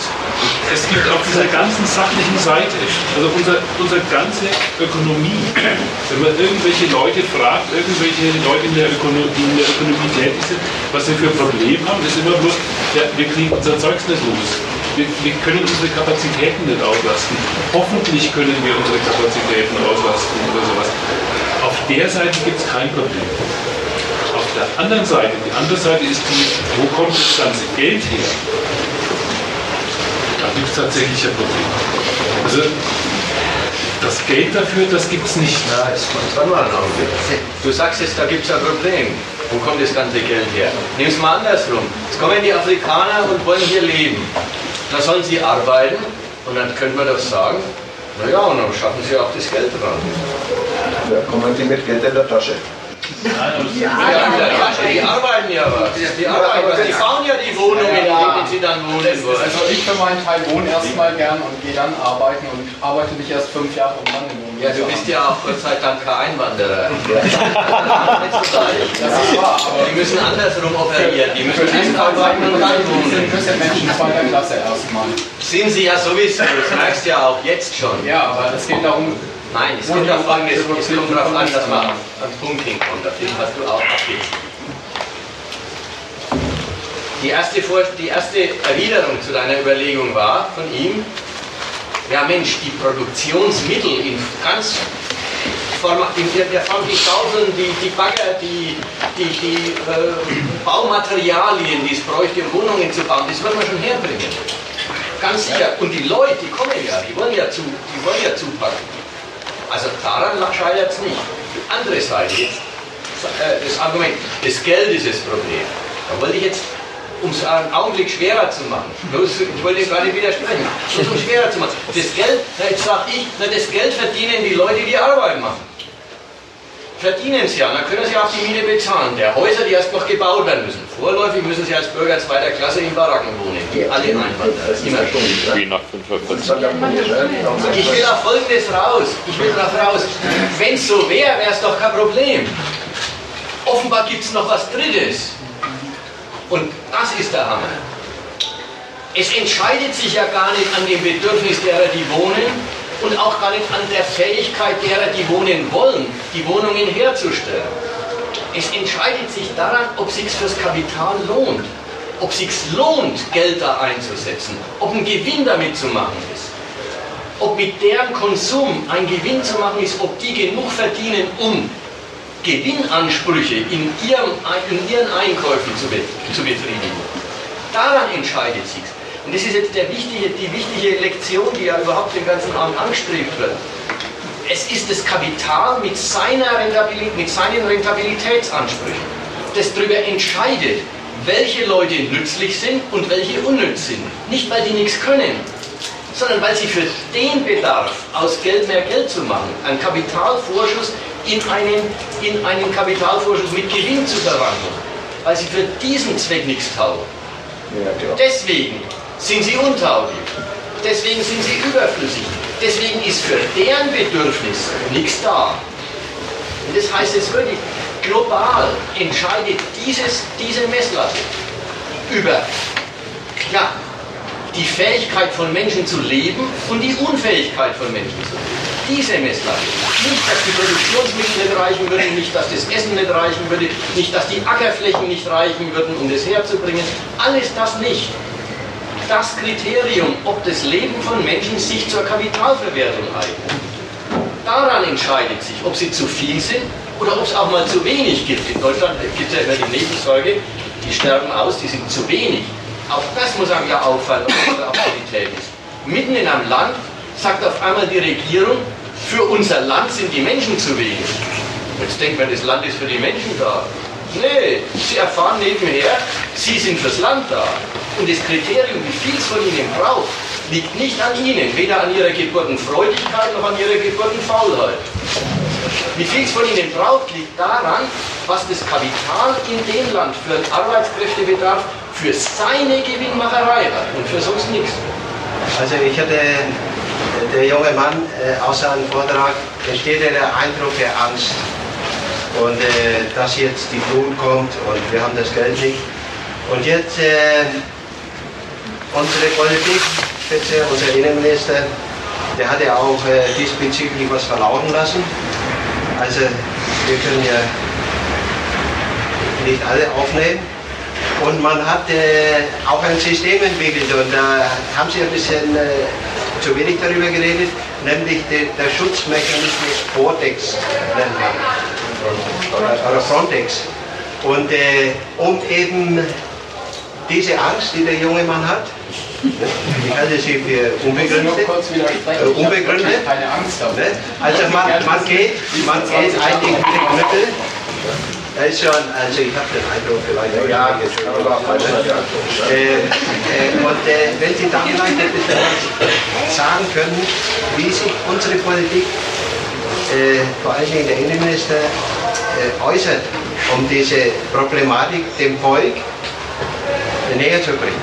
es gibt auf dieser ganzen sachlichen Seite, also unsere unser ganze Ökonomie, wenn man irgendwelche Leute fragt, irgendwelche Leute in der Ökonomie, die in der Ökonomie tätig sind, was sie für Probleme haben, ist immer bloß, ja, wir kriegen unser Zeugs nicht los wir, wir, können unsere Kapazitäten nicht auslasten. Hoffentlich können wir unsere Kapazitäten auslasten oder sowas. Auf der Seite gibt es kein Problem. Auf der anderen Seite, die andere Seite ist die, wo kommt das ganze Geld her? Da gibt es tatsächlich ein Problem. Also das Geld dafür, das gibt es nicht. Na, jetzt warte mal einen Augenblick. Du sagst jetzt, da gibt es ein Problem. Wo kommt das ganze Geld her? Nimm es mal andersrum. Jetzt kommen die Afrikaner und wollen hier leben. Da sollen sie arbeiten und dann können wir doch sagen, naja, und dann schaffen sie auch das Geld dran. Ja, kommen die mit Geld in der Tasche. Die arbeiten ja was. Die, arbeiten was. die bauen ja die Wohnungen, in denen sie dann wohnen wollen. Also ich für meinen Teil wohne erstmal gern und gehe dann arbeiten und arbeite nicht erst fünf Jahre um dann in. Ja, du bist ja auch Gott sei Dank kein Einwanderer. Das ist wahr, aber die müssen andersrum operieren. Die müssen erst arbeiten und dann wohnen. sind das ja Menschen zweiter Klasse erstmal. Sind sie ja sowieso, das merkst du ja auch jetzt schon. Ja, aber es geht darum, Nein, es kommt darauf an, dass man ans Punkt hinkommt, auf den was du auch abgibst. Die erste, Vor die erste Erwiderung zu deiner Überlegung war von ihm, ja Mensch, die Produktionsmittel in ganz in der, Form, die Schaufeln, die, die Bagger, die, die, die äh, Baumaterialien, die es bräuchte, um Wohnungen zu bauen, das wird man schon herbringen. Ganz sicher. Und die Leute, die kommen ja, die wollen ja, zu, die wollen ja zupacken. Also daran scheitert es nicht. Die andere Seite jetzt, äh, das Argument, das Geld ist das Problem. Da wollte ich jetzt, um es einen Augenblick schwerer zu machen, ich wollte gerade widersprechen, um es schwerer zu machen. Das Geld, jetzt sage ich, das Geld verdienen die Leute, die Arbeit machen verdienen sie ja, dann können sie auch die Miete bezahlen. Der Häuser, die erst noch gebaut werden müssen. Vorläufig müssen sie als Bürger zweiter Klasse in Baracken wohnen, wie alle Einwanderer. Immer schon. Ich will auf Folgendes raus. Ich will darauf raus. Wenn es so wäre, wäre es doch kein Problem. Offenbar gibt es noch was Drittes. Und das ist der Hammer. Es entscheidet sich ja gar nicht an dem Bedürfnis derer, die wohnen, und auch gar nicht an der Fähigkeit derer, die wohnen wollen, die Wohnungen herzustellen. Es entscheidet sich daran, ob sich fürs Kapital lohnt, ob sich lohnt, Geld da einzusetzen, ob ein Gewinn damit zu machen ist, ob mit deren Konsum ein Gewinn zu machen ist, ob die genug verdienen, um Gewinnansprüche in, ihrem, in ihren Einkäufen zu, zu befriedigen. Daran entscheidet sich. Und das ist jetzt wichtige, die wichtige Lektion, die ja überhaupt den ganzen Abend angestrebt wird. Es ist das Kapital mit, seiner Rentabilität, mit seinen Rentabilitätsansprüchen, das darüber entscheidet, welche Leute nützlich sind und welche unnütz sind. Nicht, weil die nichts können, sondern weil sie für den Bedarf, aus Geld mehr Geld zu machen, einen Kapitalvorschuss in einen, in einen Kapitalvorschuss mit Gewinn zu verwandeln, weil sie für diesen Zweck nichts taugen. Deswegen sind sie untauglich. Deswegen sind sie überflüssig. Deswegen ist für deren Bedürfnis nichts da. Und das heißt jetzt wirklich, global entscheidet dieses, diese Messlatte über ja, die Fähigkeit von Menschen zu leben und die Unfähigkeit von Menschen zu leben. Diese Messlatte. Nicht, dass die Produktionsmittel nicht reichen würden, nicht, dass das Essen nicht reichen würde, nicht, dass die Ackerflächen nicht reichen würden, um das herzubringen. Alles das nicht das Kriterium, ob das Leben von Menschen sich zur Kapitalverwertung eignet. Daran entscheidet sich, ob sie zu viel sind oder ob es auch mal zu wenig gibt. In Deutschland gibt es ja immer die Nebensäuge, die sterben aus, die sind zu wenig. Auch das muss einem ja auffallen, ob das eine Absurdität ist. Mitten in einem Land sagt auf einmal die Regierung, für unser Land sind die Menschen zu wenig. Jetzt denkt man, das Land ist für die Menschen da. Nee, sie erfahren nebenher, sie sind fürs Land da. Und das Kriterium, wie viel es von ihnen braucht, liegt nicht an ihnen, weder an ihrer Geburtenfreudigkeit noch an ihrer Geburtenfaulheit. Wie viel es von ihnen braucht, liegt daran, was das Kapital in dem Land für einen Arbeitskräftebedarf für seine Gewinnmacherei hat und für sonst nichts. Also ich hatte, der junge Mann äh, aus seinem Vortrag, entsteht der Eindruck der Angst. Und äh, dass jetzt die Flut kommt und wir haben das Geld nicht. Und jetzt äh, unsere Politik, unser Innenminister, der hat ja auch äh, diesbezüglich was verlauten lassen. Also wir können ja nicht alle aufnehmen. Und man hat äh, auch ein System entwickelt und da haben Sie ein bisschen äh, zu wenig darüber geredet, nämlich de, der Schutzmechanismus Vortex nennt man. Oder, oder Frontex. Und äh, um eben diese Angst, die der junge Mann hat, ich halte sie für unbegründet. Äh, unbegründet. Keine Angst haben. Also man, man geht, man geht eigentlich mit dem Knüppel. Da ist schon, also ich habe den Eindruck, vielleicht ja, jetzt äh, äh, Und äh, wenn Sie dann vielleicht ein bisschen was sagen können, wie sich unsere Politik, äh, vor allen Dingen der Innenminister, äh, äußert, um diese Problematik dem Volk näher zu bringen.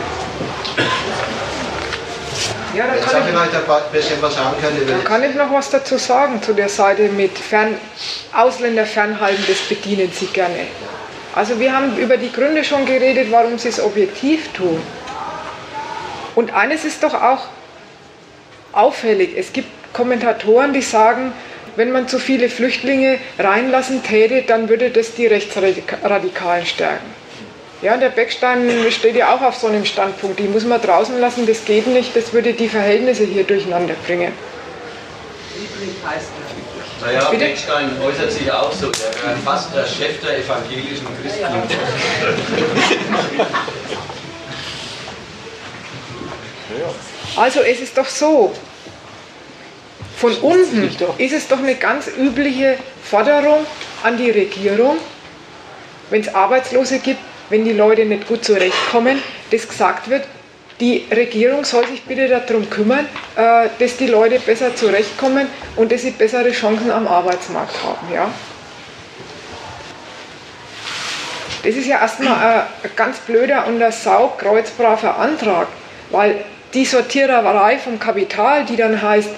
Ja, da Wenn Sie kann ich, vielleicht ein bisschen was sagen können über da kann ich noch was dazu sagen, zu der Seite mit Fern, Ausländer fernhalten, das bedienen sie gerne. Also wir haben über die Gründe schon geredet, warum sie es objektiv tun. Und eines ist doch auch auffällig. Es gibt Kommentatoren, die sagen, wenn man zu viele Flüchtlinge reinlassen täte, dann würde das die Rechtsradikalen stärken. Ja, der Beckstein steht ja auch auf so einem Standpunkt. Die muss man draußen lassen, das geht nicht, das würde die Verhältnisse hier durcheinander bringen. Liebling heißt. Naja, Bitte? Beckstein äußert sich auch so. Er wäre fast der Chef der evangelischen Christen. Also es ist doch so, von unten ist es doch eine ganz übliche Forderung an die Regierung, wenn es Arbeitslose gibt, wenn die Leute nicht gut zurechtkommen, dass gesagt wird, die Regierung soll sich bitte darum kümmern, äh, dass die Leute besser zurechtkommen und dass sie bessere Chancen am Arbeitsmarkt haben. Ja? Das ist ja erstmal ein ganz blöder und ein saukreuzbraver Antrag, weil die Sortiererei vom Kapital, die dann heißt,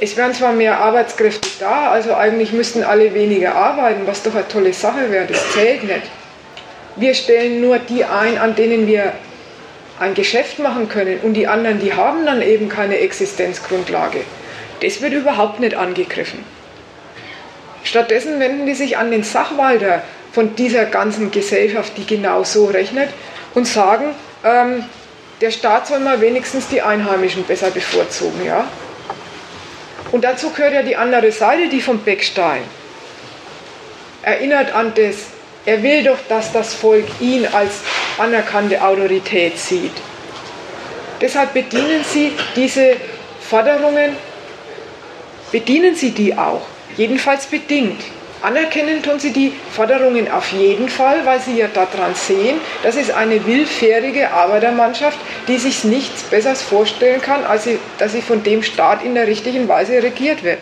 es wären zwar mehr Arbeitskräfte da, also eigentlich müssten alle weniger arbeiten, was doch eine tolle Sache wäre, das zählt nicht. Wir stellen nur die ein, an denen wir ein Geschäft machen können und die anderen, die haben dann eben keine Existenzgrundlage. Das wird überhaupt nicht angegriffen. Stattdessen wenden die sich an den Sachwalter von dieser ganzen Gesellschaft, die genau so rechnet, und sagen, ähm, der Staat soll mal wenigstens die Einheimischen besser bevorzugen. Ja? Und dazu gehört ja die andere Seite, die vom Beckstein. Erinnert an das, er will doch, dass das Volk ihn als anerkannte Autorität sieht. Deshalb bedienen sie diese Forderungen, bedienen sie die auch, jedenfalls bedingt. Anerkennen tun sie die Forderungen auf jeden Fall, weil sie ja daran sehen, das ist eine willfährige Arbeitermannschaft, die sich nichts Besseres vorstellen kann, als dass sie von dem Staat in der richtigen Weise regiert wird.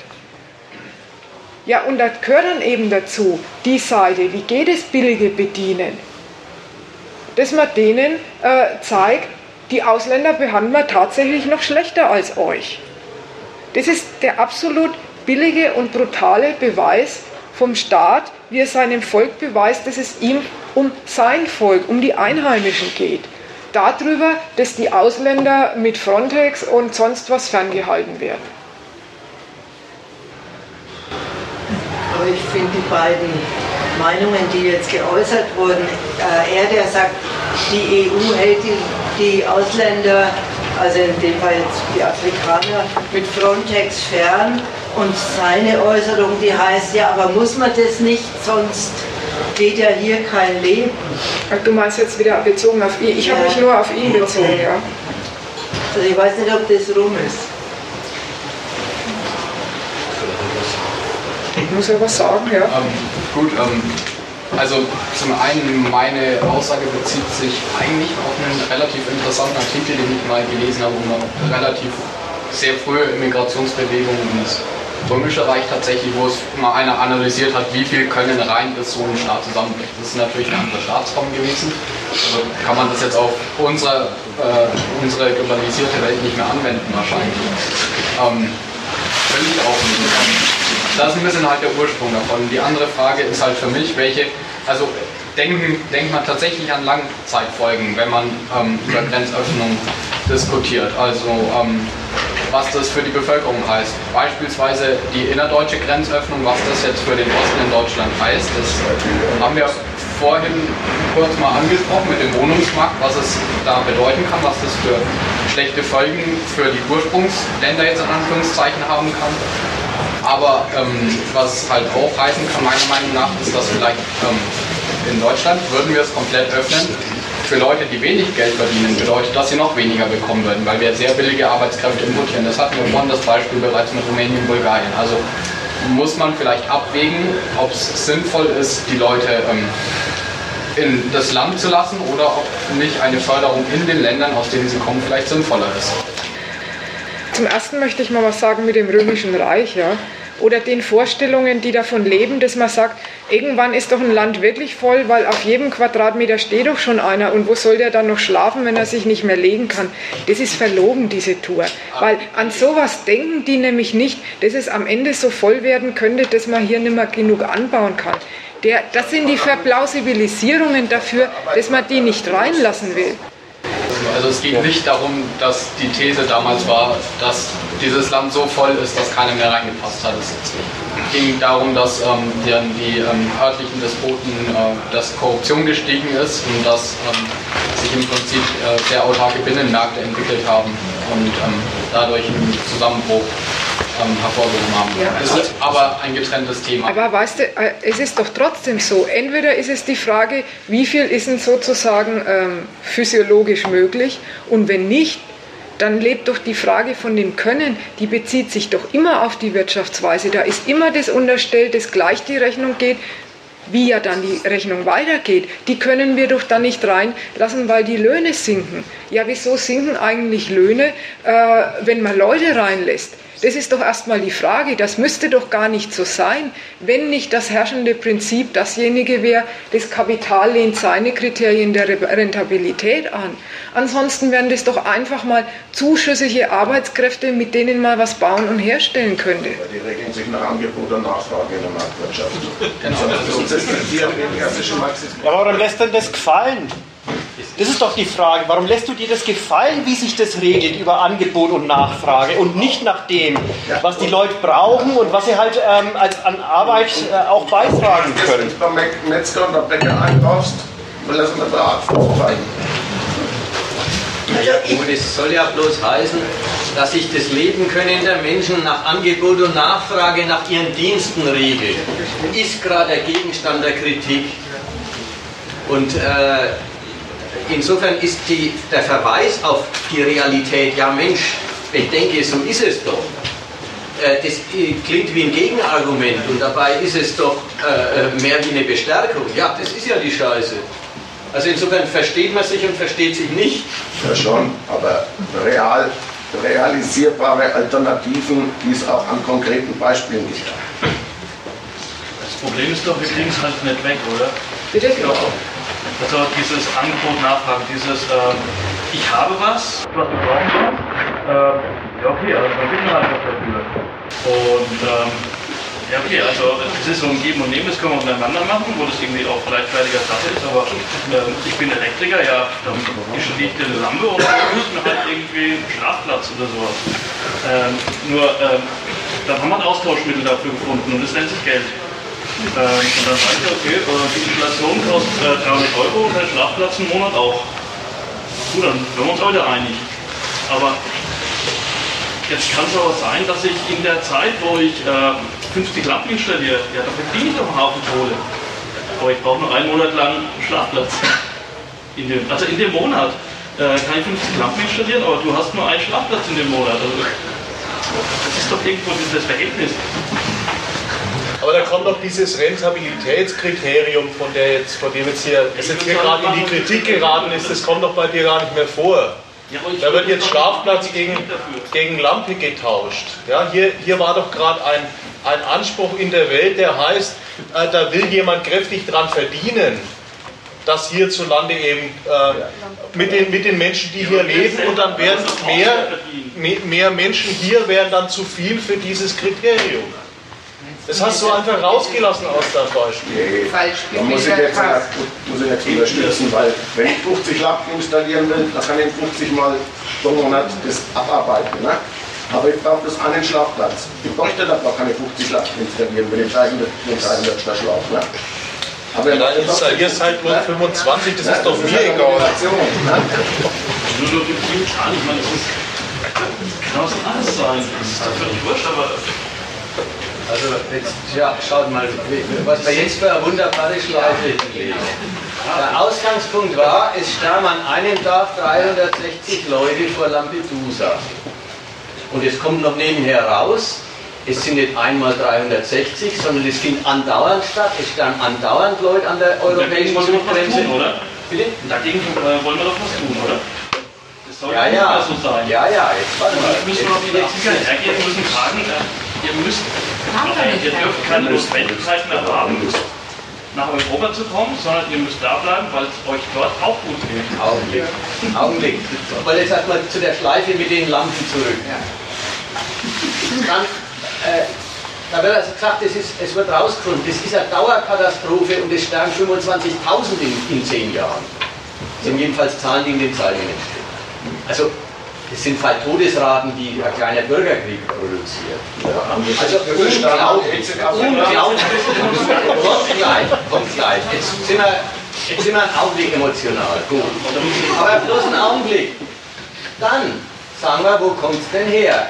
Ja, und da gehört dann eben dazu die Seite, wie geht es billige Bedienen? Dass man denen äh, zeigt, die Ausländer behandeln wir tatsächlich noch schlechter als euch. Das ist der absolut billige und brutale Beweis vom Staat, wie er seinem Volk beweist, dass es ihm um sein Volk, um die Einheimischen geht. Darüber, dass die Ausländer mit Frontex und sonst was ferngehalten werden. Aber ich finde die beiden Meinungen, die jetzt geäußert wurden, äh, er, der sagt, die EU hält die, die Ausländer, also in dem Fall jetzt die Afrikaner, mit Frontex fern. Und seine Äußerung, die heißt, ja, aber muss man das nicht, sonst geht ja hier kein Leben. Du meinst jetzt wieder bezogen auf ihn? Ich habe Ja. mich nur auf ihn bezogen, ja. Also ich weiß nicht, ob das rum ist. Muss ja was sagen, ja. Ähm, gut, ähm, also zum einen, meine Aussage bezieht sich eigentlich auf einen relativ interessanten Artikel, den ich mal gelesen habe, um eine relativ sehr frühe Immigrationsbewegung ins Römische Reich tatsächlich, wo es mal einer analysiert hat, wie viel können rein bis so ein Staat zusammenbrechen. Das ist natürlich eine andere Staatsform gewesen. Also kann man das jetzt auf unsere, äh, unsere globalisierte Welt nicht mehr anwenden wahrscheinlich. Ähm, ich auch nicht. Das ist ein bisschen halt der Ursprung davon. Die andere Frage ist halt für mich, welche, also denken, denkt man tatsächlich an Langzeitfolgen, wenn man ähm, über Grenzöffnung diskutiert. Also ähm, was das für die Bevölkerung heißt. Beispielsweise die innerdeutsche Grenzöffnung, was das jetzt für den Osten in Deutschland heißt, das haben wir vorhin kurz mal angesprochen mit dem Wohnungsmarkt, was es da bedeuten kann, was das für schlechte Folgen für die Ursprungsländer jetzt in Anführungszeichen haben kann. Aber ähm, was halt auch heißen kann, meiner Meinung nach, ist, dass vielleicht ähm, in Deutschland würden wir es komplett öffnen, für Leute, die wenig Geld verdienen, bedeutet, dass sie noch weniger bekommen würden, weil wir sehr billige Arbeitskräfte importieren. Das hatten wir vorhin das Beispiel bereits mit Rumänien und Bulgarien. Also muss man vielleicht abwägen, ob es sinnvoll ist, die Leute ähm, in das Land zu lassen oder ob nicht eine Förderung in den Ländern, aus denen sie kommen, vielleicht sinnvoller ist. Zum Ersten möchte ich mal was sagen mit dem Römischen Reich. Ja oder den Vorstellungen, die davon leben, dass man sagt, irgendwann ist doch ein Land wirklich voll, weil auf jedem Quadratmeter steht doch schon einer und wo soll der dann noch schlafen, wenn er sich nicht mehr legen kann? Das ist verlogen, diese Tour. Weil an sowas denken die nämlich nicht, dass es am Ende so voll werden könnte, dass man hier nicht mehr genug anbauen kann. Der, das sind die Verplausibilisierungen dafür, dass man die nicht reinlassen will. Also es geht nicht darum, dass die These damals war, dass dieses Land so voll ist, dass keiner mehr reingepasst hat. Es ging darum, dass ähm, die, die ähm, örtlichen Despoten, äh, dass Korruption gestiegen ist und dass ähm, sich im Prinzip äh, sehr autarke Binnenmärkte entwickelt haben und ähm, dadurch ein Zusammenbruch ähm, hervorgehoben haben. Ja. Das ist aber ein getrenntes Thema. Aber weißt du, äh, es ist doch trotzdem so. Entweder ist es die Frage, wie viel ist denn sozusagen ähm, physiologisch möglich und wenn nicht, dann lebt doch die Frage von dem Können, die bezieht sich doch immer auf die Wirtschaftsweise. Da ist immer das unterstellt, dass gleich die Rechnung geht, wie ja dann die Rechnung weitergeht, die können wir doch dann nicht reinlassen, weil die Löhne sinken. Ja, wieso sinken eigentlich Löhne, äh, wenn man Leute reinlässt? Das ist doch erstmal die Frage. Das müsste doch gar nicht so sein, wenn nicht das herrschende Prinzip dasjenige wäre, das Kapital lehnt seine Kriterien der Rentabilität an. Ansonsten wären das doch einfach mal zuschüssige Arbeitskräfte, mit denen man was bauen und herstellen könnte. Die regeln sich nach Angebot und Nachfrage in der Marktwirtschaft. Genau. Ja, warum lässt denn das gefallen? Das ist doch die Frage. Warum lässt du dir das gefallen, wie sich das regelt über Angebot und Nachfrage und nicht nach dem, was die Leute brauchen und was sie halt ähm, als an Arbeit äh, auch beitragen können? Wenn du beim Metzger und der Bäcker einkaufst, lassen wir da Art vorzeigen. Und es soll ja bloß heißen, dass sich das Leben können der Menschen nach Angebot und Nachfrage nach ihren Diensten regelt. Ist gerade der Gegenstand der Kritik. Und äh, insofern ist die, der Verweis auf die Realität, ja Mensch, ich denke, so ist es doch. Äh, das äh, klingt wie ein Gegenargument und dabei ist es doch äh, mehr wie eine Bestärkung. Ja, das ist ja die Scheiße. Also insofern versteht man sich und versteht sich nicht. Ja schon, aber real, realisierbare Alternativen, die es auch an konkreten Beispielen gibt. Das Problem ist doch, wir kriegen es halt nicht weg, oder? Bitte? Ja. Also dieses Angebot, Nachfrage, dieses äh, ich habe was, was du brauchen kannst. Äh, ja okay, also dann bin ich einfach dafür. Und ähm, ja okay, also es ist so ein Geben und Nehmen, das können wir untereinander machen, wo das irgendwie auch gleichwertiger Sache ist, aber äh, ich bin Elektriker, ja, dann stehe ich eine Lampe und dann ist mir halt irgendwie einen Schlafplatz oder sowas. Ähm, nur ähm, dann haben wir ein Austauschmittel dafür gefunden und das nennt sich Geld. Ähm, und dann sage ich, okay, äh, die Inflation kostet äh, 300 Euro und der Schlafplatz einen Monat auch. Gut, dann sind wir uns heute einig. Aber jetzt kann es aber sein, dass ich in der Zeit, wo ich äh, 50 Lampen installiere, ja, da verdiene ich doch einen Haufen Kohle. Aber ich brauche nur einen Monat lang einen Schlafplatz. In dem, also in dem Monat äh, kann ich 50 Lampen installieren, aber du hast nur einen Schlafplatz in dem Monat. Also, das ist doch irgendwo dieses Verhältnis. Aber da kommt noch dieses Rentabilitätskriterium, von, der jetzt, von dem jetzt hier, das jetzt hier gerade in die Kritik geraten ist, das kommt doch bei dir gar nicht mehr vor. Da wird jetzt Schlafplatz gegen, gegen Lampe getauscht. Ja, hier, hier war doch gerade ein, ein Anspruch in der Welt, der heißt, äh, da will jemand kräftig dran verdienen dass hierzulande eben äh, mit, den, mit den Menschen, die hier leben, und dann werden mehr, mehr Menschen hier wären dann zu viel für dieses Kriterium. Das hast du einfach rausgelassen aus deinem Beispiel. Falsch. Da muss ich jetzt, muss ich jetzt unterstützen, weil wenn ich 50 Lampen installieren will, dann kann ich 50 Mal pro Monat das abarbeiten. Ne? Aber ich brauche das einen Schlafplatz. Ich bräuchte da keine 50 Lampen installieren, wenn ich 300, 300 schlafe. Ne? Aber ja, dann installierst halt nur 25, das ist doch mir egal. Nur nur gefühlt an, ich meine, das ist, kann auch alles sein. Das ist doch völlig wurscht, aber. Also, jetzt, ja, schaut mal, was wir jetzt für eine wunderbare Schleife hinlegen. Der Ausgangspunkt war, es sterben an einem Tag 360 Leute vor Lampedusa. Und es kommt noch nebenher raus, es sind nicht einmal 360, sondern es findet andauernd statt. Es stehen andauernd Leute an der europäischen Grenze. oder? Bitte? dagegen äh, wollen wir doch was tun, oder? Das soll ja, ja. so sein. Ja, ja, jetzt warte mal. Jetzt müssen wir sicher hergehen und müssen fragen, äh, ihr müsst, ihr dürft keine Notwendigkeit mehr haben, nach Europa zu kommen, sondern ihr müsst da bleiben, weil es euch dort auch gut geht. Augenblick. Augenblick. Weil jetzt erstmal zu der Schleife mit den Lampen zurück. Ja. Dann äh, da wird also gesagt, es, ist, es wird rausgefunden, das ist eine Dauerkatastrophe und es sterben 25.000 in, in zehn Jahren. Das sind jedenfalls Zahlen, die in den Zeitungen stehen. Also, es sind halt Todesraten, die ein kleiner Bürgerkrieg produziert. Ja, also unglaublich. Unglaublich. kommt gleich, kommt gleich. Jetzt sind, wir, jetzt sind wir einen Augenblick emotional. Gut. Aber bloß einen Augenblick. Dann sagen wir, wo kommt es denn her?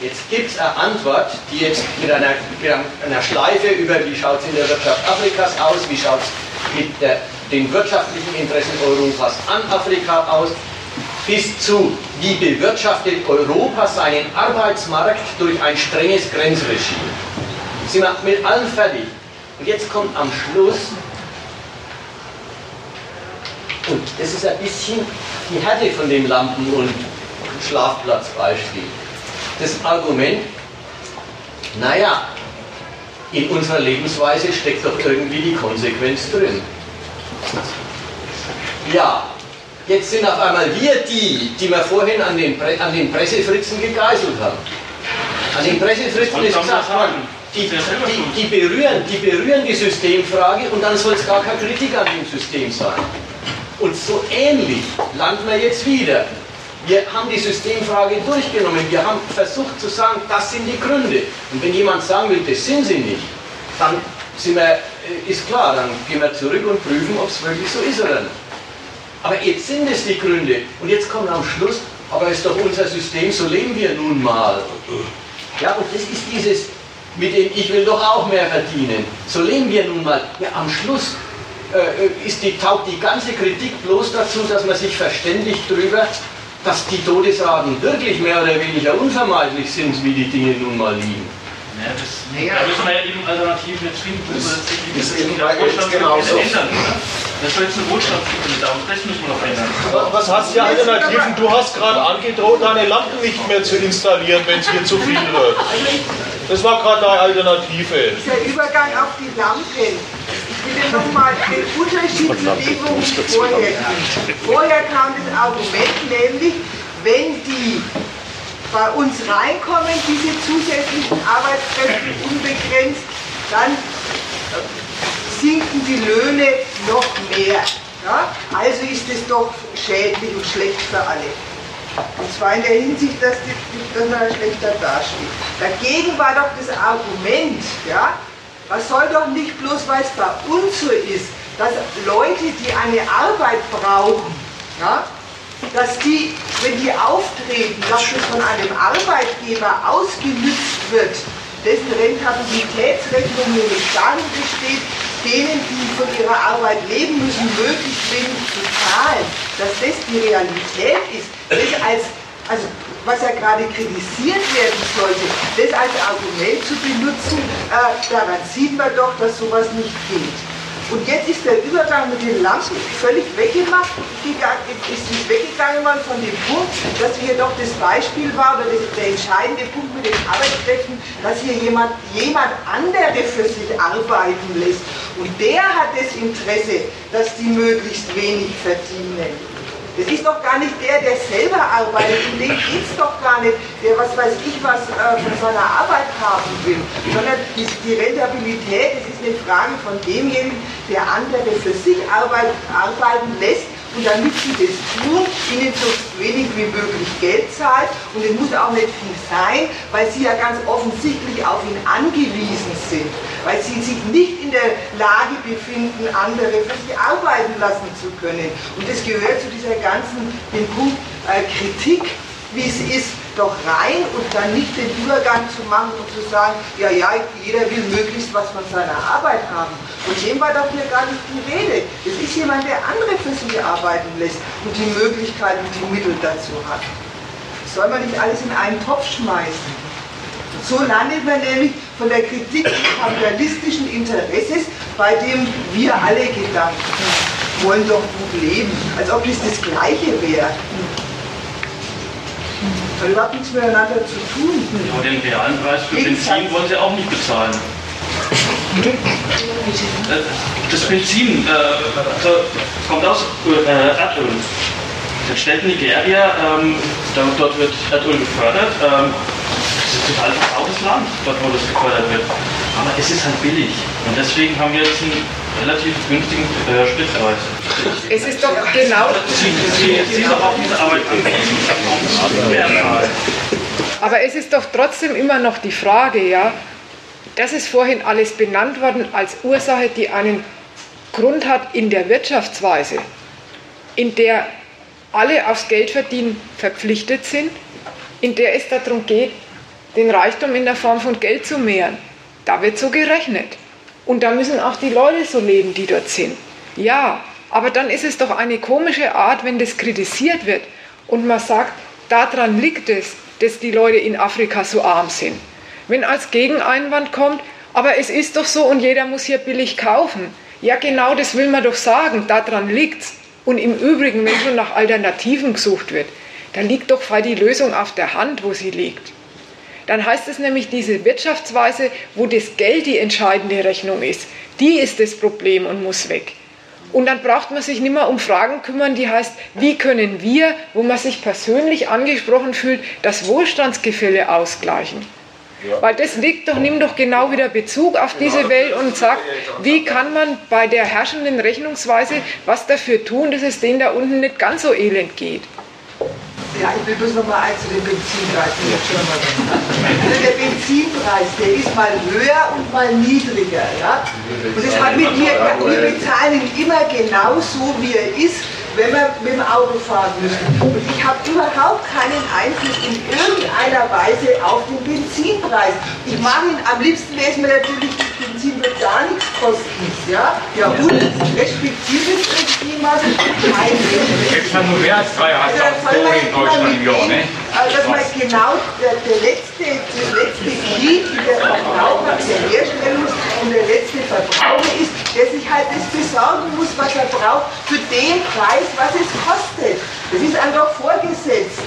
Jetzt gibt es eine Antwort, die jetzt mit einer, mit einer Schleife über, wie schaut es in der Wirtschaft Afrikas aus, wie schaut es mit der, den wirtschaftlichen Interessen Europas an Afrika aus, bis zu, wie bewirtschaftet Europa seinen Arbeitsmarkt durch ein strenges Grenzregime. Sind wir mit allem fertig. Und jetzt kommt am Schluss, und das ist ein bisschen die Härte von dem Lampen- und Schlafplatzbeispiel das Argument, naja, in unserer Lebensweise steckt doch irgendwie die Konsequenz drin. Ja, jetzt sind auf einmal wir die, die wir vorhin an den, Pre an den Pressefritzen gegeißelt haben. An den Pressefritzen ist gesagt worden, die, die, die, berühren, die berühren die Systemfrage und dann soll es gar keine Kritik an dem System sein. Und so ähnlich landen wir jetzt wieder. Wir haben die Systemfrage durchgenommen. Wir haben versucht zu sagen, das sind die Gründe. Und wenn jemand sagen will, das sind sie nicht, dann sind wir, äh, ist klar, dann gehen wir zurück und prüfen, ob es wirklich so ist oder nicht. Aber jetzt sind es die Gründe. Und jetzt kommt am Schluss, aber ist doch unser System, so leben wir nun mal. Ja, und das ist dieses, mit dem ich will doch auch mehr verdienen. So leben wir nun mal. Ja, am Schluss äh, ist die, taugt die ganze Kritik bloß dazu, dass man sich verständigt darüber, dass die Todesraten wirklich mehr oder weniger unvermeidlich sind, wie die Dinge nun mal liegen. Ja, das, naja, da müssen wir ja eben Alternativen jetzt finden. Das, das ist eben bei uns genauso. Ändern, oder? Das soll jetzt eine Wohlstandsgewinne da und das müssen wir noch ändern. Was hast du ja Alternativen? Du hast gerade angedroht, deine Lampen nicht mehr zu installieren, wenn es hier zu viel wird. Das war gerade deine Alternative. Dieser Übergang auf die Lampen will nochmal den Unterschied zu dem, worum es vorher. Vorher kam das Argument, nämlich, wenn die bei uns reinkommen, diese zusätzlichen Arbeitskräfte unbegrenzt, dann sinken die Löhne noch mehr. Ja? Also ist es doch schädlich und schlecht für alle. Und zwar in der Hinsicht, dass, die, dass man schlechter dasteht. Dagegen war doch das Argument, ja, man soll doch nicht bloß, weil es bei uns so ist, dass Leute, die eine Arbeit brauchen, ja, dass die, wenn die auftreten, dass das von einem Arbeitgeber ausgenützt wird, dessen Rentabilitätsrechnung nämlich darin besteht, denen, die von ihrer Arbeit leben müssen, möglichst wenig zu zahlen, dass das die Realität ist, das als also was ja gerade kritisiert werden sollte, das als Argument zu benutzen, äh, daran sieht man doch, dass sowas nicht geht. Und jetzt ist der Übergang mit den Lampen völlig weggemacht, ist es weggegangen worden von dem Punkt, dass hier doch das Beispiel war, oder das, der entscheidende Punkt mit den Arbeitskräften, dass hier jemand, jemand andere für sich arbeiten lässt. Und der hat das Interesse, dass die möglichst wenig verdienen. Das ist doch gar nicht der, der selber arbeitet, um den geht es doch gar nicht, der was weiß ich was äh, von seiner Arbeit haben will, sondern die, die, Rentabilität, das ist eine Frage von demjenigen, der andere für sich arbeit, arbeiten lässt und damit sie das tun, ihnen so wenig wie möglich Geld zahlt und es muss auch nicht viel sein, weil sie ja ganz offensichtlich auf ihn angewiesen sind, weil sie sich nicht in der Lage befinden, andere für sich arbeiten lassen zu können. Und das gehört zu dieser ganzen, dem Punkt äh, Kritik, wie es ist, doch rein und dann nicht den Übergang zu machen und zu sagen, ja, ja, jeder will möglichst was von seiner Arbeit haben. Und dem war doch hier gar nicht die Rede. Es ist jemand, der andere für sich arbeiten lässt und die Möglichkeiten, die Mittel dazu hat. Das soll man nicht alles in einen Topf schmeißen. So landet man nämlich von der Kritik des kapitalistischen Interesses, bei dem wir alle Gedanken wollen doch gut leben, als ob es das Gleiche wäre hat überhaupt nichts miteinander zu tun. Aber den realen Preis für Benzin wollen sie auch nicht bezahlen. Äh, das Benzin äh, kommt aus äh, Erdöl. Das stellt Nigeria, ähm, dort wird Erdöl gefördert. Ähm, das ist total versautes Land, dort wo das gefördert wird. Aber es ist halt billig. Und deswegen haben wir jetzt einen relativ günstigen äh, Spritpreis. Es ist doch genau. Aber es ist doch trotzdem immer noch die Frage, ja, das ist vorhin alles benannt worden als Ursache, die einen Grund hat in der Wirtschaftsweise, in der alle aufs Geldverdienen verpflichtet sind, in der es darum geht, den Reichtum in der Form von Geld zu mehren. Da wird so gerechnet. Und da müssen auch die Leute so leben, die dort sind. Ja, aber dann ist es doch eine komische Art, wenn das kritisiert wird und man sagt, daran liegt es, dass die Leute in Afrika so arm sind. Wenn als Gegeneinwand kommt, aber es ist doch so und jeder muss hier billig kaufen. Ja, genau das will man doch sagen, daran liegt's. Und im Übrigen, wenn schon nach Alternativen gesucht wird, dann liegt doch frei die Lösung auf der Hand, wo sie liegt. Dann heißt es nämlich, diese Wirtschaftsweise, wo das Geld die entscheidende Rechnung ist, die ist das Problem und muss weg. Und dann braucht man sich nicht mehr um Fragen kümmern, die heißt, wie können wir, wo man sich persönlich angesprochen fühlt, das Wohlstandsgefälle ausgleichen. Ja. Weil das liegt doch, nimmt doch genau wieder Bezug auf diese genau. Welt und sagt, wie kann man bei der herrschenden Rechnungsweise was dafür tun, dass es denen da unten nicht ganz so elend geht. Ja, ich will bloß noch mal eins zu dem Benzinpreis. Also der Benzinpreis, der ist mal höher und mal niedriger. Ja? Und das hat mit mir, wir bezahlen ihn immer genau so, wie er ist wenn wir mit dem Auto fahren müssen. Und ich habe überhaupt keinen Einfluss in irgendeiner Weise auf den Benzinpreis. Ich mache ihn, am liebsten wäre es mir natürlich, das Benzin wird gar nichts kosten. Ja, ja und respektives Klima, kein Jetzt haben nur mehr als drei also, in Deutschland im Jahr, ne? Dass man genau der, der letzte, das letzte Glied in der Verbraucher, der Herstellung und der letzte Verbraucher ist, der sich halt das besorgen muss, was er braucht, für den Preis, was es kostet. Das ist einfach vorgesetzt.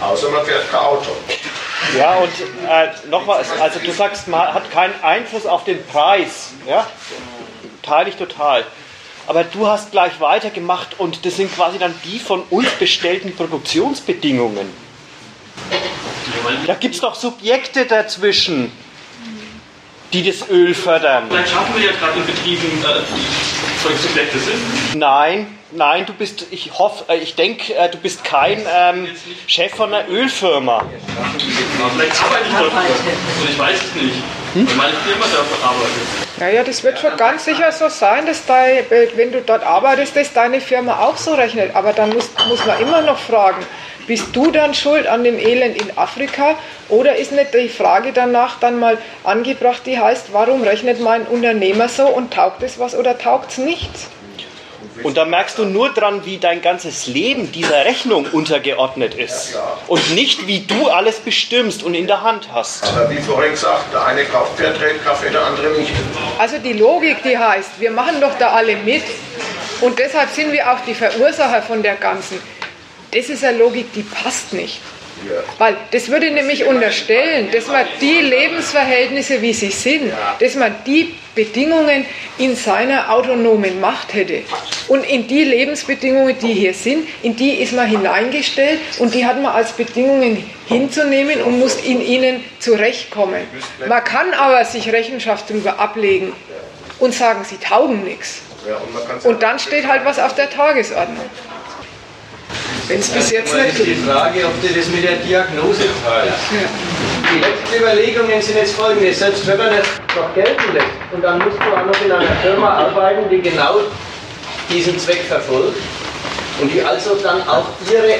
Außer man fährt kein Auto. Ja, und äh, nochmal, also du sagst, man hat keinen Einfluss auf den Preis. Ja? Teile ich total. Aber du hast gleich weitergemacht und das sind quasi dann die von uns bestellten Produktionsbedingungen. Da gibt es doch Subjekte dazwischen, die das Öl fördern. Vielleicht schaffen wir ja gerade in Betrieben, äh, die solche Subjekte sind. Nein, nein, du bist, ich hoffe, äh, ich denke, äh, du bist kein ähm, Chef von einer Ölfirma. Vielleicht arbeite ich und ich weiß es nicht. Hm? Weil meine Firma dafür arbeitet. Naja, das wird schon ganz sicher so sein, dass dein, wenn du dort arbeitest, dass deine Firma auch so rechnet. Aber dann muss, muss man immer noch fragen, bist du dann schuld an dem Elend in Afrika oder ist nicht die Frage danach dann mal angebracht, die heißt, warum rechnet mein Unternehmer so und taugt es was oder taugt es nichts? Und da merkst du nur dran, wie dein ganzes Leben dieser Rechnung untergeordnet ist. Und nicht, wie du alles bestimmst und in der Hand hast. Aber wie vorhin gesagt, der eine kauft Fairtrade-Kaffee, der andere nicht. Also die Logik, die heißt, wir machen doch da alle mit und deshalb sind wir auch die Verursacher von der ganzen. Das ist eine Logik, die passt nicht. Weil das würde nämlich unterstellen, dass man die Lebensverhältnisse, wie sie sind, dass man die Bedingungen in seiner autonomen Macht hätte. Und in die Lebensbedingungen, die hier sind, in die ist man hineingestellt und die hat man als Bedingungen hinzunehmen und muss in ihnen zurechtkommen. Man kann aber sich Rechenschaft darüber ablegen und sagen, sie taugen nichts. Und dann steht halt was auf der Tagesordnung. Wenn es bis jetzt nicht ist die Frage, ob du das mit der Diagnose teilst. Die letzten Überlegungen sind jetzt folgende. Selbst wenn man nicht noch gelten lässt und dann musst du auch noch in einer Firma arbeiten, die genau diesen Zweck verfolgt und die also dann auch ihre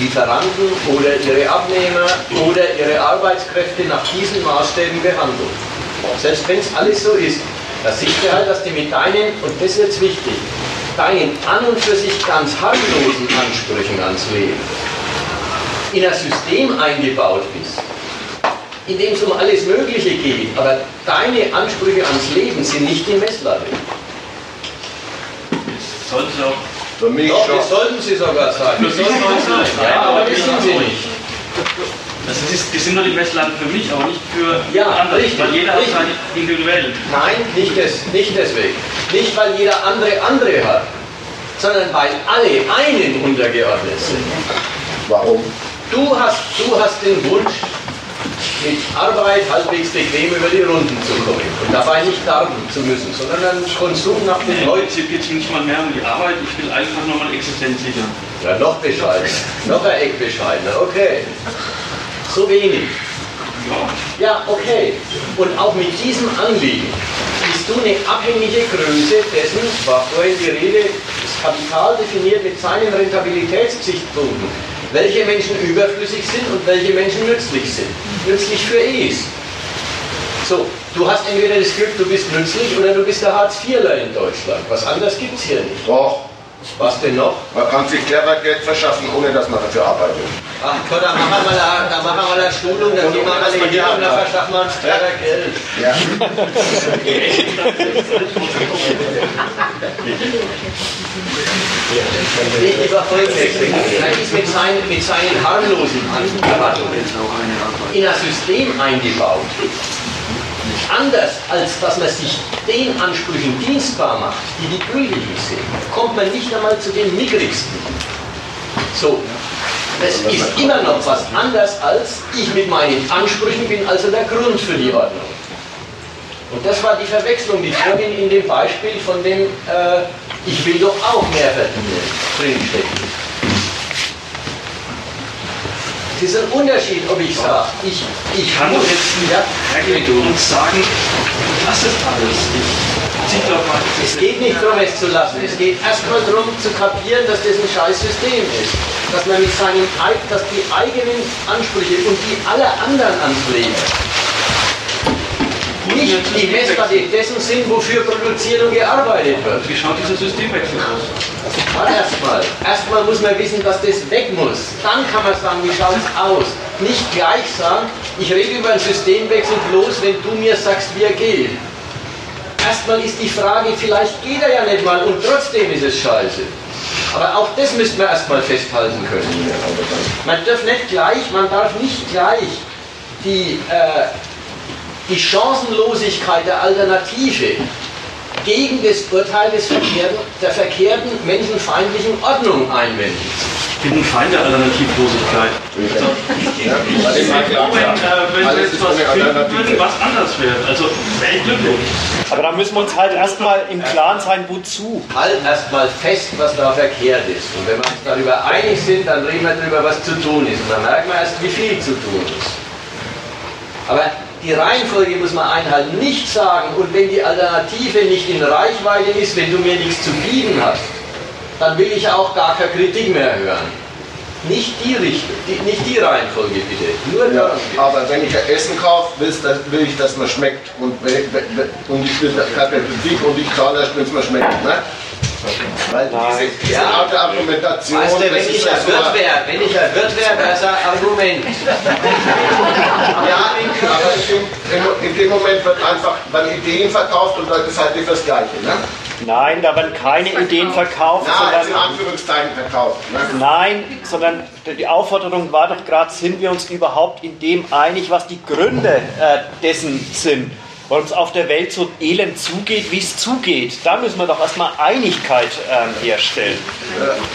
Lieferanten oder ihre Abnehmer oder ihre Arbeitskräfte nach diesen Maßstäben behandelt. Selbst wenn es alles so ist, da siehst du halt, dass die mit deinen, und das ist jetzt wichtig, deinen an und für sich ganz harmlosen Ansprüchen ans Leben in ein System eingebaut bist, in dem es um alles Mögliche geht, aber deine Ansprüche ans Leben sind nicht die Messlatte. Das sollte sie auch. Für mich Doch, schon. das sollten sie sogar sein. Für mich soll es sein. Ja, aber das sind sie nicht. Also das, ist, das sind nur die Messlatten für mich, aber nicht für Ja, andere. richtig, Weil jeder richtig. hat seine individuellen. Nein, nicht, des, nicht deswegen. Nicht, weil jeder andere andere hat, sondern weil alle einen untergeordnet sind. Warum? Du hast, du hast den Wunsch, mit Arbeit halbwegs bequem über die Runden zu kommen und dabei nicht darben zu müssen, sondern einen Konsum nach den Leuten. Heute geht es nicht mal mehr um die Arbeit, ich will einfach nur mal Existenz sichern. Ja, noch bescheidener. Noch ein Eck bescheidener, okay. So wenig. Ja, okay. Und auch mit diesem Anliegen bist du eine abhängige Größe dessen, war vorhin die Rede, das Kapital definiert mit seinen Rentabilitätsgesichtspunkten, welche Menschen überflüssig sind und welche Menschen nützlich sind. Nützlich für es. So, du hast entweder das Glück, du bist nützlich oder du bist der Hartz-IVler in Deutschland. Was anderes gibt es hier nicht. Doch. Was denn noch? Man kann sich clever Geld verschaffen, ohne dass man dafür arbeitet. Ach Gott, da machen wir eine, da machen wir eine Schulung, da gehen wir mal in die und da verschaffen wir uns clever Geld. Ja. Ich über Folgendes. Er ist mit seinen, mit seinen harmlosen Erwartungen in ein System eingebaut. Anders als dass man sich den Ansprüchen dienstbar macht, die die gültigen sind, kommt man nicht einmal zu den mickrigsten. So, das ist immer noch was anderes als ich mit meinen Ansprüchen bin also der Grund für die Ordnung. Und das war die Verwechslung, die vorhin in dem Beispiel von dem äh, Ich will doch auch mehr verdienen drinsteckt. Es ist ein Unterschied, ob ich sage, ich, ich kann doch jetzt nicht ja, hergehen und sagen, das ist alles. Ich zieh doch mal. Es geht nicht darum, es zu lassen. Es geht erstmal darum, zu kapieren, dass das ein scheiß System ist. Dass man mit seinen, dass die eigenen Ansprüche und die aller anderen ans Leben nicht die Messlatte dessen sind, wofür produziert und gearbeitet wird. Wie schaut dieser Systemwechsel aus? Mal erstmal. Erstmal muss man wissen, dass das weg muss. Dann kann man sagen, wie schaut es aus. Nicht gleich sagen, ich rede über einen Systemwechsel bloß, wenn du mir sagst, wie er geht. Erstmal ist die Frage, vielleicht geht er ja nicht mal und trotzdem ist es scheiße. Aber auch das müsste man erstmal festhalten können. Man darf nicht gleich, man darf nicht gleich die, äh, die Chancenlosigkeit der Alternative gegen das Urteil des verkehrten, der verkehrten menschenfeindlichen Ordnung einwenden. Ich bin ein Feind der Alternativlosigkeit. Also, ich weil ich immer wäre klar, froh, wenn, äh, wenn wir jetzt was finden würden, was anders wäre. Also wäre ich glücklich. Aber da müssen wir uns halt erstmal im Klaren sein, wozu. Halt erstmal fest, was da verkehrt ist. Und wenn wir uns darüber einig sind, dann reden wir darüber, was zu tun ist. Und dann merken wir erst, wie viel zu tun ist. Aber die Reihenfolge muss man einhalten. Nicht sagen, und wenn die Alternative nicht in Reichweite ist, wenn du mir nichts zu bieten hast, dann will ich auch gar keine Kritik mehr hören. Nicht die Richtung, die, nicht die Reihenfolge bitte. Nur Ja, aber wenn ich ein Essen kaufe, will ich, dass mir schmeckt. Und, und ich will keine Kritik und ich zahle erst, wenn es mir schmeckt. Ne? Weil diese, diese Ja. Art der Argumentation. Weißt du, wenn das ist ich ja Wirt wäre, wenn ich ein Wirt wäre, wäre es ein Argument. Ja, aber in, in, in dem Moment wird einfach, werden Ideen verkauft und Leute seid ihr fürs Gleiche. Ne? Nein, da werden keine Ideen verkauft, Na, jetzt in sondern Anführungszeichen verkauft. Ne? Nein, sondern die Aufforderung war doch gerade, sind wir uns überhaupt in dem einig, was die Gründe äh, dessen sind, warum es auf der Welt so elend zugeht, wie es zugeht. Da müssen wir doch erstmal Einigkeit ähm, herstellen.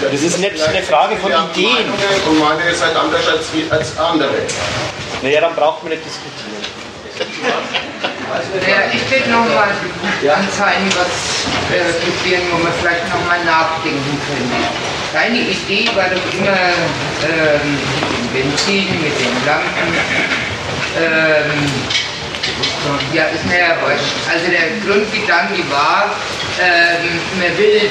Das ist nicht eine Frage von Ideen. Und meine ist halt anders als, als andere. Naja, dann braucht man nicht diskutieren. Ja, ich will nochmal anzeigen, was äh, Kriterien, wo man vielleicht nochmal nachdenken könnte. Deine Idee war doch immer ähm, mit dem Benzin, mit den Lampen. Ähm, ja, ist mir ja wurscht. Also der Grundgedanke war, ähm, man will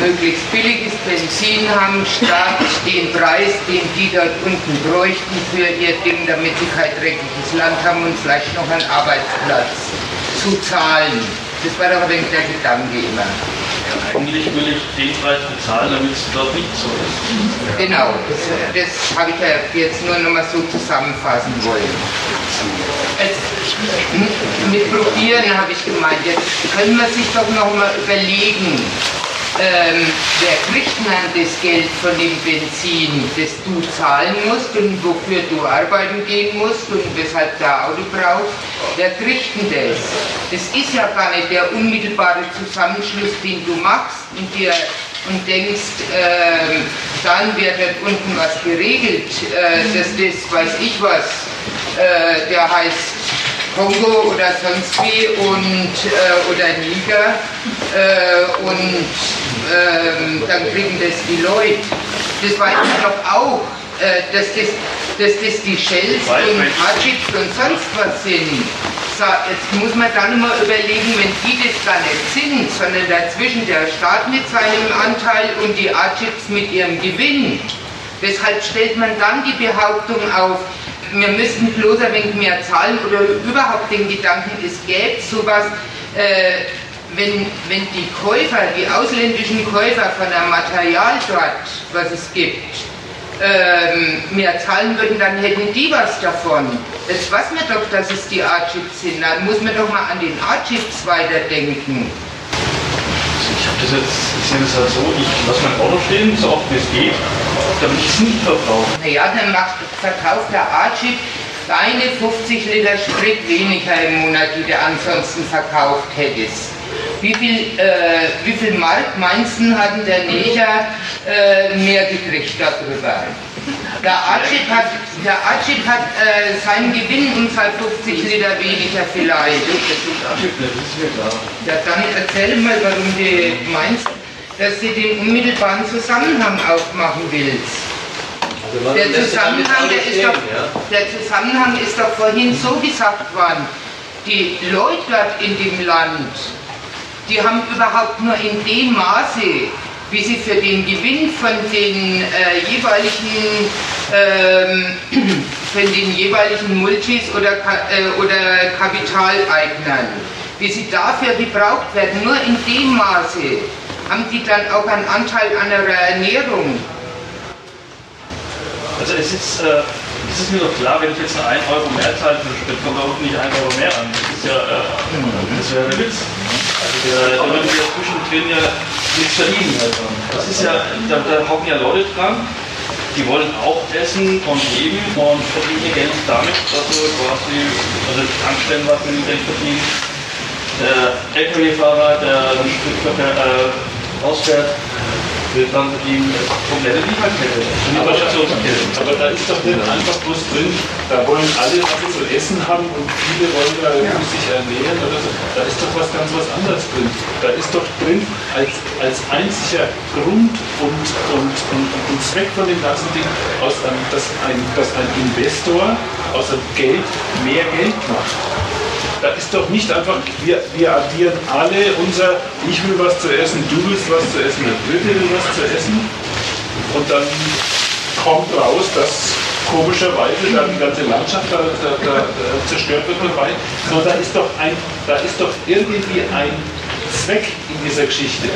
möglichst billiges Benzin haben, statt den Preis, den die dort unten bräuchten für ihr Ding, damit sie kein dreckiges Land haben und vielleicht noch einen Arbeitsplatz zu zahlen. Das war doch ein der Gedanke immer. Eigentlich will ich den Preis bezahlen, damit es dort nicht so ist. Genau, das, das habe ich ja jetzt nur noch mal so zusammenfassen wollen. Es, mit Probieren habe ich gemeint, jetzt können wir sich doch noch mal überlegen, ähm, wer kriegt dann das Geld von dem Benzin, das du zahlen musst und wofür du arbeiten gehen musst und weshalb ein Auto brauchst? Wer kriegt denn das? Das ist ja gar nicht der unmittelbare Zusammenschluss, den du machst und dir und denkst, ähm, dann wird dort unten was geregelt, äh, dass das, weiß ich was, äh, der heißt Kongo oder sonst wie und, äh, oder Niger äh, und ähm, dann kriegen das die Leute. Das weiß ich doch auch, äh, dass, das, dass das die Shells und Hajiks und sonst was sind. So, jetzt muss man dann mal überlegen, wenn die das gar nicht sind, sondern dazwischen der Staat mit seinem Anteil und die Ajiks mit ihrem Gewinn. Weshalb stellt man dann die Behauptung auf, wir müssten bloß ein wenig mehr zahlen oder überhaupt den Gedanken, es gäbe sowas, äh, wenn, wenn die Käufer, die ausländischen Käufer von einem Material dort, was es gibt, ähm, mehr zahlen würden, dann hätten die was davon. Jetzt weiß man doch, dass es die A-Chips sind. Dann muss man doch mal an den A-Chips weiterdenken. Ich habe das jetzt, ich sehe das halt so, ich lasse mein Auto stehen, so oft wie es geht, damit ich es nicht verbrauche. Naja, dann macht, verkauft der A-Chip deine 50 Liter Sprit weniger im Monat, die du ansonsten verkauft hättest. Wie viel, äh, wie viel Mark meinst du, hatten der Neger äh, mehr gekriegt darüber? Der Archip hat, der Archip hat äh, seinen Gewinn um seine 50 Liter weniger vielleicht. Ja, dann erzähl mal, warum du meinst, dass du den unmittelbaren Zusammenhang aufmachen willst. Der Zusammenhang, der, ist doch, der Zusammenhang ist doch vorhin so gesagt worden. Die Leute dort in dem Land, die haben überhaupt nur in dem Maße, wie sie für den Gewinn von den äh, jeweiligen ähm, von den jeweiligen Multis oder, äh, oder Kapitaleignern, wie sie dafür gebraucht werden, nur in dem Maße haben die dann auch einen Anteil an ihrer Ernährung. Also es ist, äh, es ist mir doch klar, wenn ich jetzt nur 1 Euro mehr zahle Sprit, kommt da unten nicht 1 Euro mehr an. Das ist ja, äh, das wäre der Witz. Also da würden wir zwischendrin ja nichts verdienen. Das ist ja, da, da hocken ja Leute dran, die wollen auch essen und leben und verdienen ihr Geld damit, dass sie quasi, also Tankstellen was mit dem Geld verdienen. Der LKW-Fahrer, der den Spritverkehr äh, ausfährt, wird dann ihm komplette Lieferkette, Lieferstationskette. Aber da ist doch nicht einfach bloß drin, da wollen alle was zu essen haben und viele wollen da irgendwie sich ernähren oder so. Da ist doch was ganz was anderes drin. Da ist doch drin als, als einziger Grund und, und, und, und Zweck von dem ganzen Ding, aus dass, ein, dass ein Investor aus dem Geld mehr Geld macht. Da ist doch nicht einfach, wir, wir addieren alle unser, ich will was zu essen, du willst was zu essen, der Dritte will was zu essen. Und dann kommt raus, dass komischerweise da die ganze Landschaft da, da, da zerstört wird dabei. So, da ist doch ein, da ist doch irgendwie ein Zweck in dieser Geschichte.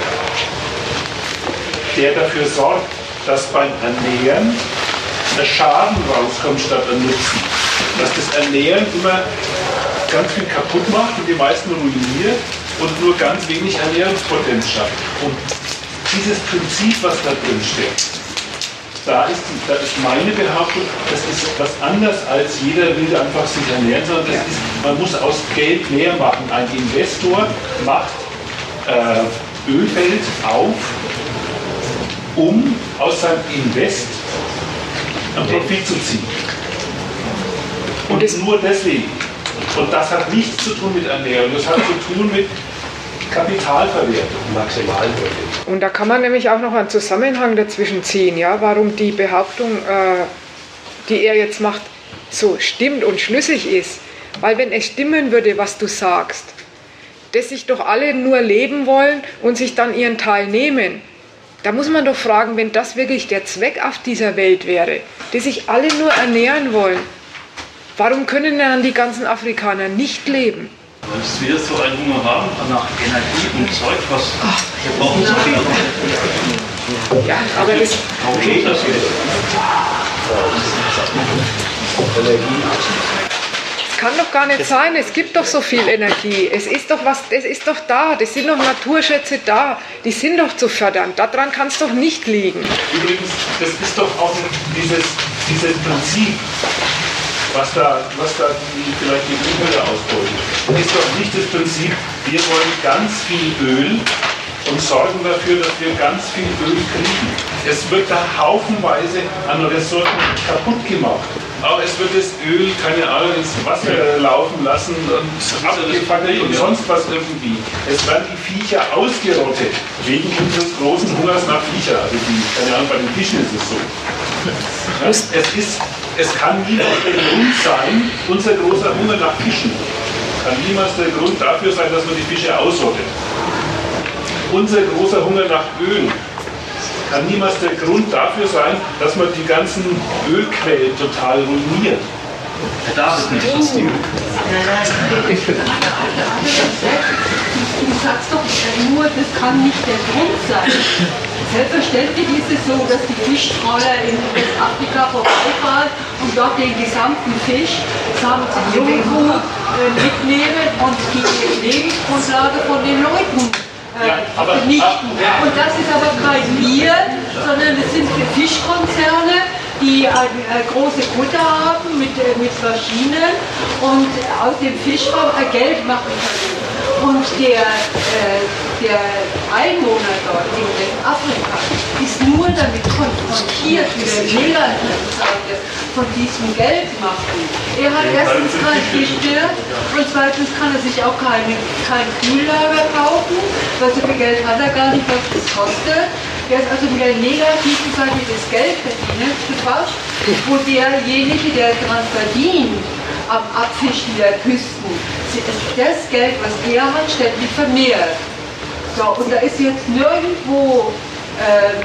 der dafür sorgt, dass beim Ernähren der Schaden rauskommt statt ein Nutzen. Dass das Ernähren immer ganz viel kaputt macht und die meisten ruiniert und nur ganz wenig Ernährungspotenz schafft. Und dieses Prinzip, was da drin steckt, da ist, da ist meine Behauptung, das ist was anderes als jeder will einfach sich ernähren, sondern das ist, man muss aus Geld mehr machen. Ein Investor macht äh, Ölfeld auf, um aus seinem Invest einen Profit zu ziehen. Und nur deswegen. Und das hat nichts zu tun mit Ernährung, das hat zu tun mit Kapitalverwertung. Maximal Und da kann man nämlich auch noch einen Zusammenhang dazwischen ziehen, ja, warum die Behauptung, äh, die er jetzt macht, so stimmt und schlüssig ist. Weil wenn es stimmen würde, was du sagst, dass sich doch alle nur leben wollen und sich dann ihren Teil nehmen, da muss man doch fragen, wenn das wirklich der Zweck auf dieser Welt wäre, dass sich alle nur ernähren wollen, warum können dann die ganzen Afrikaner nicht leben? Weil wir so einen Hunger haben nach Energie und Zeug, was wir brauchen so viel. Ja, aber das. Okay, das Es kann doch gar nicht sein, es gibt doch so viel Energie. Es ist doch was, es ist doch da, das sind doch Naturschätze da, die sind doch zu fördern. Daran kann es doch nicht liegen. Übrigens, das ist doch auch dieses, dieses Prinzip, was da, was da die, vielleicht die Umwelt ausbeutet. Ist doch nicht das Prinzip, wir wollen ganz viel Öl und sorgen dafür, dass wir ganz viel Öl kriegen. Es wird da haufenweise an Ressourcen kaputt gemacht. Aber es wird das Öl, keine Ahnung, ins Wasser laufen lassen und abgefackelt und sonst was irgendwie. Es werden die Viecher ausgerottet, wegen unseres großen Hungers nach Viecher. Also die, keine Ahnung, bei den Fischen ist es so. Ja, es, ist, es kann niemals der Grund sein, unser großer Hunger nach Fischen kann niemals der Grund dafür sein, dass man die Fische ausrottet. Unser großer Hunger nach Öl kann niemals der Grund dafür sein, dass man die ganzen Ölquellen total ruiniert. Herr David nicht das Ding. Du sagst doch nur, das kann nicht der Grund sein. Selbstverständlich ist es so, dass die Fischtrawler in Westafrika vorbeifahren und dort den gesamten Fisch samt Jungkuh äh, mitnehmen und die Lebensgrundlage von den Leuten äh, vernichten. Und das ist aber kein Bier, sondern es sind Fischkonzerne, die eine, eine große Kutter haben mit, äh, mit Maschinen und aus dem Fischraum Geld machen können. Und der, äh, der Einwohner dort in Westafrika ist nur damit konfrontiert, wie der negative Seite von diesem Geld machen. Er hat erstens kein Fischbier und zweitens kann er sich auch keine, kein Kühllager kaufen, weil so viel Geld hat er gar nicht, was das kostet. Der ist also mit der negativen Seite des Geldverdienens befasst, wo derjenige, der daran verdient, am Abfischen der Küsten, das Geld, was er hat, ständig vermehrt. So, und da ist jetzt nirgendwo, äh,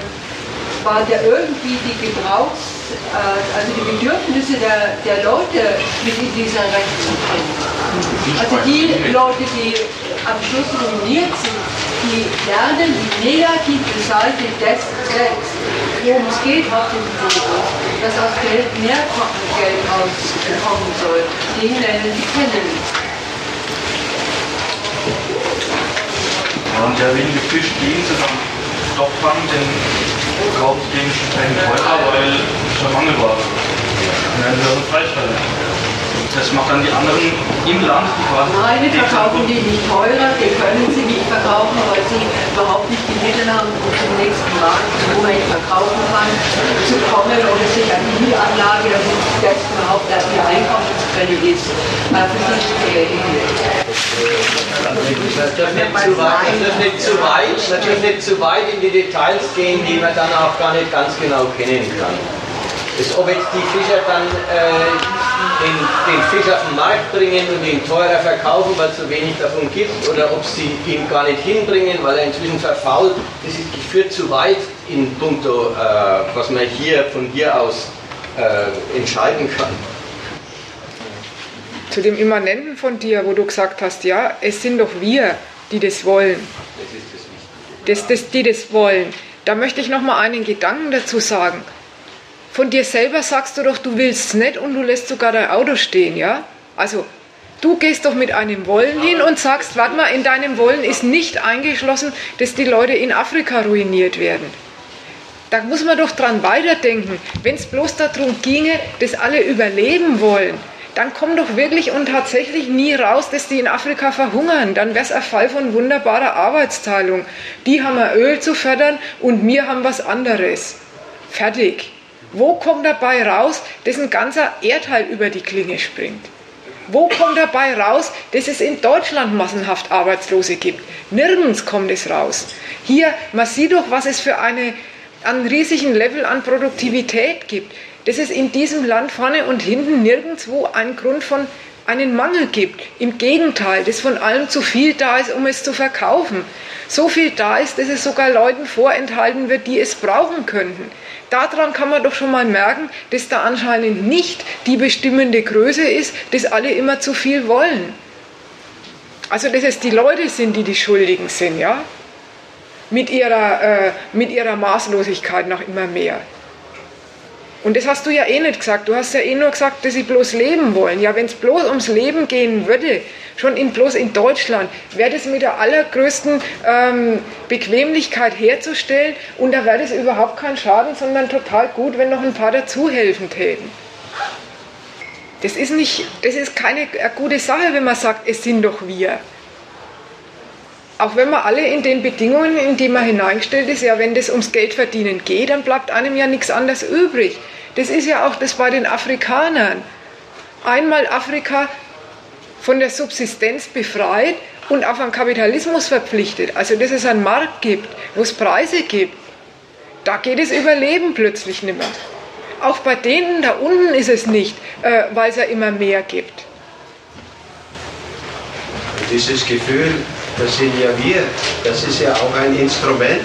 war der irgendwie die Gebrauchs-, äh, also die Bedürfnisse der, der Leute mit in dieser Rechnung drin. Also die Leute, die am Schluss ruiniert sind, die lernen die negative Seite des Gelds, worum es geht auf dem Fokus, dass aus Geld mehrfaches Geld rauskommen soll. Den lernen die kennen. Ja, und der wenige Fisch, den sie dann doch fangen, den kaufen sie dementsprechend teurer, weil es schon Mangel war. Dann werden sie also Preisstelle. Das macht dann die anderen im Land, die quasi. Nein, die verkaufen die nicht teurer, die können sie nicht verkaufen, weil sie überhaupt nicht die Mittel haben, um zum nächsten Markt, wo man ihn verkaufen kann, zu kommen oder sich an die Anlage, damit das überhaupt erst die Einkommensquelle ist, äh, für sich zu erheben. Das dürfte nicht zu weit, das dürfte nicht zu weit in die Details gehen, die man dann auch gar nicht ganz genau kennen kann. Ist, ob jetzt die Fischer dann äh, den, den Fisch auf den Markt bringen und ihn teurer verkaufen, weil es so wenig davon gibt, oder ob sie ihn gar nicht hinbringen, weil er inzwischen verfault, das ist, führt zu weit in puncto, äh, was man hier von hier aus äh, entscheiden kann. Zu dem Immanenten von dir, wo du gesagt hast, ja, es sind doch wir, die das wollen. Das ist das das, das, die das wollen. Da möchte ich noch mal einen Gedanken dazu sagen. Von dir selber sagst du doch, du willst es nicht und du lässt sogar dein Auto stehen, ja? Also Du gehst doch mit einem Wollen hin und sagst, warte mal, in deinem Wollen ist nicht eingeschlossen, dass die Leute in Afrika ruiniert werden. Da muss man doch dran weiterdenken. Wenn es bloß darum ginge, dass alle überleben wollen, dann kommt doch wirklich und tatsächlich nie raus, dass die in Afrika verhungern. Dann wäre es ein Fall von wunderbarer Arbeitsteilung. Die haben Öl zu fördern und wir haben was anderes. Fertig. Wo kommt dabei raus, dass ein ganzer Erdteil über die Klinge springt? Wo kommt dabei raus, dass es in Deutschland massenhaft Arbeitslose gibt? Nirgends kommt es raus. Hier, man sieht doch, was es für eine, einen riesigen Level an Produktivität gibt. Dass es in diesem Land vorne und hinten nirgendwo einen Grund von einen Mangel gibt. Im Gegenteil, dass von allem zu viel da ist, um es zu verkaufen. So viel da ist, dass es sogar Leuten vorenthalten wird, die es brauchen könnten daran kann man doch schon mal merken, dass da anscheinend nicht die bestimmende Größe ist, dass alle immer zu viel wollen. Also dass es die Leute sind, die die Schuldigen sind, ja? Mit ihrer, äh, mit ihrer Maßlosigkeit nach immer mehr. Und das hast du ja eh nicht gesagt. Du hast ja eh nur gesagt, dass sie bloß leben wollen. Ja, wenn es bloß ums Leben gehen würde, schon in, bloß in Deutschland, wäre das mit der allergrößten ähm, Bequemlichkeit herzustellen und da wäre das überhaupt kein Schaden, sondern total gut, wenn noch ein paar dazu helfen täten. Das ist, nicht, das ist keine gute Sache, wenn man sagt, es sind doch wir. Auch wenn man alle in den Bedingungen, in die man hineingestellt ist, ja, wenn das ums Geldverdienen geht, dann bleibt einem ja nichts anderes übrig. Das ist ja auch das bei den Afrikanern. Einmal Afrika von der Subsistenz befreit und auf einen Kapitalismus verpflichtet. Also dass es einen Markt gibt, wo es Preise gibt. Da geht es Überleben plötzlich nicht mehr. Auch bei denen da unten ist es nicht, äh, weil es ja immer mehr gibt. Dieses Gefühl, das sind ja wir, das ist ja auch ein Instrument.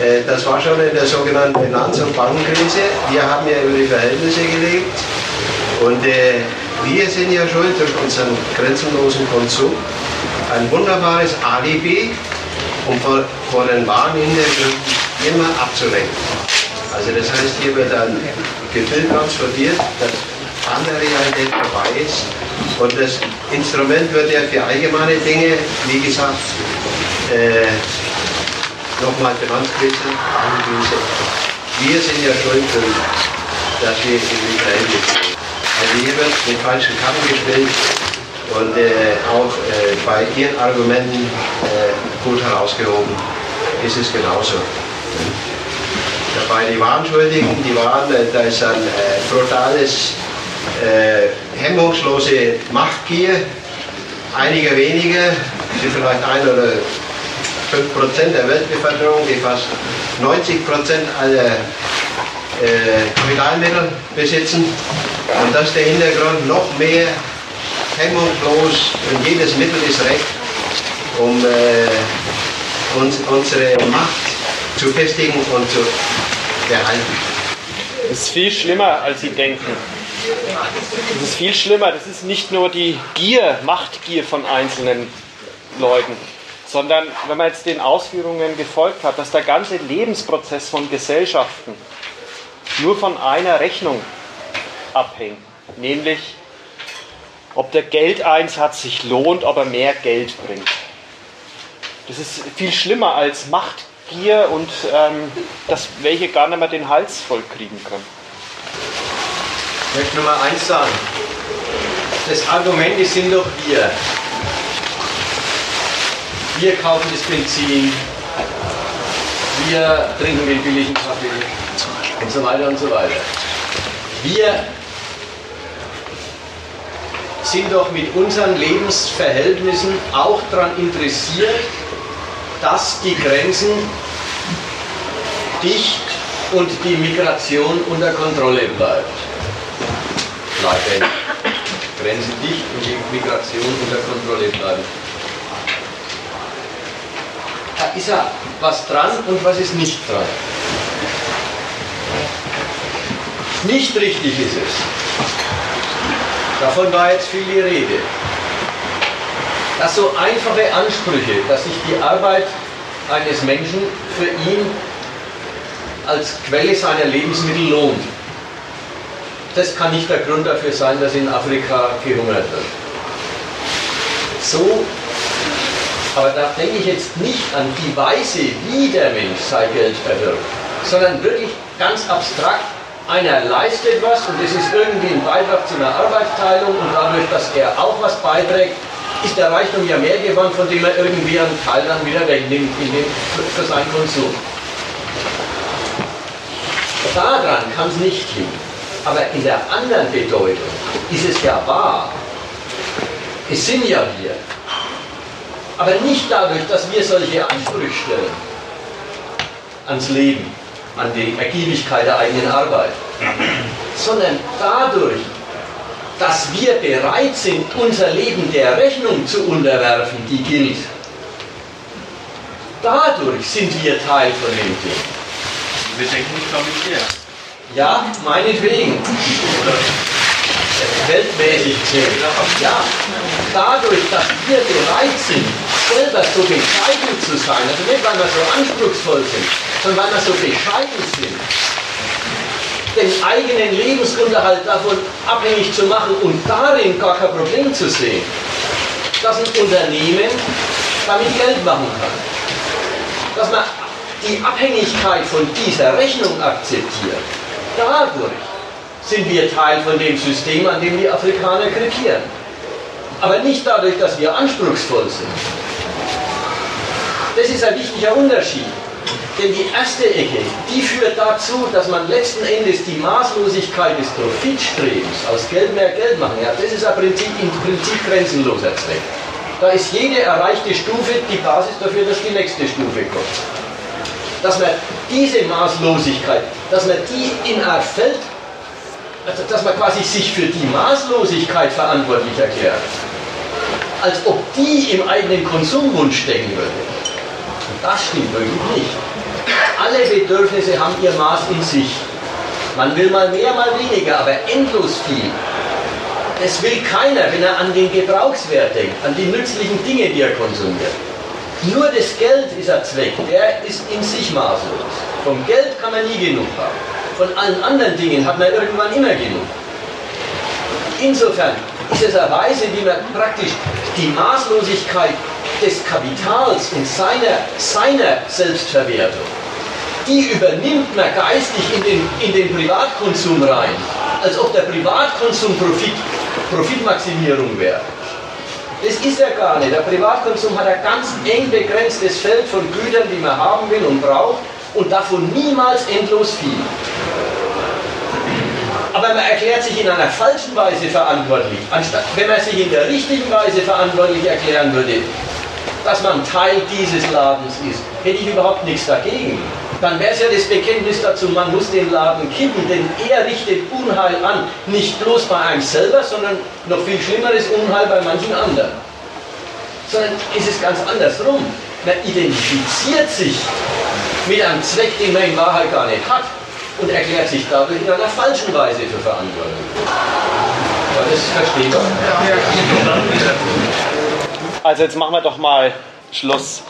Äh, das war schon in der sogenannten Finanz- und Bankenkrise. Wir haben ja über die Verhältnisse gelebt und äh, wir sind ja schuld durch unseren grenzenlosen Konsum. Ein wunderbares Alibi, um vor, den wahren Hintergründen immer abzulenken. Also das heißt, hier wird ein Gefühl transportiert, dass andere Realität vorbei ist. Und das Instrument wird ja für allgemeine Dinge, wie gesagt, äh, nochmal Finanzkrise, Bankenkrise. Wir sind ja schuld, dass wir in die Verhältnisse also hier wird mit falschen Karten gespielt und äh, auch äh, bei Ihren Argumenten äh, gut herausgehoben ist es genauso. Dabei die wahren Schuldigen, die waren, äh, da ist ein äh, brutales, hemmungslose Machtgier einiger wenige, sind vielleicht ein oder fünf Prozent der Weltbevölkerung, die fast 90 Prozent aller äh, Kapitalmittel besitzen. Und das ist der Hintergrund, noch mehr hemmungslos und jedes Mittel ist recht, um äh, uns, unsere Macht zu festigen und zu behalten. Es ist viel schlimmer, als Sie denken. Es ist viel schlimmer. Das ist nicht nur die Gier, Machtgier von einzelnen Leuten, sondern wenn man jetzt den Ausführungen gefolgt hat, dass der ganze Lebensprozess von Gesellschaften nur von einer Rechnung abhängt, nämlich ob der Geldeinsatz sich lohnt, ob er mehr Geld bringt. Das ist viel schlimmer als Machtgier und ähm, dass welche gar nicht mehr den Hals voll kriegen können. Ich möchte mal eins sagen. Das Argument ist sind doch wir. Wir kaufen das Benzin, wir trinken den billigen Kaffee und so weiter und so weiter. Wir sind doch mit unseren Lebensverhältnissen auch daran interessiert, dass die Grenzen dicht und die Migration unter Kontrolle bleibt. Bleiben. Grenzen dicht und die Migration unter Kontrolle bleiben. Da ist ja was dran und was ist nicht dran. Nicht richtig ist es. Davon war jetzt viel die Rede. Dass so einfache Ansprüche, dass sich die Arbeit eines Menschen für ihn als Quelle seiner Lebensmittel lohnt. Das kann nicht der Grund dafür sein, dass in Afrika gehungert wird. So, aber da denke ich jetzt nicht an die Weise, wie der Mensch sein Geld erwirbt, sondern wirklich ganz abstrakt, einer leistet was und es ist irgendwie ein Beitrag zu einer Arbeitsteilung und dadurch, dass er auch was beiträgt, ist der Reichtum ja mehr geworden, von dem er irgendwie einen Teil dann wieder wegnimmt für seinen Konsum. Daran kann es nicht liegen. Aber in der anderen Bedeutung ist es ja wahr. Es sind ja wir. Aber nicht dadurch, dass wir solche Ansprüche stellen ans Leben, an die Ergiebigkeit der eigenen Arbeit, sondern dadurch, dass wir bereit sind, unser Leben der Rechnung zu unterwerfen, die gilt. Dadurch sind wir Teil von dem Ding. Wir denken nicht damit her. Ja, meinetwegen. Weltmäßig gesehen. Ja, dadurch, dass wir bereit sind, selber so bescheiden zu sein, also nicht weil wir so anspruchsvoll sind, sondern weil wir so bescheiden sind, den eigenen Lebensunterhalt davon abhängig zu machen und darin gar kein Problem zu sehen, dass ein Unternehmen damit Geld machen kann. Dass man die Abhängigkeit von dieser Rechnung akzeptiert. Dadurch sind wir Teil von dem System, an dem die Afrikaner krepieren. Aber nicht dadurch, dass wir anspruchsvoll sind. Das ist ein wichtiger Unterschied. Denn die erste Ecke, die führt dazu, dass man letzten Endes die Maßlosigkeit des Profitstrebens aus Geld mehr Geld machen. Ja, das ist ein Prinzip, im Prinzip grenzenloser Zweck. Da ist jede erreichte Stufe die Basis dafür, dass die nächste Stufe kommt. Dass man diese Maßlosigkeit, dass man die in ein Feld, also dass man quasi sich für die Maßlosigkeit verantwortlich erklärt, als ob die im eigenen Konsumwunsch stecken würde. Das stimmt wirklich nicht. Alle Bedürfnisse haben ihr Maß in sich. Man will mal mehr, mal weniger, aber endlos viel. Das will keiner, wenn er an den Gebrauchswert denkt, an die nützlichen Dinge, die er konsumiert. Nur das Geld ist ein Zweck, der ist in sich maßlos. Vom Geld kann man nie genug haben. Von allen anderen Dingen hat man irgendwann immer genug. Insofern ist es eine Weise, wie man praktisch die Maßlosigkeit des Kapitals und seiner, seiner Selbstverwertung, die übernimmt man geistig in den, in den Privatkonsum rein, als ob der Privatkonsum Profit, Profitmaximierung wäre. Das ist er gar nicht. Der Privatkonsum hat ein ganz eng begrenztes Feld von Gütern, die man haben will und braucht und davon niemals endlos viel. Aber man erklärt sich in einer falschen Weise verantwortlich. Anstatt, wenn man sich in der richtigen Weise verantwortlich erklären würde, dass man Teil dieses Ladens ist, hätte ich überhaupt nichts dagegen. Dann wäre es ja das Bekenntnis dazu, man muss den Laden kippen, denn er richtet Unheil an, nicht bloß bei einem selber, sondern noch viel schlimmeres Unheil bei manchen anderen. Sondern ist es ganz andersrum. Man identifiziert sich mit einem Zweck, den man in Wahrheit gar nicht hat und erklärt sich dadurch in einer falschen Weise für verantwortlich. War das verstehbar? Also jetzt machen wir doch mal Schluss.